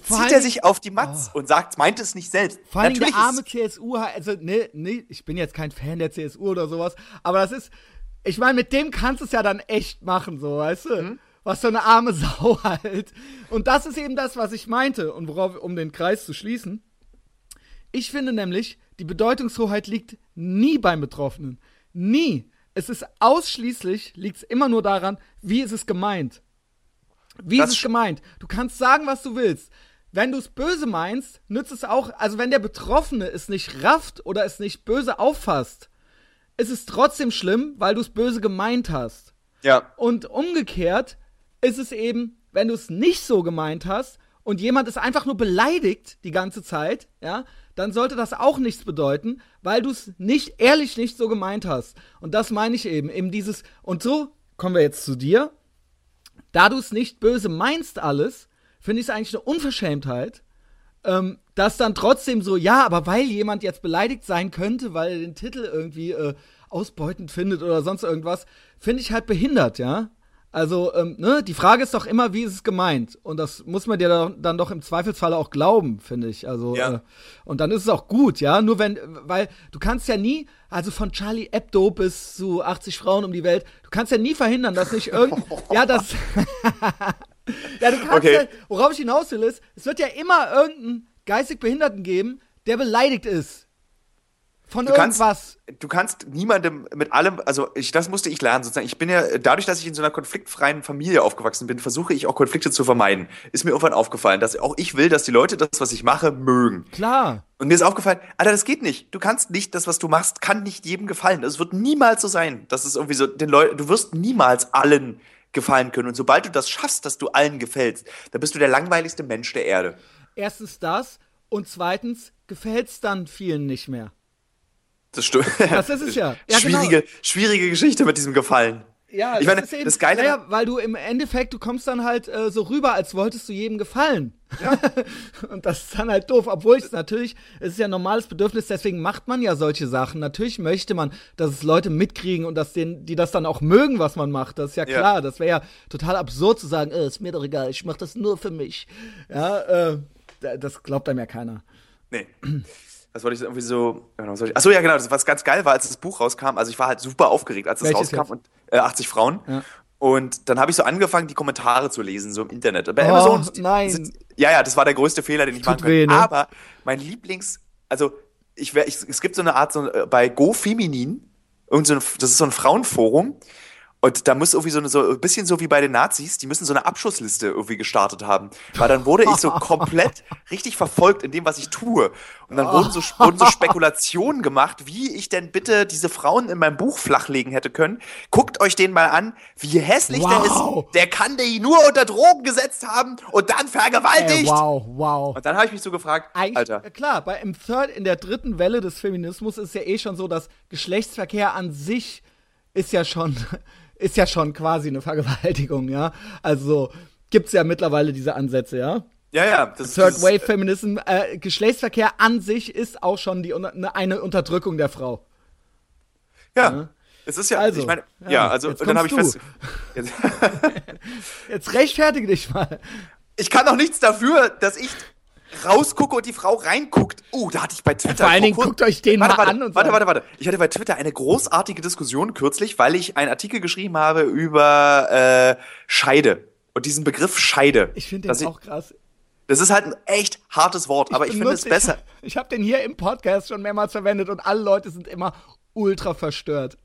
bezieht allem- er sich auf die Matz und sagt, meint es nicht selbst. Vor allem der Natürlich arme ist, CSU, also nee, nee, ich bin jetzt kein Fan der CSU oder sowas, aber das ist, Ich meine, mit dem kannst du es ja dann echt machen, so, weißt du? Mhm. Was für eine arme [laughs] Sau halt. Und das ist eben das, was ich meinte und worauf, um den Kreis zu schließen. Ich finde nämlich, die Bedeutungshoheit liegt nie beim Betroffenen. Nie. Es ist ausschließlich, liegt es immer nur daran, wie ist es gemeint. Wie das ist es gemeint? Du kannst sagen, was du willst. Wenn du es böse meinst, nützt es auch, also wenn der Betroffene es nicht rafft oder es nicht böse auffasst, ist es trotzdem schlimm, weil du es böse gemeint hast. Ja. Und umgekehrt ist es eben, wenn du es nicht so gemeint hast und jemand ist einfach nur beleidigt die ganze Zeit, ja, dann sollte das auch nichts bedeuten, weil du es nicht ehrlich nicht so gemeint hast. Und das meine ich eben, eben dieses und so kommen wir jetzt zu dir. Da du es nicht böse meinst alles, finde ich es eigentlich eine Unverschämtheit, ähm, dass dann trotzdem so, ja, aber weil jemand jetzt beleidigt sein könnte, weil er den Titel irgendwie äh, ausbeutend findet oder sonst irgendwas, finde ich halt behindert, ja. Also, ähm, ne, die Frage ist doch immer, wie ist es gemeint? Und das muss man dir dann doch im Zweifelsfalle auch glauben, finde ich. Also, ja. äh, und dann ist es auch gut, ja. Nur wenn, weil du kannst ja nie, also von Charlie Hebdo bis zu 80 Frauen um die Welt, du kannst ja nie verhindern, dass nicht irgend, [laughs] ja, das, [laughs] ja, du kannst okay. ja, worauf ich hinaus will, ist, es wird ja immer irgendeinen geistig Behinderten geben, der beleidigt ist. Von du irgendwas. Kannst, du kannst niemandem mit allem, also ich, das musste ich lernen sozusagen. Ich bin ja, dadurch, dass ich in so einer konfliktfreien Familie aufgewachsen bin, versuche ich auch Konflikte zu vermeiden. Ist mir irgendwann aufgefallen, dass auch ich will, dass die Leute das, was ich mache, mögen. Klar. Und mir ist aufgefallen, Alter, das geht nicht. Du kannst nicht, das, was du machst, kann nicht jedem gefallen. Das wird niemals so sein. Das ist irgendwie so, den Leuten, du wirst niemals allen gefallen können. Und sobald du das schaffst, dass du allen gefällst, dann bist du der langweiligste Mensch der Erde. Erstens das und zweitens gefällt's dann vielen nicht mehr. Das stimmt. Das ist es [laughs] ja. ja schwierige, genau. schwierige Geschichte mit diesem Gefallen. Ja, ich meine, das, eben, das Geile. Naja, weil du im Endeffekt, du kommst dann halt äh, so rüber, als wolltest du jedem gefallen. Ja. [laughs] und das ist dann halt doof. Obwohl es natürlich, es ist ja ein normales Bedürfnis, deswegen macht man ja solche Sachen. Natürlich möchte man, dass es Leute mitkriegen und dass denen, die das dann auch mögen, was man macht. Das ist ja klar. Ja. Das wäre ja total absurd zu sagen, äh, ist mir doch egal, ich mach das nur für mich. Ja, äh, das glaubt einem ja keiner. Nee was wollte ich irgendwie so, genau, soll ich, achso, ja, genau, das, was ganz geil war, als das Buch rauskam, also ich war halt super aufgeregt, als es rauskam und äh, 80 Frauen. Ja. Und dann habe ich so angefangen, die Kommentare zu lesen, so im Internet. Bei oh, Amazon. Nein. Sind, ja, ja, das war der größte Fehler, den ich machen konnte. Ne? Aber mein Lieblings, also ich, ich, es gibt so eine Art, so, äh, bei GoFeminin, irgend so ein, das ist so ein Frauenforum, und da muss irgendwie so, eine, so ein bisschen so wie bei den Nazis, die müssen so eine Abschussliste irgendwie gestartet haben. Weil dann wurde ich so [laughs] komplett richtig verfolgt in dem, was ich tue. Und dann wurden so, wurden so Spekulationen gemacht, wie ich denn bitte diese Frauen in meinem Buch flachlegen hätte können. Guckt euch den mal an, wie hässlich wow. der ist. Der kann die nur unter Drogen gesetzt haben und dann vergewaltigt. Äh, wow, wow. Und dann habe ich mich so gefragt, Eigentlich, Alter. Äh, klar, bei, im Third, in der dritten Welle des Feminismus ist ja eh schon so, dass Geschlechtsverkehr an sich ist ja schon ist ja schon quasi eine Vergewaltigung, ja. Also gibt es ja mittlerweile diese Ansätze, ja. Ja, ja. Das, Third das, Wave Feminism, äh, Geschlechtsverkehr an sich ist auch schon die, ne, eine Unterdrückung der Frau. Ja. ja. Es ist ja, also, ich meine, ja, ja, also und dann habe ich fest. Jetzt, [laughs] jetzt rechtfertige dich mal. Ich kann doch nichts dafür, dass ich rausgucke und die Frau reinguckt. Oh, da hatte ich bei Twitter. Vor allen Dingen guckt euch den warte, mal warte, an und Warte, warte, warte. Ich hatte bei Twitter eine großartige Diskussion kürzlich, weil ich einen Artikel geschrieben habe über äh, Scheide und diesen Begriff Scheide. Ich finde den auch krass. Das ist halt ein echt hartes Wort, aber ich, ich finde es besser. [laughs] Ich, ich habe den hier im Podcast schon mehrmals verwendet und alle Leute sind immer ultra verstört.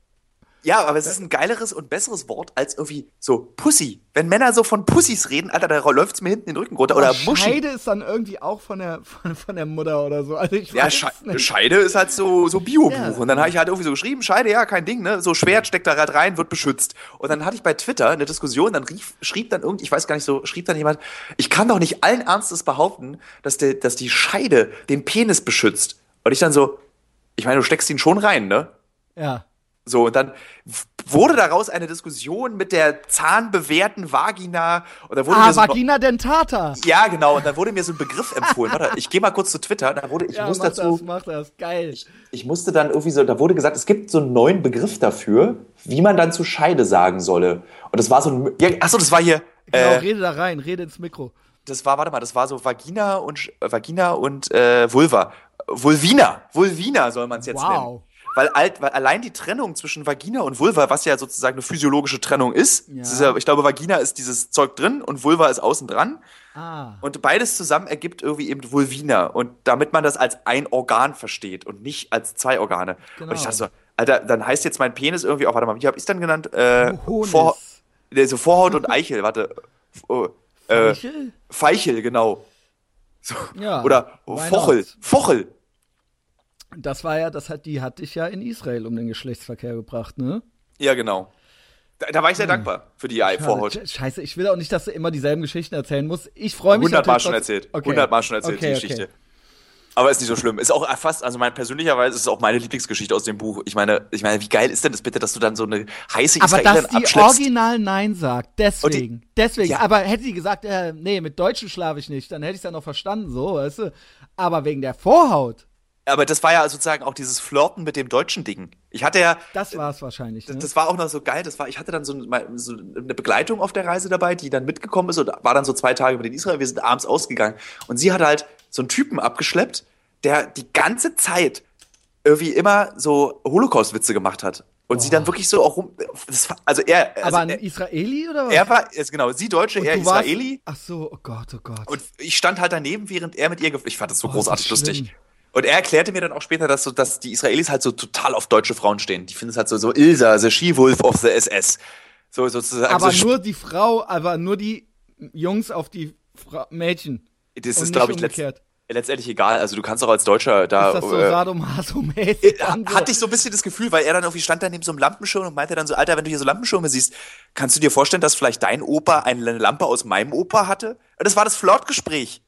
Ja, aber es ist ein geileres und besseres Wort als irgendwie so Pussy. Wenn Männer so von Pussys reden, Alter, da läuft's mir hinten den Rücken runter. Oder Muschi. Scheide ist dann irgendwie auch von der, von, von der Mutter oder so. Also ich ja, Sche nicht. Scheide ist halt so, so Bio-Buch. Ja. Und dann habe ich halt irgendwie so geschrieben, Scheide, ja, kein Ding, ne? So Schwert steckt da halt rein, wird beschützt. Und dann hatte ich bei Twitter eine Diskussion, dann rief, schrieb dann irgendwie, ich weiß gar nicht so, schrieb dann jemand, ich kann doch nicht allen Ernstes behaupten, dass, der, dass die Scheide den Penis beschützt. Und ich dann so, ich meine, du steckst ihn schon rein, ne? Ja. So, und dann wurde daraus eine Diskussion mit der zahnbewehrten Vagina. Und da wurde ah, mir so Vagina dentata. Ja, genau. Und da wurde mir so ein Begriff empfohlen. Warte, ich gehe mal kurz zu Twitter. Da wurde, ich ja, muss mach dazu. Das, mach das, geil. Ich, ich, musste dann irgendwie so, da wurde gesagt, es gibt so einen neuen Begriff dafür, wie man dann zu Scheide sagen solle. Und das war so ein. Ja, achso, das war hier. Genau, äh, rede da rein, rede ins Mikro. Das war, warte mal, das war so Vagina und Vagina und äh, Vulva. Vulvina. Vulvina soll man es jetzt wow. nennen. Weil, alt, weil allein die Trennung zwischen Vagina und Vulva, was ja sozusagen eine physiologische Trennung ist, Ja. ist ja ich glaube, Vagina ist dieses Zeug drin und Vulva ist außen dran. Ah. Und beides zusammen ergibt irgendwie eben Vulvina. Und damit man das als ein Organ versteht und nicht als zwei Organe. Genau. Und ich dachte so, Alter, dann heißt jetzt mein Penis irgendwie auch, warte mal, wie hab ich's dann genannt? Äh. Vor, nee, so Vorhaut und Eichel, warte. Oh, äh, Eichel? Feichel, genau. So. Ja, Oder Fochel. Fochel. Das war ja, das hat, die hatte ich ja in Israel um den Geschlechtsverkehr gebracht, ne? Ja, genau. Da, da war ich sehr Hm. dankbar für die Vorhaut. Scheiße, ich will auch nicht, dass du immer dieselben Geschichten erzählen musst. Ich freue mich Hundertmal natürlich schon erzählt. Okay. Hundertmal schon erzählt, Okay, die okay. Geschichte. Aber ist nicht so schlimm. Ist auch fast, also mein persönlicherweise ist es auch meine Lieblingsgeschichte aus dem Buch. Ich meine, ich meine, wie geil ist denn das bitte, dass du dann so eine heiße Aber Israelin dass die abschleppst? original Nein sagt, deswegen. deswegen. Ja. Aber hätte sie gesagt, äh, nee, mit Deutschen schlafe ich nicht, dann hätte ich es ja noch verstanden, so, weißt du. Aber wegen der Vorhaut, Aber das war ja sozusagen auch dieses Flirten mit dem deutschen Ding. Ich hatte ja, das war es wahrscheinlich. Ne? das war auch noch so geil. Das war, ich hatte dann so, so eine Begleitung auf der Reise dabei, die dann mitgekommen ist und war dann so zwei Tage mit in Israel. Wir sind abends ausgegangen und sie hat halt so einen Typen abgeschleppt, der die ganze Zeit irgendwie immer so Holocaust-Witze gemacht hat und sie dann wirklich so auch rum. Das war, also er, also Aber ein er, Israeli oder was? er war, genau, sie Deutsche, Und er du warst- Israeli. Ach so, oh Gott, oh Gott. Und ich stand halt daneben, während er mit ihr, ich fand das so Oh, großartig das lustig. Und er erklärte mir dann auch später, dass so, dass die Israelis halt so total auf deutsche Frauen stehen. Die finden es halt so, so Ilsa, the She-Wolf of the SS. So sozusagen. aber so, nur die Frau, aber nur die Jungs auf die Fra Mädchen. das ist, glaube ich, umgekehrt. letztendlich egal. Also du kannst auch als Deutscher da. Ist das so äh, sadomaso-mäßig? so? hatte ich so ein bisschen das Gefühl, weil er dann irgendwie stand da neben so einem Lampenschirm und meinte dann so, Alter, wenn du hier so Lampenschirme siehst, kannst du dir vorstellen, dass vielleicht dein Opa eine Lampe aus meinem Opa hatte? Das war das Flirtgespräch.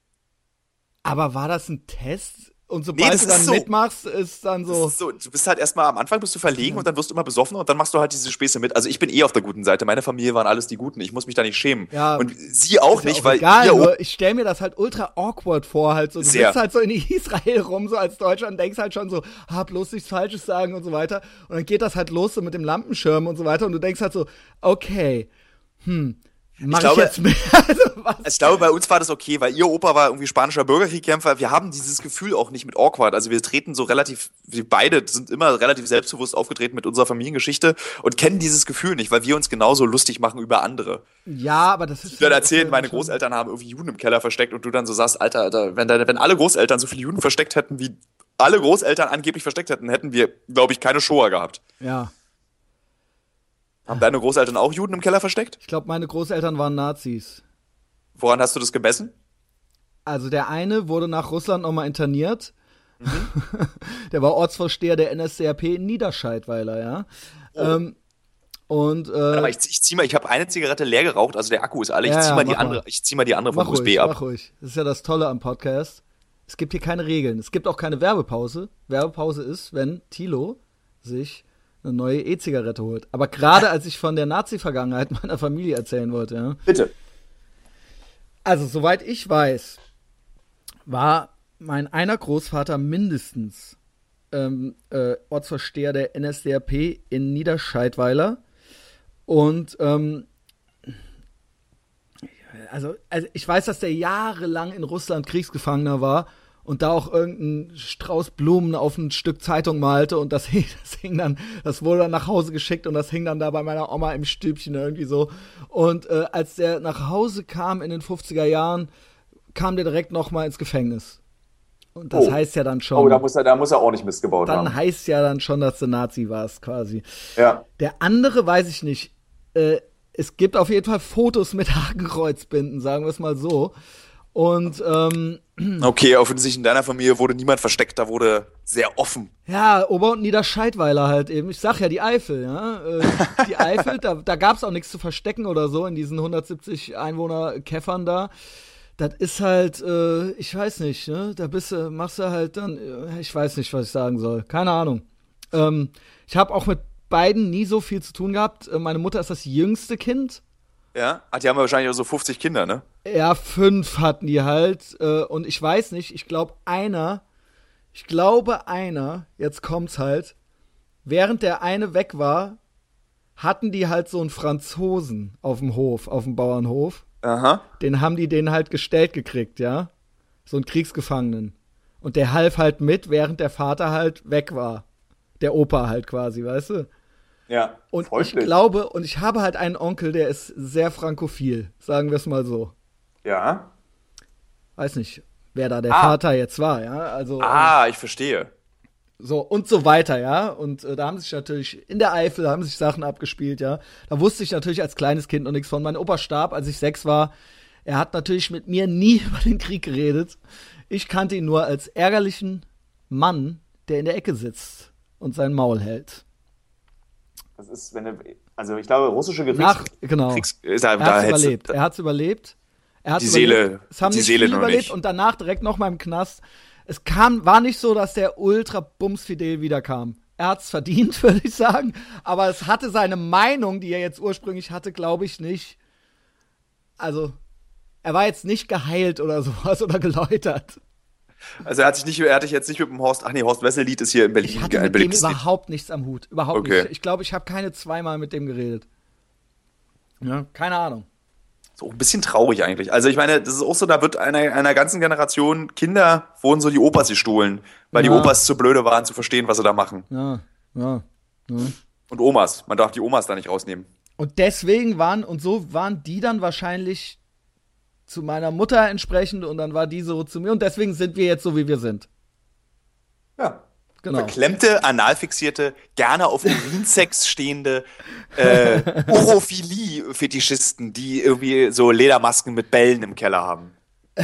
Aber war das ein Test? Und sobald das du dann ist so. mitmachst, ist dann so. ist so, du bist halt erstmal am Anfang bist du verlegen und dann wirst du immer besoffen und dann machst du halt diese Späße mit. Also ich bin eh auf der guten Seite. Meine Familie waren alles die Guten. Ich muss mich da nicht schämen. Ja. und sie auch ja nicht, auch weil egal, ihr nur ich stell mir das halt ultra awkward vor, halt so. Du Sehr. bist halt so in Israel rum, so als Deutscher und denkst halt schon so, ha, bloß nichts Falsches sagen und so weiter. Und dann geht das halt los so mit dem Lampenschirm und so weiter und du denkst halt so, okay, hm, mach ich, glaube- jetzt mehr? [laughs] also? Ich glaube, bei uns war das okay, weil ihr Opa war irgendwie spanischer Bürgerkriegkämpfer. Wir haben dieses Gefühl auch nicht mit awkward. Also wir treten so relativ, wir beide sind immer relativ selbstbewusst aufgetreten mit unserer Familiengeschichte und kennen dieses Gefühl nicht, weil wir uns genauso lustig machen über andere. Ja, aber das ist. Dann halt- erzählen, meine schon- Großeltern haben irgendwie Juden im Keller versteckt und du dann so sagst, Alter, Alter, wenn, deine, wenn alle Großeltern so viele Juden versteckt hätten, wie alle Großeltern angeblich versteckt hätten, hätten wir, glaube ich, keine Shoah gehabt. Ja. Haben deine Großeltern auch Juden im Keller versteckt? Ich glaube, meine Großeltern waren Nazis. Woran hast du das gemessen? Also der eine wurde nach Russland nochmal interniert. Mhm. [laughs] der war Ortsvorsteher der NSDAP in Niederscheidweiler, ja. Oh. Ähm, und äh, mal, ich, ich zieh mal, ich habe eine Zigarette leer geraucht, also der Akku ist alle. Ich Ja, zieh mal die andere, mal. ich zieh mal die andere vom mach USB ruhig, ab. mach ruhig. Das ist ja das Tolle am Podcast. Es gibt hier keine Regeln. Es gibt auch keine Werbepause. Werbepause ist, wenn Tilo sich eine neue E-Zigarette holt. Aber gerade als ich von der Nazi-Vergangenheit [laughs] meiner Familie erzählen wollte, ja. Bitte. Also, soweit ich weiß, war mein einer Großvater mindestens ähm, äh, Ortsvorsteher der NSDAP in Niederscheidweiler. Und ähm, also, also ich weiß, dass der jahrelang in Russland Kriegsgefangener war und da auch irgendein Strauß Blumen auf ein Stück Zeitung malte und das, [laughs] hing- das hing dann, das wurde dann nach Hause geschickt und das hing dann da bei meiner Oma im Stübchen irgendwie so. Und äh, als der nach Hause kam in den 50er Jahren, kam der direkt nochmal ins Gefängnis. Und das Oh. heißt ja dann schon, Oh, da muss er, da muss er auch nicht Mist gebaut dann haben. heißt ja dann schon, dass du Nazi warst quasi. Ja. Der andere weiß ich nicht. Äh, es gibt auf jeden Fall Fotos mit [laughs] Hakenkreuzbinden, sagen wir es mal so. Und ähm, [clears throat] Okay, offensichtlich in deiner Familie wurde niemand versteckt, da wurde sehr offen. ja, Ober- und Niederscheidweiler halt eben. Ich sag ja, die Eifel, ja. Äh, die [laughs] Eifel, da, da gab's auch nichts zu verstecken oder so in diesen 170 Einwohner-Käffern da. Das ist halt, äh, ich weiß nicht, ne? Da bist du, machst du halt dann, äh, ich weiß nicht, was ich sagen soll. Keine Ahnung. Ähm, ich habe auch mit beiden nie so viel zu tun gehabt. Äh, Meine Mutter ist das jüngste Kind. Ja? Ah, Die haben ja wahrscheinlich auch so 50 Kinder, ne? Ja, fünf hatten die halt. Äh, und ich weiß nicht, ich glaube einer, ich glaube einer, jetzt kommt's halt, während der eine weg war, hatten die halt so einen Franzosen auf dem Hof, auf dem Bauernhof. Aha. Den haben die den halt gestellt gekriegt, ja? So einen Kriegsgefangenen. Und der half halt mit, während der Vater halt weg war. der Opa halt quasi, weißt du? Ja. Und ich glaube, und ich habe halt einen Onkel, der ist sehr frankophil, sagen wir es mal so. Ja. Weiß nicht, wer da der ah. Vater jetzt war, ja. Also, ah, ich verstehe. So, und so weiter, ja. Und äh, da haben sich natürlich, in der Eifel haben sich Sachen abgespielt, ja. Da wusste ich natürlich als kleines Kind noch nichts von. Mein Opa starb, als ich sechs war. Er hat natürlich mit mir nie [laughs] über den Krieg geredet. Ich kannte ihn nur als ärgerlichen Mann, der in der Ecke sitzt und sein Maul hält. Das ist, wenn er, also ich glaube, russische Kriegs Nach, genau. Kriegs, äh, da, er hat überlebt. Er hat es überlebt. Er hat die Seele, es haben die nicht Seele viele überlebt nicht. und danach direkt noch mal im Knast es kam, war nicht so, dass der ultra bumsfidel wiederkam. Er hat's verdient, [laughs] würde ich sagen. Aber es hatte seine Meinung, die er jetzt ursprünglich hatte, glaube ich nicht. Also, er war jetzt nicht geheilt oder [laughs] sowas oder geläutert. Also er hat sich nicht, er hatte jetzt nicht mit dem Horst, ach nee, Horst Wessel-Lied ist hier in Berlin. Ich hatte mit dem überhaupt nichts am Hut. Überhaupt okay. nicht. Ich glaube, ich habe keine zweimal mit dem geredet. Ja, keine Ahnung so ein bisschen traurig eigentlich. Also ich meine, das ist auch so, da wird einer, einer ganzen Generation Kinder wurden so die Opas gestohlen, weil ja. die Opas zu blöde waren zu verstehen, was sie da machen. Ja, ja, ja. Und Omas, man darf die Omas da nicht rausnehmen. Und deswegen waren, und so waren die dann wahrscheinlich zu meiner Mutter entsprechend und dann war die so zu mir und deswegen sind wir jetzt so, wie wir sind. Ja. Genau. Verklemmte, analfixierte, gerne auf Urinsex [laughs] stehende äh, Urophilie-Fetischisten, die irgendwie so Ledermasken mit Bällen im Keller haben. [laughs]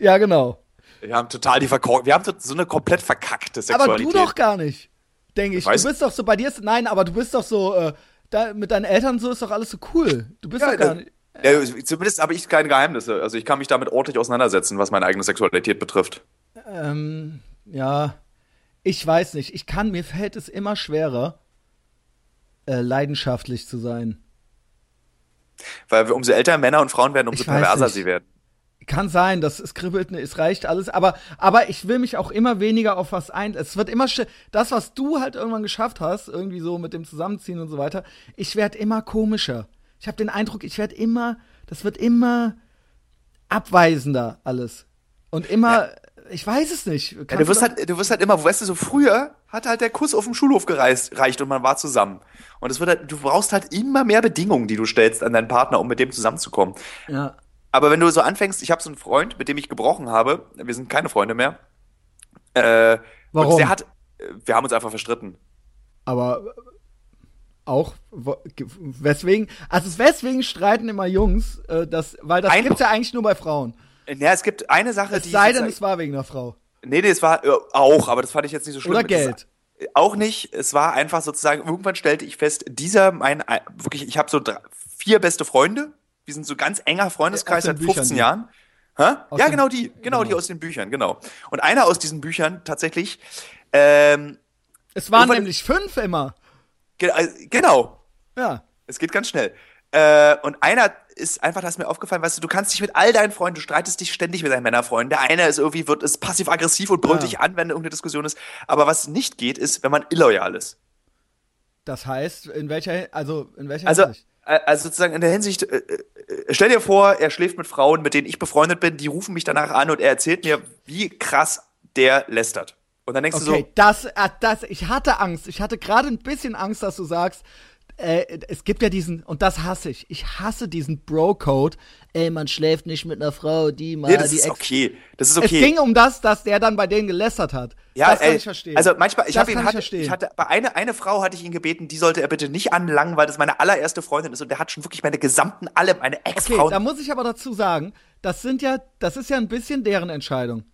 ja, genau. Wir haben total die Verkor Wir haben so eine komplett verkackte Sexualität. Aber du doch gar nicht, denke ich. ich du bist doch so, bei dir ist, nein, aber du bist doch so, äh, da, mit deinen Eltern so ist doch alles so cool. Du bist ja, doch gar nicht. Ja, zumindest habe ich keine Geheimnisse. Also ich kann mich damit ordentlich auseinandersetzen, was meine eigene Sexualität betrifft. Ähm, ja, ich weiß nicht. Ich kann, mir fällt es immer schwerer, äh, leidenschaftlich zu sein. Weil umso älter Männer und Frauen werden, umso perverser sie werden. Kann sein, das es kribbelt, es reicht alles, aber aber ich will mich auch immer weniger auf was ein. Es wird immer das, was du halt irgendwann geschafft hast, irgendwie so mit dem Zusammenziehen und so weiter. Ich werde immer komischer. Ich habe den Eindruck, ich werde immer, das wird immer abweisender alles und immer ja ich weiß es nicht. Ja, du, wirst halt, du wirst halt immer, weißt du, so früher hat halt der Kuss auf dem Schulhof gereist, reicht und man war zusammen. Und es wird halt, du brauchst halt immer mehr Bedingungen, die du stellst an deinen Partner, um mit dem zusammenzukommen. Ja. Aber wenn du so anfängst, ich habe so einen Freund, mit dem ich gebrochen habe, wir sind keine Freunde mehr. Äh, Warum? der hat, wir haben uns einfach verstritten. Aber auch weswegen, also weswegen streiten immer Jungs, äh, das, weil das Ein gibt's ja eigentlich nur bei Frauen. Ja, es gibt eine Sache, es die. Es sei denn, es war wegen einer Frau. Nee, nee, es war äh, auch, aber das fand ich jetzt nicht so schlimm. Oder Geld. Das, auch nicht. Es war einfach sozusagen, irgendwann stellte ich fest, dieser, mein, wirklich, ich habe so drei, vier beste Freunde. Wir sind so ganz enger Freundeskreis seit 15 Büchern, Jahren. Hä? Ja, genau die, genau, genau die aus den Büchern, genau. Und einer aus diesen Büchern tatsächlich. Ähm, es waren nämlich fünf immer. Ge äh, genau. Ja. Es geht ganz schnell. Äh, und einer ist einfach, das ist mir aufgefallen, weißt du, du kannst dich mit all deinen Freunden, du streitest dich ständig mit deinen Männerfreunden. Der eine ist irgendwie, wird, ist passiv-aggressiv und brüllt ja. dich an, wenn irgendeine Diskussion ist. Aber was nicht geht, ist, wenn man illoyal ist. Das heißt, in welcher, also, in welcher also, Hinsicht? Äh, also sozusagen in der Hinsicht, äh, stell dir vor, er schläft mit Frauen, mit denen ich befreundet bin, die rufen mich danach an und er erzählt mir, wie krass der lästert. Und dann denkst okay, du so. Das, äh, das, ich hatte Angst. Ich hatte gerade ein bisschen Angst, dass du sagst, äh, es gibt ja diesen, und das hasse ich, ich hasse diesen Bro-Code, ey, man schläft nicht mit einer Frau, die mal nee, das die ist okay. Das ist okay. Es ging um das, dass der dann bei denen gelästert hat. Ja, das kann ey, ich verstehen. Also manchmal, ich habe ihn, hatte, ich, ich hatte, bei eine, eine Frau hatte ich ihn gebeten, die sollte er bitte nicht anlangen, weil das meine allererste Freundin ist und der hat schon wirklich meine gesamten, alle meine Ex-Frauen. Okay, da muss ich aber dazu sagen, das sind ja, das ist ja ein bisschen deren Entscheidung.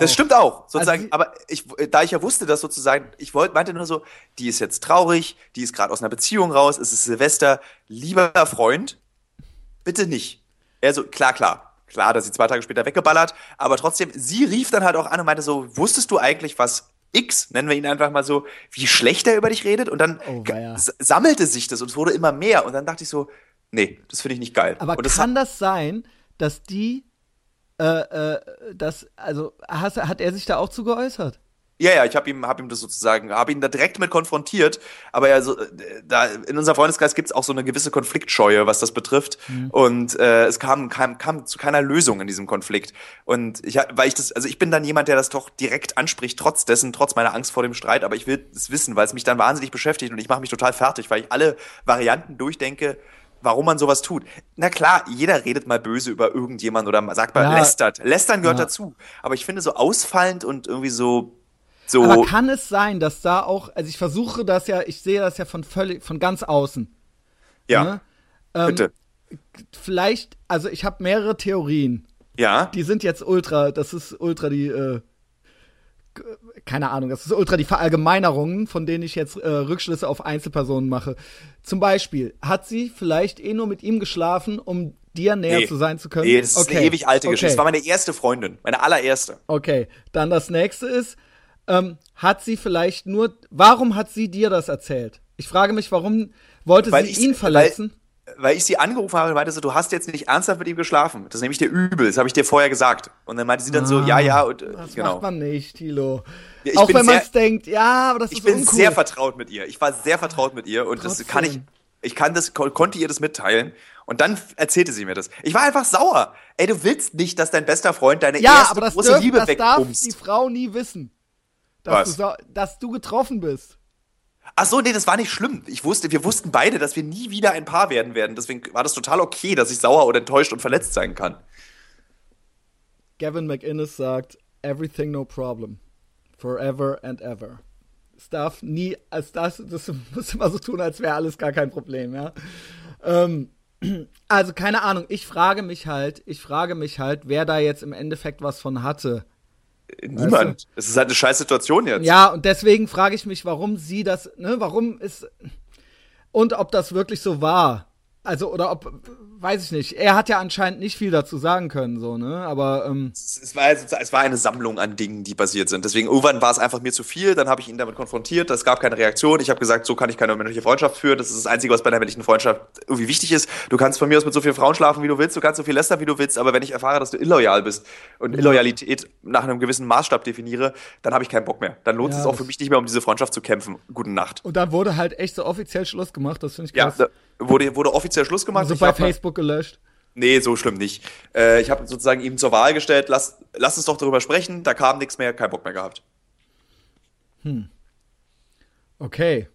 Das auch. stimmt auch, sozusagen. Also, aber ich, da ich ja wusste, dass sozusagen, ich wollte, meinte nur so, die ist jetzt traurig, die ist gerade aus einer Beziehung raus, es ist Silvester, lieber Freund, bitte nicht. Er so, klar, klar. Klar, dass sie zwei Tage später weggeballert, aber trotzdem, sie rief dann halt auch an und meinte so, wusstest du eigentlich, was X, nennen wir ihn einfach mal so, wie schlecht er über dich redet? Und dann oh, sammelte sich das und es wurde immer mehr. Und dann dachte ich so, nee, das finde ich nicht geil. Aber das kann das sein, dass die äh, äh, das, also hast, hat er sich da auch zu geäußert? Ja, ja, ich habe ihm, hab ihm das sozusagen, habe ihn da direkt mit konfrontiert. Aber ja, so, da in unserem Freundeskreis gibt's auch so eine gewisse Konfliktscheue, was das betrifft. Mhm. Und äh, es kam, kam, kam zu keiner Lösung in diesem Konflikt. Und ich, weil ich das, also ich bin dann jemand, der das doch direkt anspricht, trotz dessen, trotz meiner Angst vor dem Streit. Aber ich will es wissen, weil es mich dann wahnsinnig beschäftigt und ich mache mich total fertig, weil ich alle Varianten durchdenke warum man sowas tut. Na klar, jeder redet mal böse über irgendjemand oder sagt mal ja. lästert. Lästern gehört ja. dazu. Aber ich finde so ausfallend und irgendwie so so. Aber kann es sein, dass da auch, also ich versuche das ja, ich sehe das ja von völlig, von ganz außen. Ja. Ne? Ähm, Bitte. Vielleicht, also ich habe mehrere Theorien. Ja. Die sind jetzt ultra, das ist ultra die, äh, keine Ahnung, das ist ultra die Verallgemeinerungen, von denen ich jetzt äh, Rückschlüsse auf Einzelpersonen mache. Zum Beispiel, hat sie vielleicht eh nur mit ihm geschlafen, um dir näher nee. zu sein zu können? Nee, das ist okay. eine ewig alte okay. Geschichte. Das war meine erste Freundin, meine allererste. Okay, dann das nächste ist, ähm, hat sie vielleicht nur, warum hat sie dir das erzählt? Ich frage mich, warum wollte weil sie ihn verletzen? Weil ich sie angerufen habe und meinte so, du hast jetzt nicht ernsthaft mit ihm geschlafen. Das nehme ich dir übel. Das habe ich dir vorher gesagt. Und dann meinte sie dann ah, so, ja, ja. Und, äh, das genau. macht man nicht, Tilo. Ja, Auch wenn man es denkt, ja, aber das ich ist Ich bin uncool. sehr vertraut mit ihr. Ich war sehr vertraut mit ihr und Trotzdem. das kann ich, ich kann das, konnte ihr das mitteilen. Und dann erzählte sie mir das. Ich war einfach sauer. Ey, du willst nicht, dass dein bester Freund deine ja, erste aber das große dürf, Liebe das darf die Frau nie wissen. Dass, Du, dass du getroffen bist. Ach so, nee, das war nicht schlimm. Ich wusste, wir wussten beide, dass wir nie wieder ein Paar werden werden. Deswegen war das total okay, dass ich sauer oder enttäuscht und verletzt sein kann. Gavin McInnes sagt, everything no problem. Forever and ever. Es darf nie, als das, das muss immer so tun, als wäre alles gar kein Problem, ja. Ähm, also keine Ahnung, ich frage mich halt, ich frage mich halt, wer da jetzt im Endeffekt was von hatte. Niemand. Weißt du? Es ist halt eine scheiß Situation jetzt. Ja, und deswegen frage ich mich, warum sie das, ne, warum ist und ob das wirklich so war. Also, oder ob, weiß ich nicht. Er hat ja anscheinend nicht viel dazu sagen können, so, ne? Aber ähm, es, war, es war eine Sammlung an Dingen, die passiert sind. Deswegen irgendwann war es einfach mir zu viel. Dann habe ich ihn damit konfrontiert. Es gab keine Reaktion. Ich habe gesagt, so kann ich keine männliche Freundschaft führen. Das ist das Einzige, was bei einer männlichen Freundschaft irgendwie wichtig ist. Du kannst von mir aus mit so vielen Frauen schlafen, wie du willst. Du kannst so viel lästern, wie du willst. Aber wenn ich erfahre, dass du illoyal bist und Illoyalität nach einem gewissen Maßstab definiere, dann habe ich keinen Bock mehr. Dann lohnt ja, es auch für mich nicht mehr, um diese Freundschaft zu kämpfen. Gute Nacht. Und dann wurde halt echt so offiziell Schluss gemacht. Das finde ich krass. Ja, wurde, wurde offiziell Schluss gemacht. Also bei Facebook gelöscht. Nee, so schlimm nicht. Äh, ich habe sozusagen ihm zur Wahl gestellt, lass, lass uns doch darüber sprechen. Da kam nichts mehr, kein Bock mehr gehabt. Hm. Okay.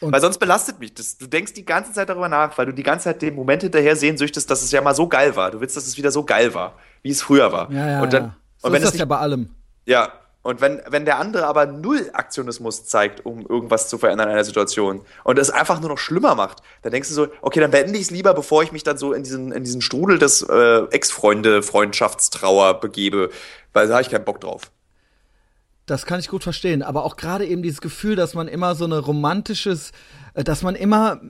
Und weil sonst belastet mich das. Du denkst die ganze Zeit darüber nach, weil du die ganze Zeit dem Moment hinterher sehen söchtest, dass es ja mal so geil war. Du willst, dass es wieder so geil war, wie es früher war. Ja, ja, und dann, ja. So und wenn ist das nicht, ja bei allem. Ja, und wenn, wenn der andere aber null Aktionismus zeigt, um irgendwas zu verändern in einer Situation und es einfach nur noch schlimmer macht, dann denkst du so, okay, dann beende ich es lieber, bevor ich mich dann so in diesen, in diesen Strudel des äh, Ex-Freunde, Freundschaftstrauer begebe, weil da habe ich keinen Bock drauf. Das kann ich gut verstehen, aber auch gerade eben dieses Gefühl, dass man immer so eine romantisches, äh, dass man immer,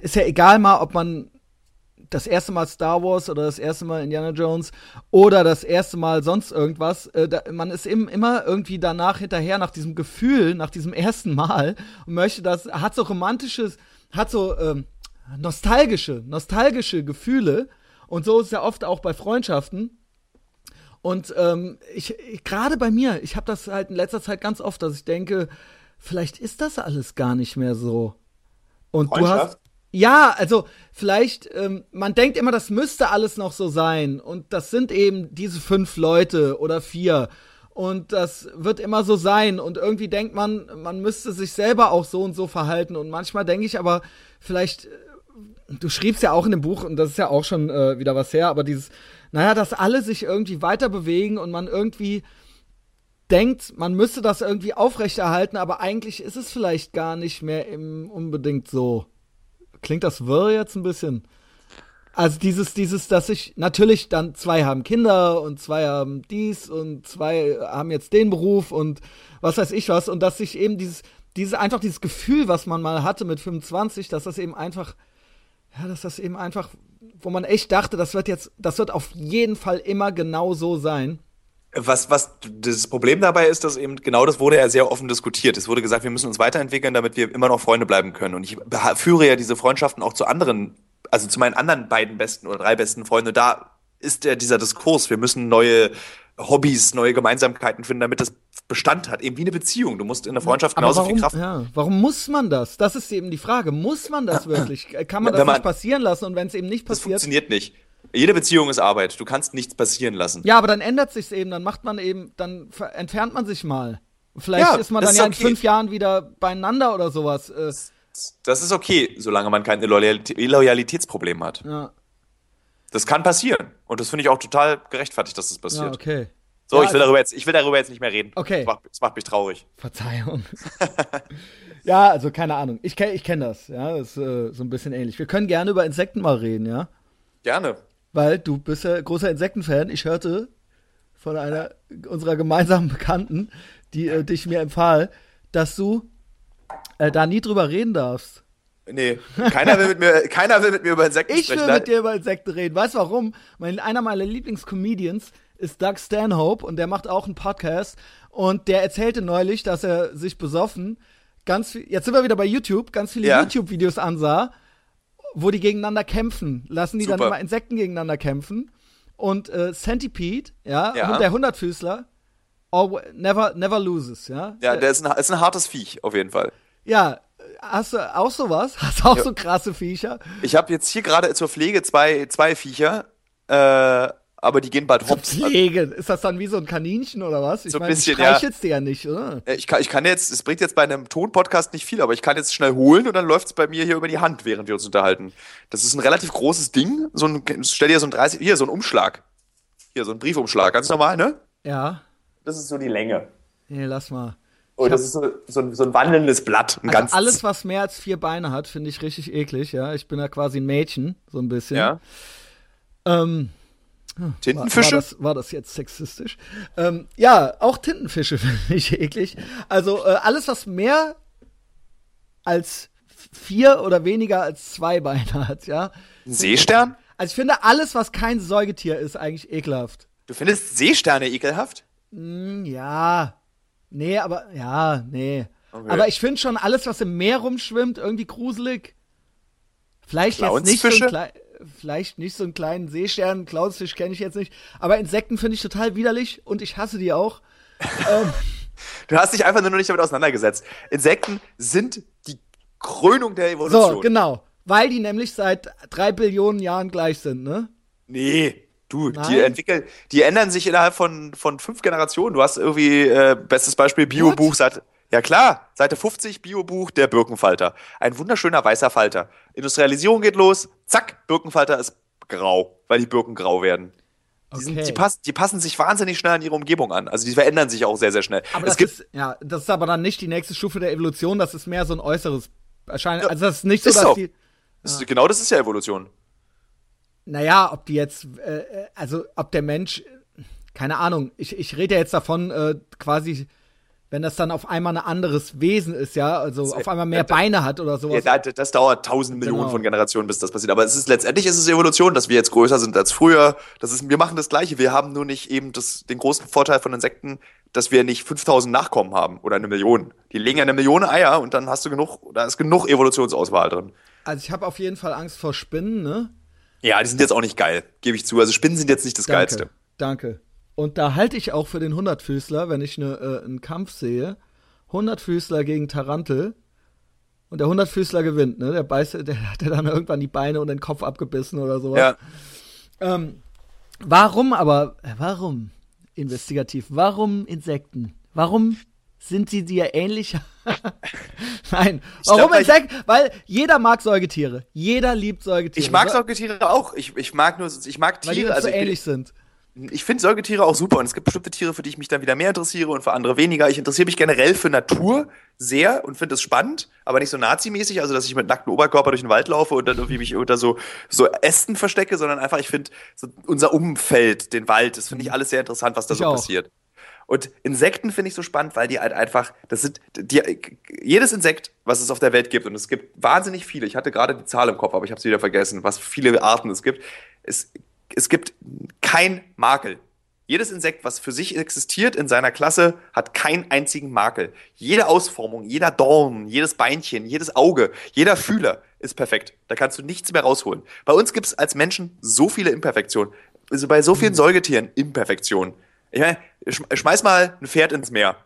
ist ja egal mal, ob man das erste Mal Star Wars oder das erste Mal Indiana Jones oder das erste Mal sonst irgendwas. Äh, da, man ist im, immer irgendwie danach hinterher nach diesem Gefühl, nach diesem ersten Mal und möchte das, hat so romantisches, hat so ähm, nostalgische, nostalgische Gefühle. Und so ist es ja oft auch bei Freundschaften. Und ähm, ich, ich gerade bei mir, ich habe das halt in letzter Zeit ganz oft, dass ich denke, vielleicht ist das alles gar nicht mehr so. Und du hast ja, also vielleicht, ähm, man denkt immer, das müsste alles noch so sein. Und das sind eben diese fünf Leute oder vier. Und das wird immer so sein. Und irgendwie denkt man, man müsste sich selber auch so und so verhalten. Und manchmal denke ich aber, vielleicht, äh, du schriebst ja auch in dem Buch, und das ist ja auch schon äh, wieder was her, aber dieses, naja, dass alle sich irgendwie weiter bewegen und man irgendwie denkt, man müsste das irgendwie aufrechterhalten, aber eigentlich ist es vielleicht gar nicht mehr im, unbedingt so. Klingt das wirr jetzt ein bisschen? Also dieses, dieses, dass ich, natürlich dann zwei haben Kinder und zwei haben dies und zwei haben jetzt den Beruf und was weiß ich was und dass sich eben dieses, dieses, einfach dieses Gefühl, was man mal hatte mit 25, dass das eben einfach, ja, dass das eben einfach, wo man echt dachte, das wird jetzt, das wird auf jeden Fall immer genau so sein. Was, was das Problem dabei ist, dass eben genau das wurde ja sehr offen diskutiert. Es wurde gesagt, wir müssen uns weiterentwickeln, damit wir immer noch Freunde bleiben können. Und ich führe ja diese Freundschaften auch zu anderen, also zu meinen anderen beiden besten oder drei besten Freunden. Da ist ja dieser Diskurs, wir müssen neue Hobbys, neue Gemeinsamkeiten finden, damit das Bestand hat, eben wie eine Beziehung. Du musst in der Freundschaft genauso warum, viel Kraft. Ja, warum muss man das? Das ist eben die Frage. Muss man das wirklich? Kann man das man- nicht passieren lassen? Und wenn es eben nicht Das passiert, funktioniert nicht. Jede Beziehung ist Arbeit. Du kannst nichts passieren lassen. ja, aber dann ändert sich's eben. Dann macht man eben, dann entfernt man sich mal. Vielleicht Ja, ist man dann ja in okay. fünf Jahren wieder beieinander oder sowas. Äh, Das ist okay, solange man kein Loyalitä- Loyalitätsproblem hat. ja, Das kann passieren. Und das finde ich auch total gerechtfertigt, dass das ja, passiert. okay. So, Ja, ich will darüber jetzt, ich will darüber jetzt nicht mehr reden. Okay. Das macht, das macht mich traurig. Verzeihung. [laughs] ja, also keine Ahnung. Ich kenne ich kenn das. Ja, das ist äh, so ein bisschen ähnlich. Wir können gerne über Insekten mal reden, ja. Gerne. Weil du bist ja großer Insektenfan. Ich hörte von einer unserer gemeinsamen Bekannten, die äh, dich mir empfahl, dass du äh, da nie drüber reden darfst. Nee, keiner will mit mir, keiner will mit mir über Insekten Ich sprechen. will mit dir über Insekten reden. Weißt du warum? Mein, einer meiner Lieblingscomedians ist Doug Stanhope und der macht auch einen Podcast und der erzählte neulich, dass er sich besoffen ganz viel, jetzt sind wir wieder bei YouTube, ganz viele Ja. YouTube-Videos ansah, wo die gegeneinander kämpfen. Lassen die dann Super. immer Insekten gegeneinander kämpfen. Und äh, Centipede, ja, Ja. und der Hundertfüßler, alwa- never, never loses, ja. Ja, der ist ein, ist ein hartes Viech, auf jeden Fall. Ja, hast du auch sowas? [laughs] Hast du auch so krasse Viecher? Ich habe jetzt hier gerade zur Pflege zwei, zwei Viecher, äh, aber die gehen bald hops. Pflege. Ist das dann wie so ein Kaninchen oder was? Ich So ein meine, bisschen, ja. streichelst dir ja nicht, oder? Äh, Ich kann, ich kann jetzt, es bringt jetzt bei einem Tonpodcast nicht viel, aber ich kann jetzt schnell holen und dann läuft es bei mir hier über die Hand, während wir uns unterhalten. Das ist ein relativ großes Ding. So ein, stell dir so ein 30, hier, so ein Umschlag. Hier, so ein Briefumschlag, ganz normal, ne? Ja. Das ist so die Länge. Nee, lass mal. Und das ist so, so, ein, so ein wandelndes Blatt. Ein Also ganz, alles, was mehr als vier Beine hat, finde ich richtig eklig, ja. Ich bin ja quasi ein Mädchen, so ein bisschen. ja. Ähm, war, war, Tintenfische? das, war das jetzt sexistisch? Ähm, ja, auch Tintenfische [laughs] finde ich eklig. Also äh, alles, was mehr als vier oder weniger als zwei Beine hat, ja. Seestern? Also ich finde alles, was kein Säugetier ist, eigentlich ekelhaft. Du findest Seesterne ekelhaft? Hm, ja. Nee, aber ja, nee. Okay. Aber ich finde schon alles, was im Meer rumschwimmt, irgendwie gruselig. Vielleicht jetzt nicht so ein Clownsfische? Vielleicht nicht so einen kleinen Seestern, Clownsfisch kenne ich jetzt nicht, aber Insekten finde ich total widerlich und ich hasse die auch. [laughs] ähm, Du hast dich einfach nur noch nicht damit auseinandergesetzt. Insekten sind die Krönung der Evolution. so, genau. Weil die nämlich seit drei Billionen Jahren gleich sind, ne? Nee, du, Nein? die entwickeln, die ändern sich innerhalb von, von fünf Generationen. Du hast irgendwie, äh, bestes Beispiel, Biobuch seit, ja klar, Seite 50, Biobuch, der Birkenfalter. Ein wunderschöner weißer Falter. Industrialisierung geht los, zack, Birkenfalter ist grau, weil die Birken grau werden. Die, sind, Okay. die, passen, die passen sich wahnsinnig schnell an ihre Umgebung an. Also die verändern sich auch sehr, sehr schnell. Aber es das gibt, ist, ja, das ist aber dann nicht die nächste Stufe der Evolution, das ist mehr so ein äußeres Erscheinen. Also das ist nicht so, ist dass so. die. das ist, genau das ist ja Evolution. Naja, ob die jetzt, äh, äh, also ob der Mensch, keine Ahnung, ich, ich rede ja jetzt davon, äh, quasi, wenn das dann auf einmal ein anderes Wesen ist, ja, also auf einmal mehr ja, Beine hat oder sowas. Ja, da- das dauert tausend Millionen Genau. von Generationen, bis das passiert. Aber es ist letztendlich ist es Evolution, dass wir jetzt größer sind als früher. Das ist, wir machen das Gleiche. Wir haben nur nicht eben das, den großen Vorteil von Insekten, dass wir nicht 5000 Nachkommen haben oder eine Million. Die legen ja eine Million Eier und dann hast du genug, da ist genug Evolutionsauswahl drin. Also ich habe auf jeden Fall Angst vor Spinnen, ne? Ja, die sind jetzt auch nicht geil, gebe ich zu. Also Spinnen sind jetzt nicht das Danke, Geilste. danke. Und da halte ich auch für den Hundertfüßler, wenn ich ne, äh, einen Kampf sehe, Hundertfüßler gegen Tarantel. Und der Hundertfüßler gewinnt, ne? Der beißt, der hat ja dann irgendwann die Beine und den Kopf abgebissen oder sowas. Ja. Ähm, warum aber, äh, warum investigativ? Warum Insekten? Warum sind sie dir ähnlicher? [laughs] Nein, warum glaub, Insekten? Weil jeder mag Säugetiere. Jeder liebt Säugetiere. Ich mag Säugetiere auch. Ich, ich mag nur, ich mag Weil die Tiere. uns Also so ich, bin- ähnlich sind. Ich finde Säugetiere auch super und es gibt bestimmte Tiere, für die ich mich dann wieder mehr interessiere und für andere weniger. Ich interessiere mich generell für Natur sehr und finde es spannend, aber nicht so nazimäßig, also dass ich mit nacktem Oberkörper durch den Wald laufe und dann irgendwie mich unter so, so Ästen verstecke, sondern einfach, ich finde so unser Umfeld, den Wald, das finde ich alles sehr interessant, was da Ich so auch. passiert. Und Insekten finde ich so spannend, weil die halt einfach, das sind, die, jedes Insekt, was es auf der Welt gibt, und es gibt wahnsinnig viele, ich hatte gerade die Zahl im Kopf, aber ich habe sie wieder vergessen, was viele Arten es gibt, es, es gibt kein Makel. Jedes Insekt, was für sich existiert in seiner Klasse, hat keinen einzigen Makel. Jede Ausformung, jeder Dorn, jedes Beinchen, jedes Auge, jeder Fühler ist perfekt. Da kannst du nichts mehr rausholen. Bei uns gibt es als Menschen so viele Imperfektionen. Also bei so vielen Säugetieren Imperfektionen. Ich meine, schmeiß mal ein Pferd ins Meer.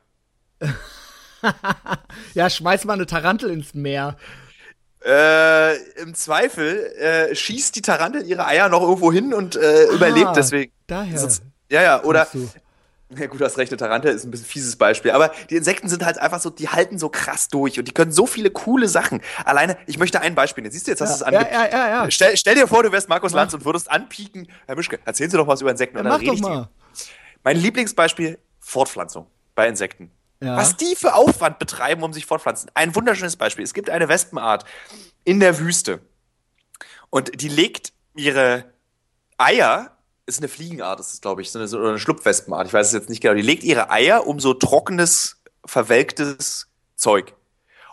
[laughs] ja, schmeiß mal eine Tarantel ins Meer. Äh, Im Zweifel äh, schießt die Tarantel ihre Eier noch irgendwo hin und äh, ah, überlebt deswegen. Daher. Sonst, ja, ja, oder. Ja, gut, das rechte Tarantel ist ein bisschen fieses Beispiel. Aber die Insekten sind halt einfach so, die halten so krass durch und die können so viele coole Sachen. Alleine, ich möchte ein Beispiel nehmen. Siehst du, jetzt hast ja, du es ja, ja, ja, ja. Stell, stell, dir vor, du wärst Markus Lanz und würdest anpieken. Herr Mischke, erzählen Sie doch was über Insekten. Ja, und dann mach doch mal. Mein Lieblingsbeispiel, Fortpflanzung bei Insekten. Ja. Was die für Aufwand betreiben, um sich fortpflanzen. Ein wunderschönes Beispiel. Es gibt eine Wespenart in der Wüste. Und die legt ihre Eier, ist eine Fliegenart, das ist, glaube ich, so eine Schlupfwespenart, ich weiß es jetzt nicht genau. Die legt ihre Eier um so trockenes, verwelktes Zeug.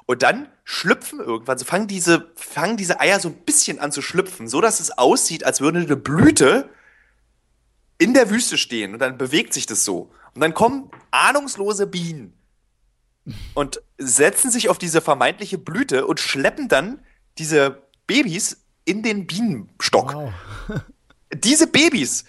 Und dann schlüpfen irgendwann, so fangen diese, fangen diese Eier so ein bisschen an zu schlüpfen, so dass es aussieht, als würde eine Blüte in der Wüste stehen und dann bewegt sich das so. Und dann kommen ahnungslose Bienen und setzen sich auf diese vermeintliche Blüte und schleppen dann diese Babys in den Bienenstock. Wow. [laughs] diese Babys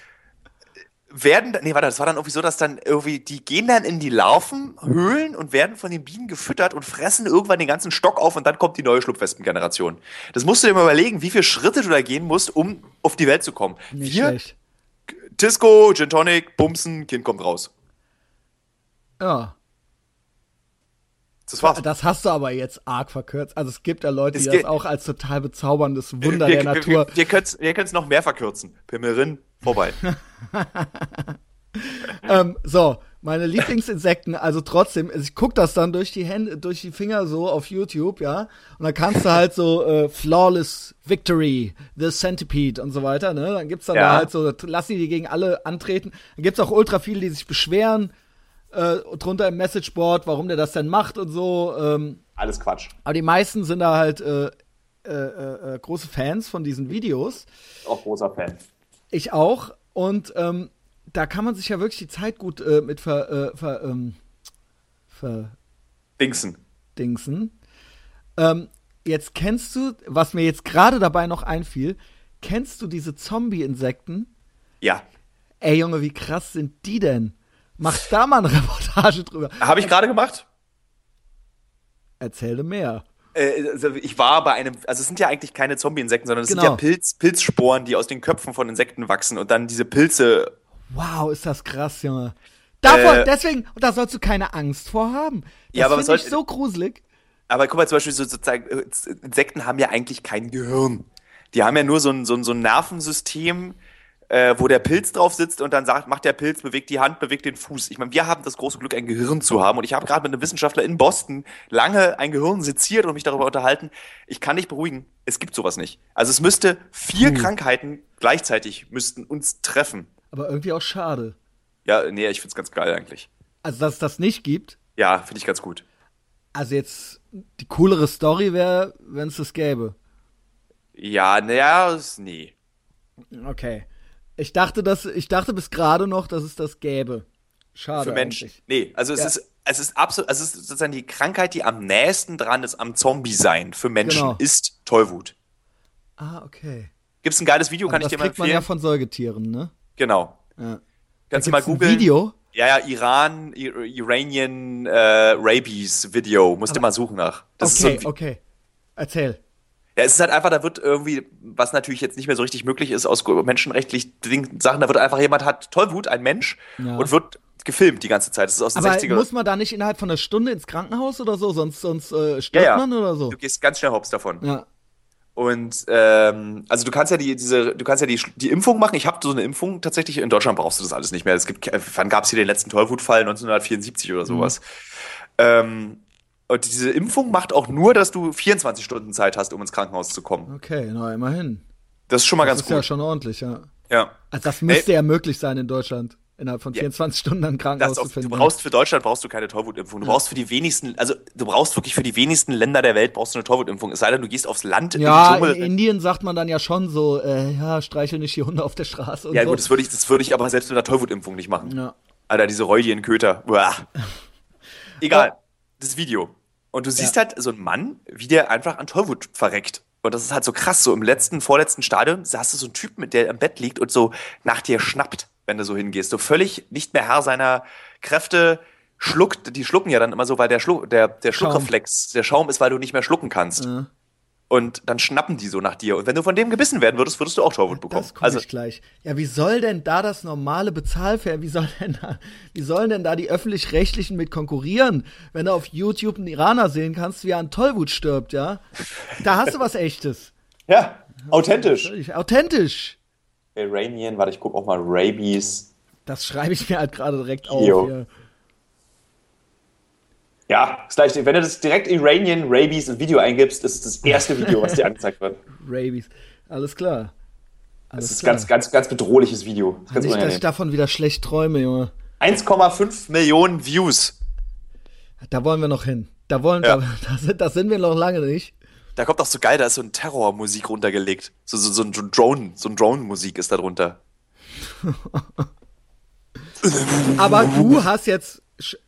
werden, nee, warte, das war dann irgendwie so, dass dann irgendwie, die gehen dann in die Larvenhöhlen und werden von den Bienen gefüttert und fressen irgendwann den ganzen Stock auf und dann kommt die neue Schlupfwespengeneration. Das musst du dir mal überlegen, wie viele Schritte du da gehen musst, um auf die Welt zu kommen. Nicht Wir, schlecht. Tisco, Gin Tonic, Bumsen, Kind kommt raus. Ja. Das war's. Das hast du aber jetzt arg verkürzt. Also es gibt ja Leute, die das auch als total bezauberndes Wunder wir, der Natur. Wir, wir können es noch mehr verkürzen. Pimmerin, vorbei. [laughs] [laughs] ähm, so, meine Lieblingsinsekten, also trotzdem, ich guck das dann durch die Hände, durch die Finger so auf YouTube, ja, und dann kannst du halt so äh, Flawless Victory, The Centipede und so weiter, ne? Dann gibt's dann ja. da halt so, lassen die gegen alle antreten. Dann gibt's auch ultra viele, die sich beschweren, äh, drunter im Messageboard, warum der das denn macht und so. Ähm, Alles Quatsch. Aber die meisten sind da halt äh, äh, äh, äh große Fans von diesen Videos. Auch großer Fan. Ich auch. Und ähm, da kann man sich ja wirklich die Zeit gut äh, mit ver, ver, ähm, ver Dingsen. Dingsen. Ähm, jetzt kennst du, was mir jetzt gerade dabei noch einfiel, kennst du diese Zombie-Insekten? Ja. Ey Junge, wie krass sind die denn? Mach da mal eine [laughs] Reportage drüber. Habe ich gerade gemacht. Erzähle mehr. Äh, also ich war bei einem, also es sind ja eigentlich keine Zombie-Insekten, sondern es genau. sind ja Pilz, Pilzsporen, die aus den Köpfen von Insekten wachsen und dann diese Pilze. Wow, ist das krass, Junge. Davor, äh, deswegen, da sollst du keine Angst vor haben. Das ja, aber was soll ich so gruselig. Aber guck mal, zum Beispiel so, sozusagen, äh, Insekten haben ja eigentlich kein Gehirn. Die haben ja nur so ein, so ein, so ein Nervensystem, äh, wo der Pilz drauf sitzt und dann sagt, macht der Pilz, bewegt die Hand, bewegt den Fuß. Ich meine, wir haben das große Glück, ein Gehirn zu haben. Und ich habe gerade mit einem Wissenschaftler in Boston lange ein Gehirn seziert und mich darüber unterhalten. Ich kann dich beruhigen, es gibt sowas nicht. Also es müsste vier hm. Krankheiten gleichzeitig müssten uns treffen. Aber irgendwie auch schade. Ja, nee, ich find's ganz geil eigentlich. Also, dass es das nicht gibt? Ja, finde ich ganz gut. Also jetzt, die coolere Story wäre, wenn es das gäbe. Ja, naja, nee. Okay. Ich dachte, dass, ich dachte bis gerade noch, dass es das gäbe. Schade. Für Menschen. Eigentlich. Nee, also es ja. ist, es ist absolut, also es ist sozusagen die Krankheit, die am nächsten dran ist am Zombie-Sein für Menschen, genau. ist Tollwut. Ah, okay. Gibt's ein geiles Video, kann ich dir mal empfehlen? Das kriegt man ja von Säugetieren, ne? Genau. Ja. Kannst du mal googeln. Video? Ja, ja, Iran, Iranian äh, Rabies Video. Musst du mal suchen nach. Das okay, so okay. Erzähl. Ja, es ist halt einfach, da wird irgendwie, was natürlich jetzt nicht mehr so richtig möglich ist aus menschenrechtlichen Sachen, da wird einfach jemand hat Tollwut, ein Mensch, ja. und wird gefilmt die ganze Zeit. Das ist aus den Aber 60er. muss man da nicht innerhalb von einer Stunde ins Krankenhaus oder so, sonst, sonst äh, stirbt ja, ja. man oder so? Du gehst ganz schnell hops davon. Ja. Und ähm, also du kannst ja die diese du kannst ja die die Impfung machen. Ich habe so eine Impfung tatsächlich in Deutschland brauchst du das alles nicht mehr. Es gibt wann gab es hier den letzten Tollwutfall 1974 oder sowas. Mhm. Ähm, und diese Impfung macht auch nur, dass du 24 Stunden Zeit hast, um ins Krankenhaus zu kommen. Okay, na immerhin. Das ist schon mal das ganz gut. Das ist ja schon ordentlich, ja. Ja. Also das müsste Ey, ja möglich sein in Deutschland, innerhalb von 24 ja. Stunden ein Krankenhaus zu finden. Du brauchst für Deutschland brauchst du keine Tollwutimpfung. Du ja. brauchst für die wenigsten, also du brauchst wirklich für die wenigsten Länder der Welt brauchst du eine Tollwutimpfung. Es sei denn, du gehst aufs Land ja, in, in Indien sagt man dann ja schon so, äh, ja, streichel nicht die Hunde auf der Straße. ja so. gut, das würde ich, das würde ich aber selbst mit einer Tollwutimpfung nicht machen. Ja. Alter, diese Räudienköter. [laughs] Egal. Oh. Das Video. Und du siehst ja. halt so einen Mann, wie der einfach an Tollwut verreckt. Und das ist halt so krass. So im letzten, vorletzten Stadium hast du so einen Typen, der am Bett liegt und so nach dir schnappt. wenn du so hingehst. So völlig nicht mehr Herr seiner Kräfte, schluckt, die schlucken ja dann immer so, weil der, Schluck, der, der Schluckreflex, der Schaum ist, weil du nicht mehr schlucken kannst. Ja. Und dann schnappen die so nach dir. Und wenn du von dem gebissen werden würdest, würdest du auch Tollwut bekommen. Das also, ich gleich. Ja, wie soll denn da das normale Bezahlfair, wie soll denn da, wie sollen denn da die Öffentlich-Rechtlichen mit konkurrieren? Wenn du auf YouTube einen Iraner sehen kannst, wie er an Tollwut stirbt, ja? Da hast du was Echtes. [laughs] Ja, authentisch. Authentisch. Iranian, warte, ich guck auch mal Rabies. Das schreibe ich mir halt gerade direkt auf. Hier. Ja, ist gleich, wenn du das direkt Iranian Rabies ins Video eingibst, ist das erste Video, was dir [laughs] angezeigt wird. Rabies, alles klar. Alles das ist klar. ganz, ganz, ganz bedrohliches Video. Das Nicht, dass ich davon wieder schlecht träume, Junge. 1,5 Millionen Views. Da wollen wir noch hin. Da wollen, ja. da, [laughs] da, sind, da sind wir noch lange nicht. Da kommt auch so geil, da ist so ein Terrormusik runtergelegt. So, so, so ein Drone, so ein Drone-Musik ist da drunter. [laughs] Aber du hast jetzt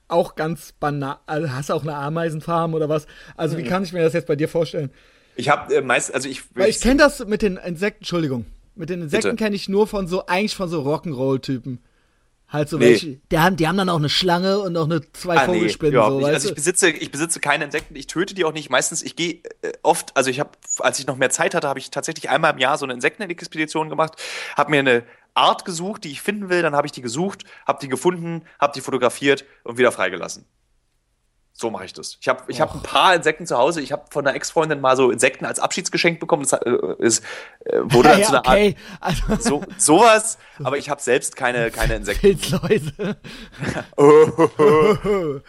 auch ganz banal, also hast du auch eine Ameisenfarm oder was? Also wie mhm. kann ich mir das jetzt bei dir vorstellen? Ich habe äh, meist, also ich. Weil ich kenne das mit den Insekten, Entschuldigung, mit den Insekten kenne ich nur von so, eigentlich von so Rock'n'Roll-Typen. Halt so nee. welche, die haben, die haben dann auch eine Schlange und noch eine zwei ah, Vogelspinnen. Nee, so, also ich besitze, ich besitze keine Insekten, ich töte die auch nicht. Meistens, ich gehe äh, oft, also ich habe, als ich noch mehr Zeit hatte, habe ich tatsächlich einmal im Jahr so eine Insektenexpedition gemacht, habe mir eine Art gesucht, die ich finden will, dann habe ich die gesucht, habe die gefunden, habe die fotografiert und wieder freigelassen. So mache ich das. Ich habe ich hab ein paar Insekten zu Hause. Ich habe von einer Ex-Freundin mal so Insekten als Abschiedsgeschenk bekommen. Das äh, ist, äh, wurde dann ja, zu einer okay. Art. Also. So, sowas, aber ich habe selbst keine, keine Insekten. Pilzläuse. [laughs]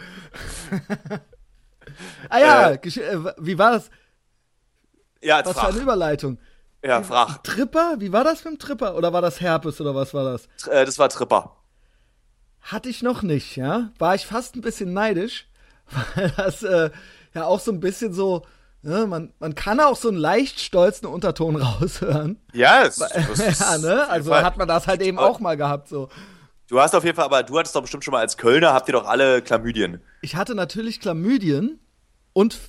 ah ja, äh, äh, wie war das? Ja, Was für eine Überleitung. Ja, frag. Tripper? Wie war das mit dem Tripper? Oder war das Herpes oder was war das? Äh, das war Tripper. Hatte ich noch nicht, ja. War ich fast ein bisschen neidisch, [laughs] weil das äh, ja auch so ein bisschen so, ne, man, man kann auch so einen leicht stolzen Unterton [laughs] raushören. Ja, es, das [laughs] ja ne? Also hat man das halt eben auch mal gehabt, so. Du hast auf jeden Fall, aber du hattest doch bestimmt schon mal als Kölner, habt ihr doch alle Chlamydien. Ich hatte natürlich Chlamydien und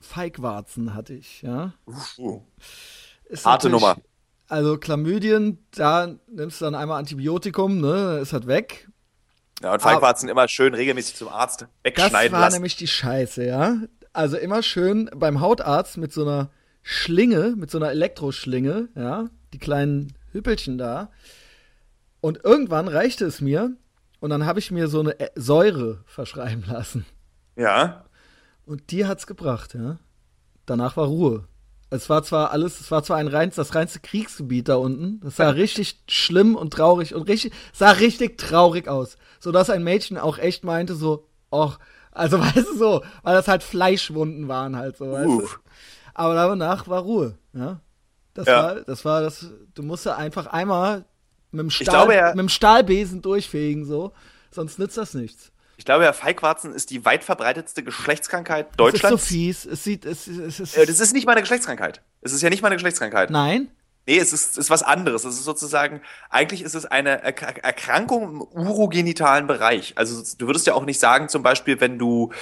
Feigwarzen hatte ich, ja. Uh. Harte Nummer. Also Chlamydien, da nimmst du dann einmal Antibiotikum, ne, ist halt weg. Ja, und Feigwarzen immer schön regelmäßig zum Arzt wegschneiden Das war lassen. nämlich die Scheiße, ja. Also immer schön beim Hautarzt mit so einer Schlinge, mit so einer Elektroschlinge, ja, die kleinen Hüppelchen da. Und irgendwann reichte es mir und dann habe ich mir so eine Säure verschreiben lassen. Ja. Und die hat's gebracht, ja. Danach war Ruhe. Es war zwar alles, es war zwar ein reins, das reinste Kriegsgebiet da unten. Das sah richtig schlimm und traurig und richtig, sah richtig traurig aus. So dass ein Mädchen auch echt meinte so, och, also [laughs] weißt du so, weil das halt Fleischwunden waren halt so, weißt du. Aber danach war Ruhe, ja. Das ja. war, das war das, du musst einfach einmal mit dem, Stahl, glaube, ja, mit dem Stahlbesen durchfegen, so, sonst nützt das nichts. Ich glaube, ja, Feigwarzen ist die weit verbreitetste Geschlechtskrankheit Deutschlands. Das ist so fies. Es sieht, es, es, es, äh, das ist nicht mal eine Geschlechtskrankheit. Es ist ja nicht mal eine Geschlechtskrankheit. Nein. Nee, es ist, ist was anderes. Es ist sozusagen, eigentlich ist es eine Erkrankung im urogenitalen Bereich. Also du würdest ja auch nicht sagen, zum Beispiel, wenn du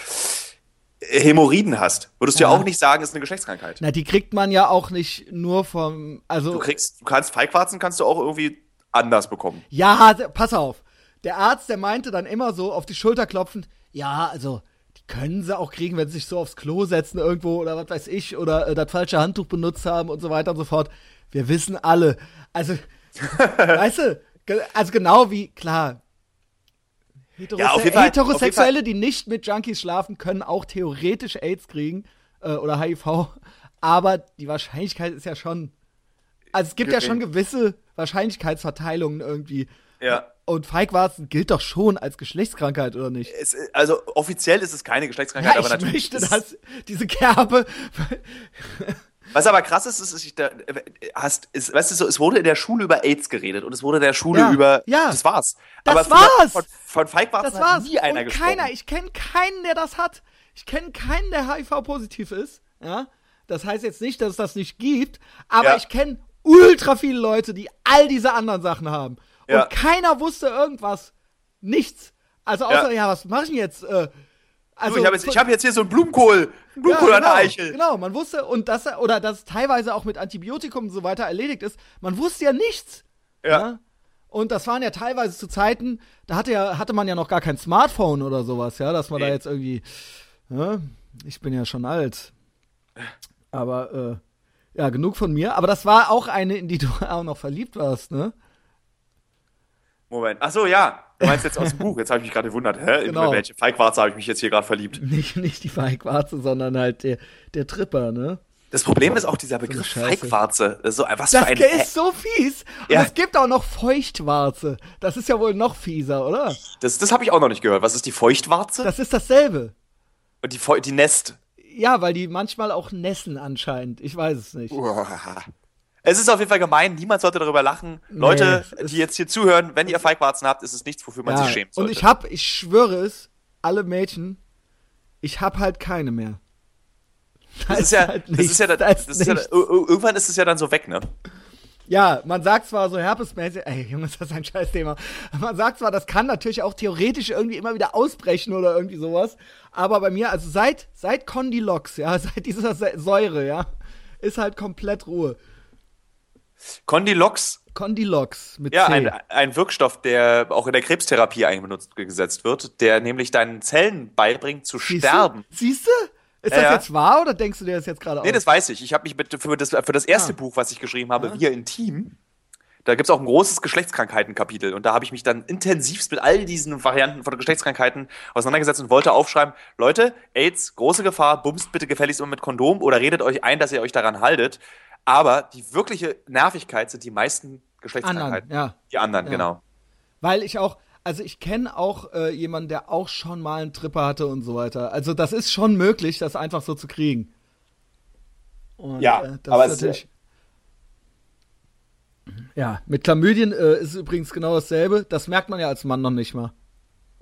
Hämorrhoiden hast, würdest ja. du ja auch nicht sagen, es ist eine Geschlechtskrankheit. Na, die kriegt man ja auch nicht nur vom, also. Du kriegst, du kannst Feigwarzen kannst du auch irgendwie anders bekommen. Ja, pass auf der Arzt, der meinte dann immer so auf die Schulter klopfend, ja, also die können sie auch kriegen, wenn sie sich so aufs Klo setzen irgendwo oder was weiß ich oder äh, das falsche Handtuch benutzt haben und so weiter und so fort. Wir wissen alle. Also, [laughs] weißt du, also genau wie, klar, Heterose ja, Fall, Heterosexuelle, die nicht mit Junkies schlafen, können auch theoretisch AIDS kriegen äh, oder HIV, aber die Wahrscheinlichkeit ist ja schon. Also es gibt ja schon gewisse Wahrscheinlichkeitsverteilungen irgendwie. Ja. Und Feigwarzen gilt doch schon als Geschlechtskrankheit, oder nicht? Es, also offiziell ist es keine Geschlechtskrankheit, ja, aber natürlich. Ich möchte, dass diese Kerbe. Was aber krass ist, ist, ist ich da, hast, ist, weißt du, so, es wurde in der Schule über AIDS geredet und es wurde in der Schule ja, über. Ja. Das war's. Das aber war's. Von, von Feigwarzen hat nie einer und gesprochen. Keiner, ich kenne keinen, der das hat. Ich kenne keinen, der HIV-positiv ist. Ja. Das heißt jetzt nicht, dass es das nicht gibt, aber ja. ich kenne ultra viele Leute, die all diese anderen Sachen haben. Ja. Und keiner wusste irgendwas. Nichts. Also außer, ja, ja was mach ich denn jetzt? Äh, also, du, ich habe jetzt, hab jetzt hier so einen Blumenkohl, Blumenkohl ja, genau, an der Eichel. Genau, man wusste, und das, oder das teilweise auch mit Antibiotikum und so weiter erledigt ist, man wusste ja nichts. Ja. ja? Und das waren ja teilweise zu Zeiten, da hatte, ja, hatte man ja noch gar kein Smartphone oder sowas, ja, dass man nee. da jetzt irgendwie. Ja, ich bin ja schon alt. Aber äh, ja, genug von mir. Aber das war auch eine, in die du [laughs] auch noch verliebt warst, ne? Moment. Ach so, ja. Du meinst jetzt aus dem [laughs] Buch. Jetzt habe ich mich gerade gewundert. Hä? Genau. In welche Feigwarze habe ich mich jetzt hier gerade verliebt? [laughs] Nicht, nicht die Feigwarze, sondern halt der, der Tripper, ne? Das Problem ist auch dieser Begriff Feigwarze. So, was das für ein ist so fies. Und ja. es gibt auch noch Feuchtwarze. Das ist ja wohl noch fieser, oder? Das, das habe ich auch noch nicht gehört. Was ist die Feuchtwarze? Das ist dasselbe. Und die, Fe die Nest. Ja, weil die manchmal auch nässen anscheinend. Ich weiß es nicht. Uah. Es ist auf jeden Fall gemein. Niemand sollte darüber lachen. Nee, Leute, die jetzt hier zuhören, wenn ihr Feigwarzen habt, ist es nichts, wofür man ja, sich schämt. Sollte. Und ich hab, ich schwöre es, alle Mädchen, ich hab halt keine mehr. Das, ist ja, halt das ist ja, das ist ja, irgendwann ist es ja dann so weg, ne? Ja, man sagt zwar so herpesmäßig, ey, Junge, ist das ein scheiß Thema. Man sagt zwar, das kann natürlich auch theoretisch irgendwie immer wieder ausbrechen oder irgendwie sowas. Aber bei mir, also seit, seit Condilox, ja, [laughs] seit dieser Säure, ja, ist halt komplett Ruhe. Condilox. Condilox mit Ja, C. Ein, ein Wirkstoff, der auch in der Krebstherapie eingesetzt wird, der nämlich deinen Zellen beibringt zu Siehst sterben. Siehst du? Ist das ja. jetzt wahr oder denkst du dir das jetzt gerade aus? Nee, das weiß ich. Ich habe mich mit, für, das, für das erste ah. Buch, was ich geschrieben habe, ja. Wir Intim, da gibt es auch ein großes Geschlechtskrankheiten-Kapitel. Und da habe ich mich dann intensivst mit all diesen Varianten von Geschlechtskrankheiten auseinandergesetzt und wollte aufschreiben, Leute, AIDS, große Gefahr, bumst bitte gefälligst immer mit Kondom oder redet euch ein, dass ihr euch daran haltet. Aber die wirkliche Nervigkeit sind die meisten Geschlechtskrankheiten. Anderen, ja. Die anderen, ja. genau. Weil ich auch, also ich kenne auch äh, jemanden, der auch schon mal einen Tripper hatte und so weiter. Also das ist schon möglich, das einfach so zu kriegen. Und, ja, äh, aber es ist ja, mit Chlamydien äh, ist übrigens genau dasselbe. Das merkt man ja als Mann noch nicht mal.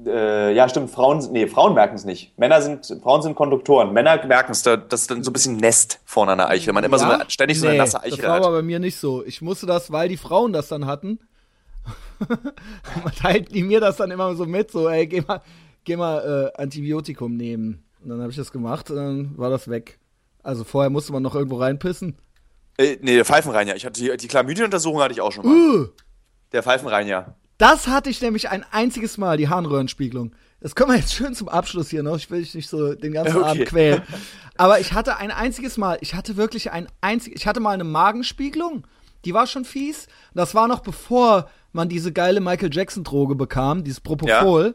Äh, ja, stimmt. Frauen, nee, Frauen merken es nicht. Männer sind, Frauen sind Konduktoren. Männer merken es, das ist dann so ein bisschen Nest vorne an der Eichel. Man immer ja? so eine, ständig nee, so eine nasse Eichel Das war hat. aber bei mir nicht so. Ich musste das, weil die Frauen das dann hatten. [laughs] teilt die mir das dann immer so mit, so, ey, geh mal, geh mal äh, Antibiotikum nehmen. Und dann habe ich das gemacht und dann war das weg. Also vorher musste man noch irgendwo reinpissen. Äh, nee, der Pfeifenreiniger. Ich hatte die, die Chlamydien-Untersuchung hatte ich auch schon mal. Uh. Der Pfeifenreiniger. Das hatte ich nämlich ein einziges Mal, die Harnröhrenspiegelung. Das können wir jetzt schön zum Abschluss hier noch. Ich will dich nicht so den ganzen okay. Abend quälen. Aber ich hatte ein einziges Mal, ich hatte wirklich ein einziges, ich hatte mal eine Magenspiegelung. Die war schon fies. Das war noch bevor man diese geile Michael Jackson-Droge bekam, dieses Propofol.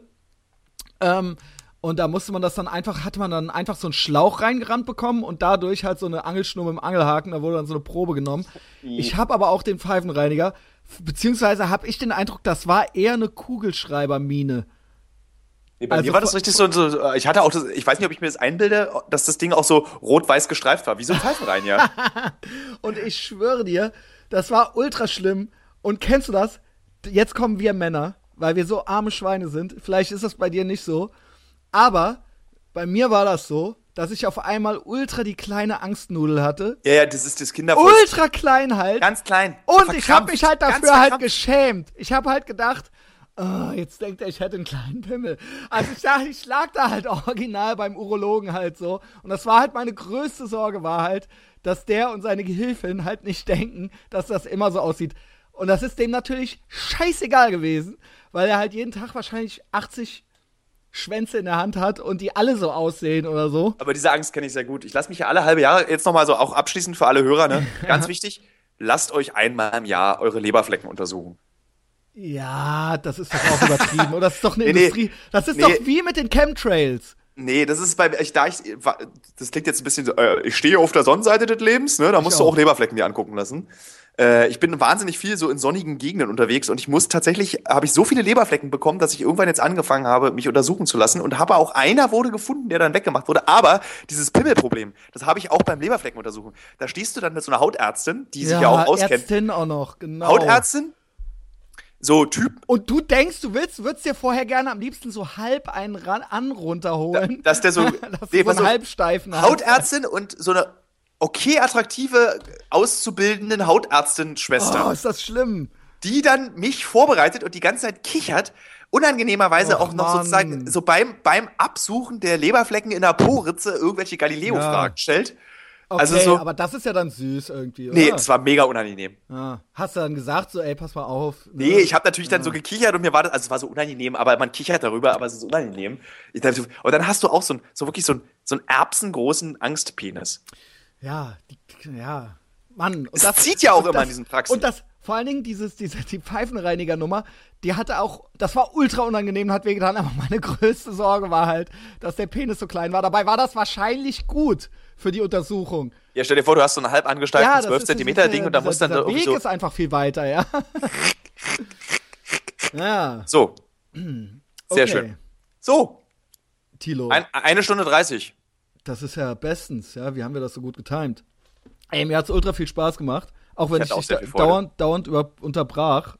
Ja. Ähm, und da musste man das dann einfach, hatte man dann einfach so einen Schlauch reingerannt bekommen und dadurch halt so eine Angelschnur mit dem Angelhaken, da wurde dann so eine Probe genommen. Ich habe aber auch den Pfeifenreiniger, beziehungsweise habe ich den Eindruck, das war eher eine Kugelschreibermine. Nee, bei also mir war das richtig so, so, ich hatte auch das, ich weiß nicht, ob ich mir das einbilde, dass das Ding auch so rot-weiß gestreift war, wie so ein Pfeifenreiniger. [laughs] und ich schwöre dir, das war ultra schlimm. Und kennst du das? Jetzt kommen wir Männer, weil wir so arme Schweine sind. Vielleicht ist das bei dir nicht so. Aber bei mir war das so, dass ich auf einmal ultra die kleine Angstnudel hatte. Ja, ja, das ist das Kinder. Ultra klein halt. Ganz klein. Und ich habe mich halt dafür halt geschämt. Ich habe halt gedacht, oh, jetzt denkt er, ich hätte einen kleinen Pimmel. Also ich dachte, ich lag da halt [laughs] original beim Urologen halt so. Und das war halt meine größte Sorge war halt, dass der und seine Gehilfin halt nicht denken, dass das immer so aussieht. Und das ist dem natürlich scheißegal gewesen, weil er halt jeden Tag wahrscheinlich 80 Schwänze in der Hand hat und die alle so aussehen oder so. Aber diese Angst kenne ich sehr gut. Ich lasse mich ja alle halbe Jahre, jetzt nochmal so auch abschließend für alle Hörer, ne? [laughs] Ganz wichtig, lasst euch einmal im Jahr eure Leberflecken untersuchen. Ja, das ist doch auch übertrieben. Oder das ist doch eine [laughs] nee, Industrie. Das ist nee. doch wie mit den Chemtrails. Nee, das ist bei ich da ich das klingt jetzt ein bisschen so, äh, ich stehe auf der Sonnenseite des Lebens, ne? Da musst ich du auch Leberflecken dir angucken lassen. Äh, ich bin wahnsinnig viel so in sonnigen Gegenden unterwegs und ich muss tatsächlich, habe ich so viele Leberflecken bekommen, dass ich irgendwann jetzt angefangen habe, mich untersuchen zu lassen und habe auch einer wurde gefunden, der dann weggemacht wurde. Aber dieses Pimmelproblem, das habe ich auch beim Leberflecken untersuchen. Da stehst du dann mit so einer Hautärztin, die sich ja auch auskennt. Ärztin auch noch, genau. Hautärztin, so Typ. Und du denkst, du willst, würdest dir vorher gerne am liebsten so halb einen ran, an runterholen. Da, dass der so, [laughs] dass nee, so einen halbsteifen Hautärztin und so eine okay attraktive, auszubildenden Hautärztin-Schwester. Oh, ist das schlimm. Die dann mich vorbereitet und die ganze Zeit kichert. Unangenehmerweise Och, auch noch Mann. sozusagen so beim, beim Absuchen der Leberflecken in der Po-Ritze irgendwelche Galileo-Fragen ja. stellt. Okay, Also so- aber das ist ja dann süß irgendwie, oder? Nee, das war mega unangenehm. ah. Hast du dann gesagt, so, ey, pass mal auf. ne? Nee, ich habe natürlich dann so gekichert und mir war das, also es war so unangenehm, aber man kichert darüber, aber es ist unangenehm. Dachte, und dann hast du auch so, ein, so wirklich so, ein, so einen erbsengroßen Angstpenis. Ja, die, ja. Mann. Und Es zieht ja auch immer das, in diesen Praxen. Und das, vor allen Dingen dieses, diese, die Pfeifenreiniger-Nummer, die hatte auch, das war ultra unangenehm, hat wehgetan, aber meine [laughs] größte Sorge war halt, dass der Penis so klein war. Dabei war das wahrscheinlich gut für die Untersuchung. Ja, stell dir vor, du hast so ein halb angestreiftes das 12 ist Zentimeter Ding und da musst dann irgendwie Weg so. ist einfach viel weiter, ja. [laughs] ja, So. [clears throat] Sehr okay. schön. So, Tilo, ein, eine Stunde 30. das ist ja bestens, ja. Wie haben wir das so gut getimed? Ey, mir hat's ultra viel Spaß gemacht, auch wenn Ich ich, dich dauernd, dauernd über, unterbrach.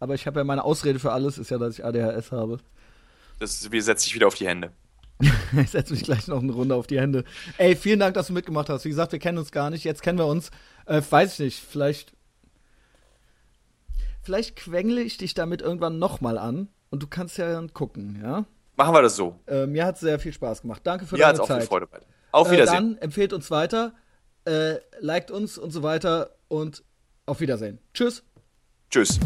Aber ich habe ja meine Ausrede für alles, ist ja, dass ich ADHS habe. Das setzt dich wieder auf die Hände. [laughs] Ich setze mich gleich noch eine Runde auf die Hände. Ey, vielen Dank, dass du mitgemacht hast. Wie gesagt, wir kennen uns gar nicht. Jetzt kennen wir uns. Äh, weiß ich nicht. Vielleicht. Vielleicht quengle ich dich damit irgendwann nochmal an. Und du kannst ja dann gucken, ja? Machen wir das so. Äh, mir hat sehr viel Spaß gemacht. Danke für Mir hat deine es auch viel Zeit. Freude bei. Auf Äh, Wiedersehen. dann empfehlt uns weiter, äh, liked uns und so weiter. Und auf Wiedersehen. Tschüss. Tschüss.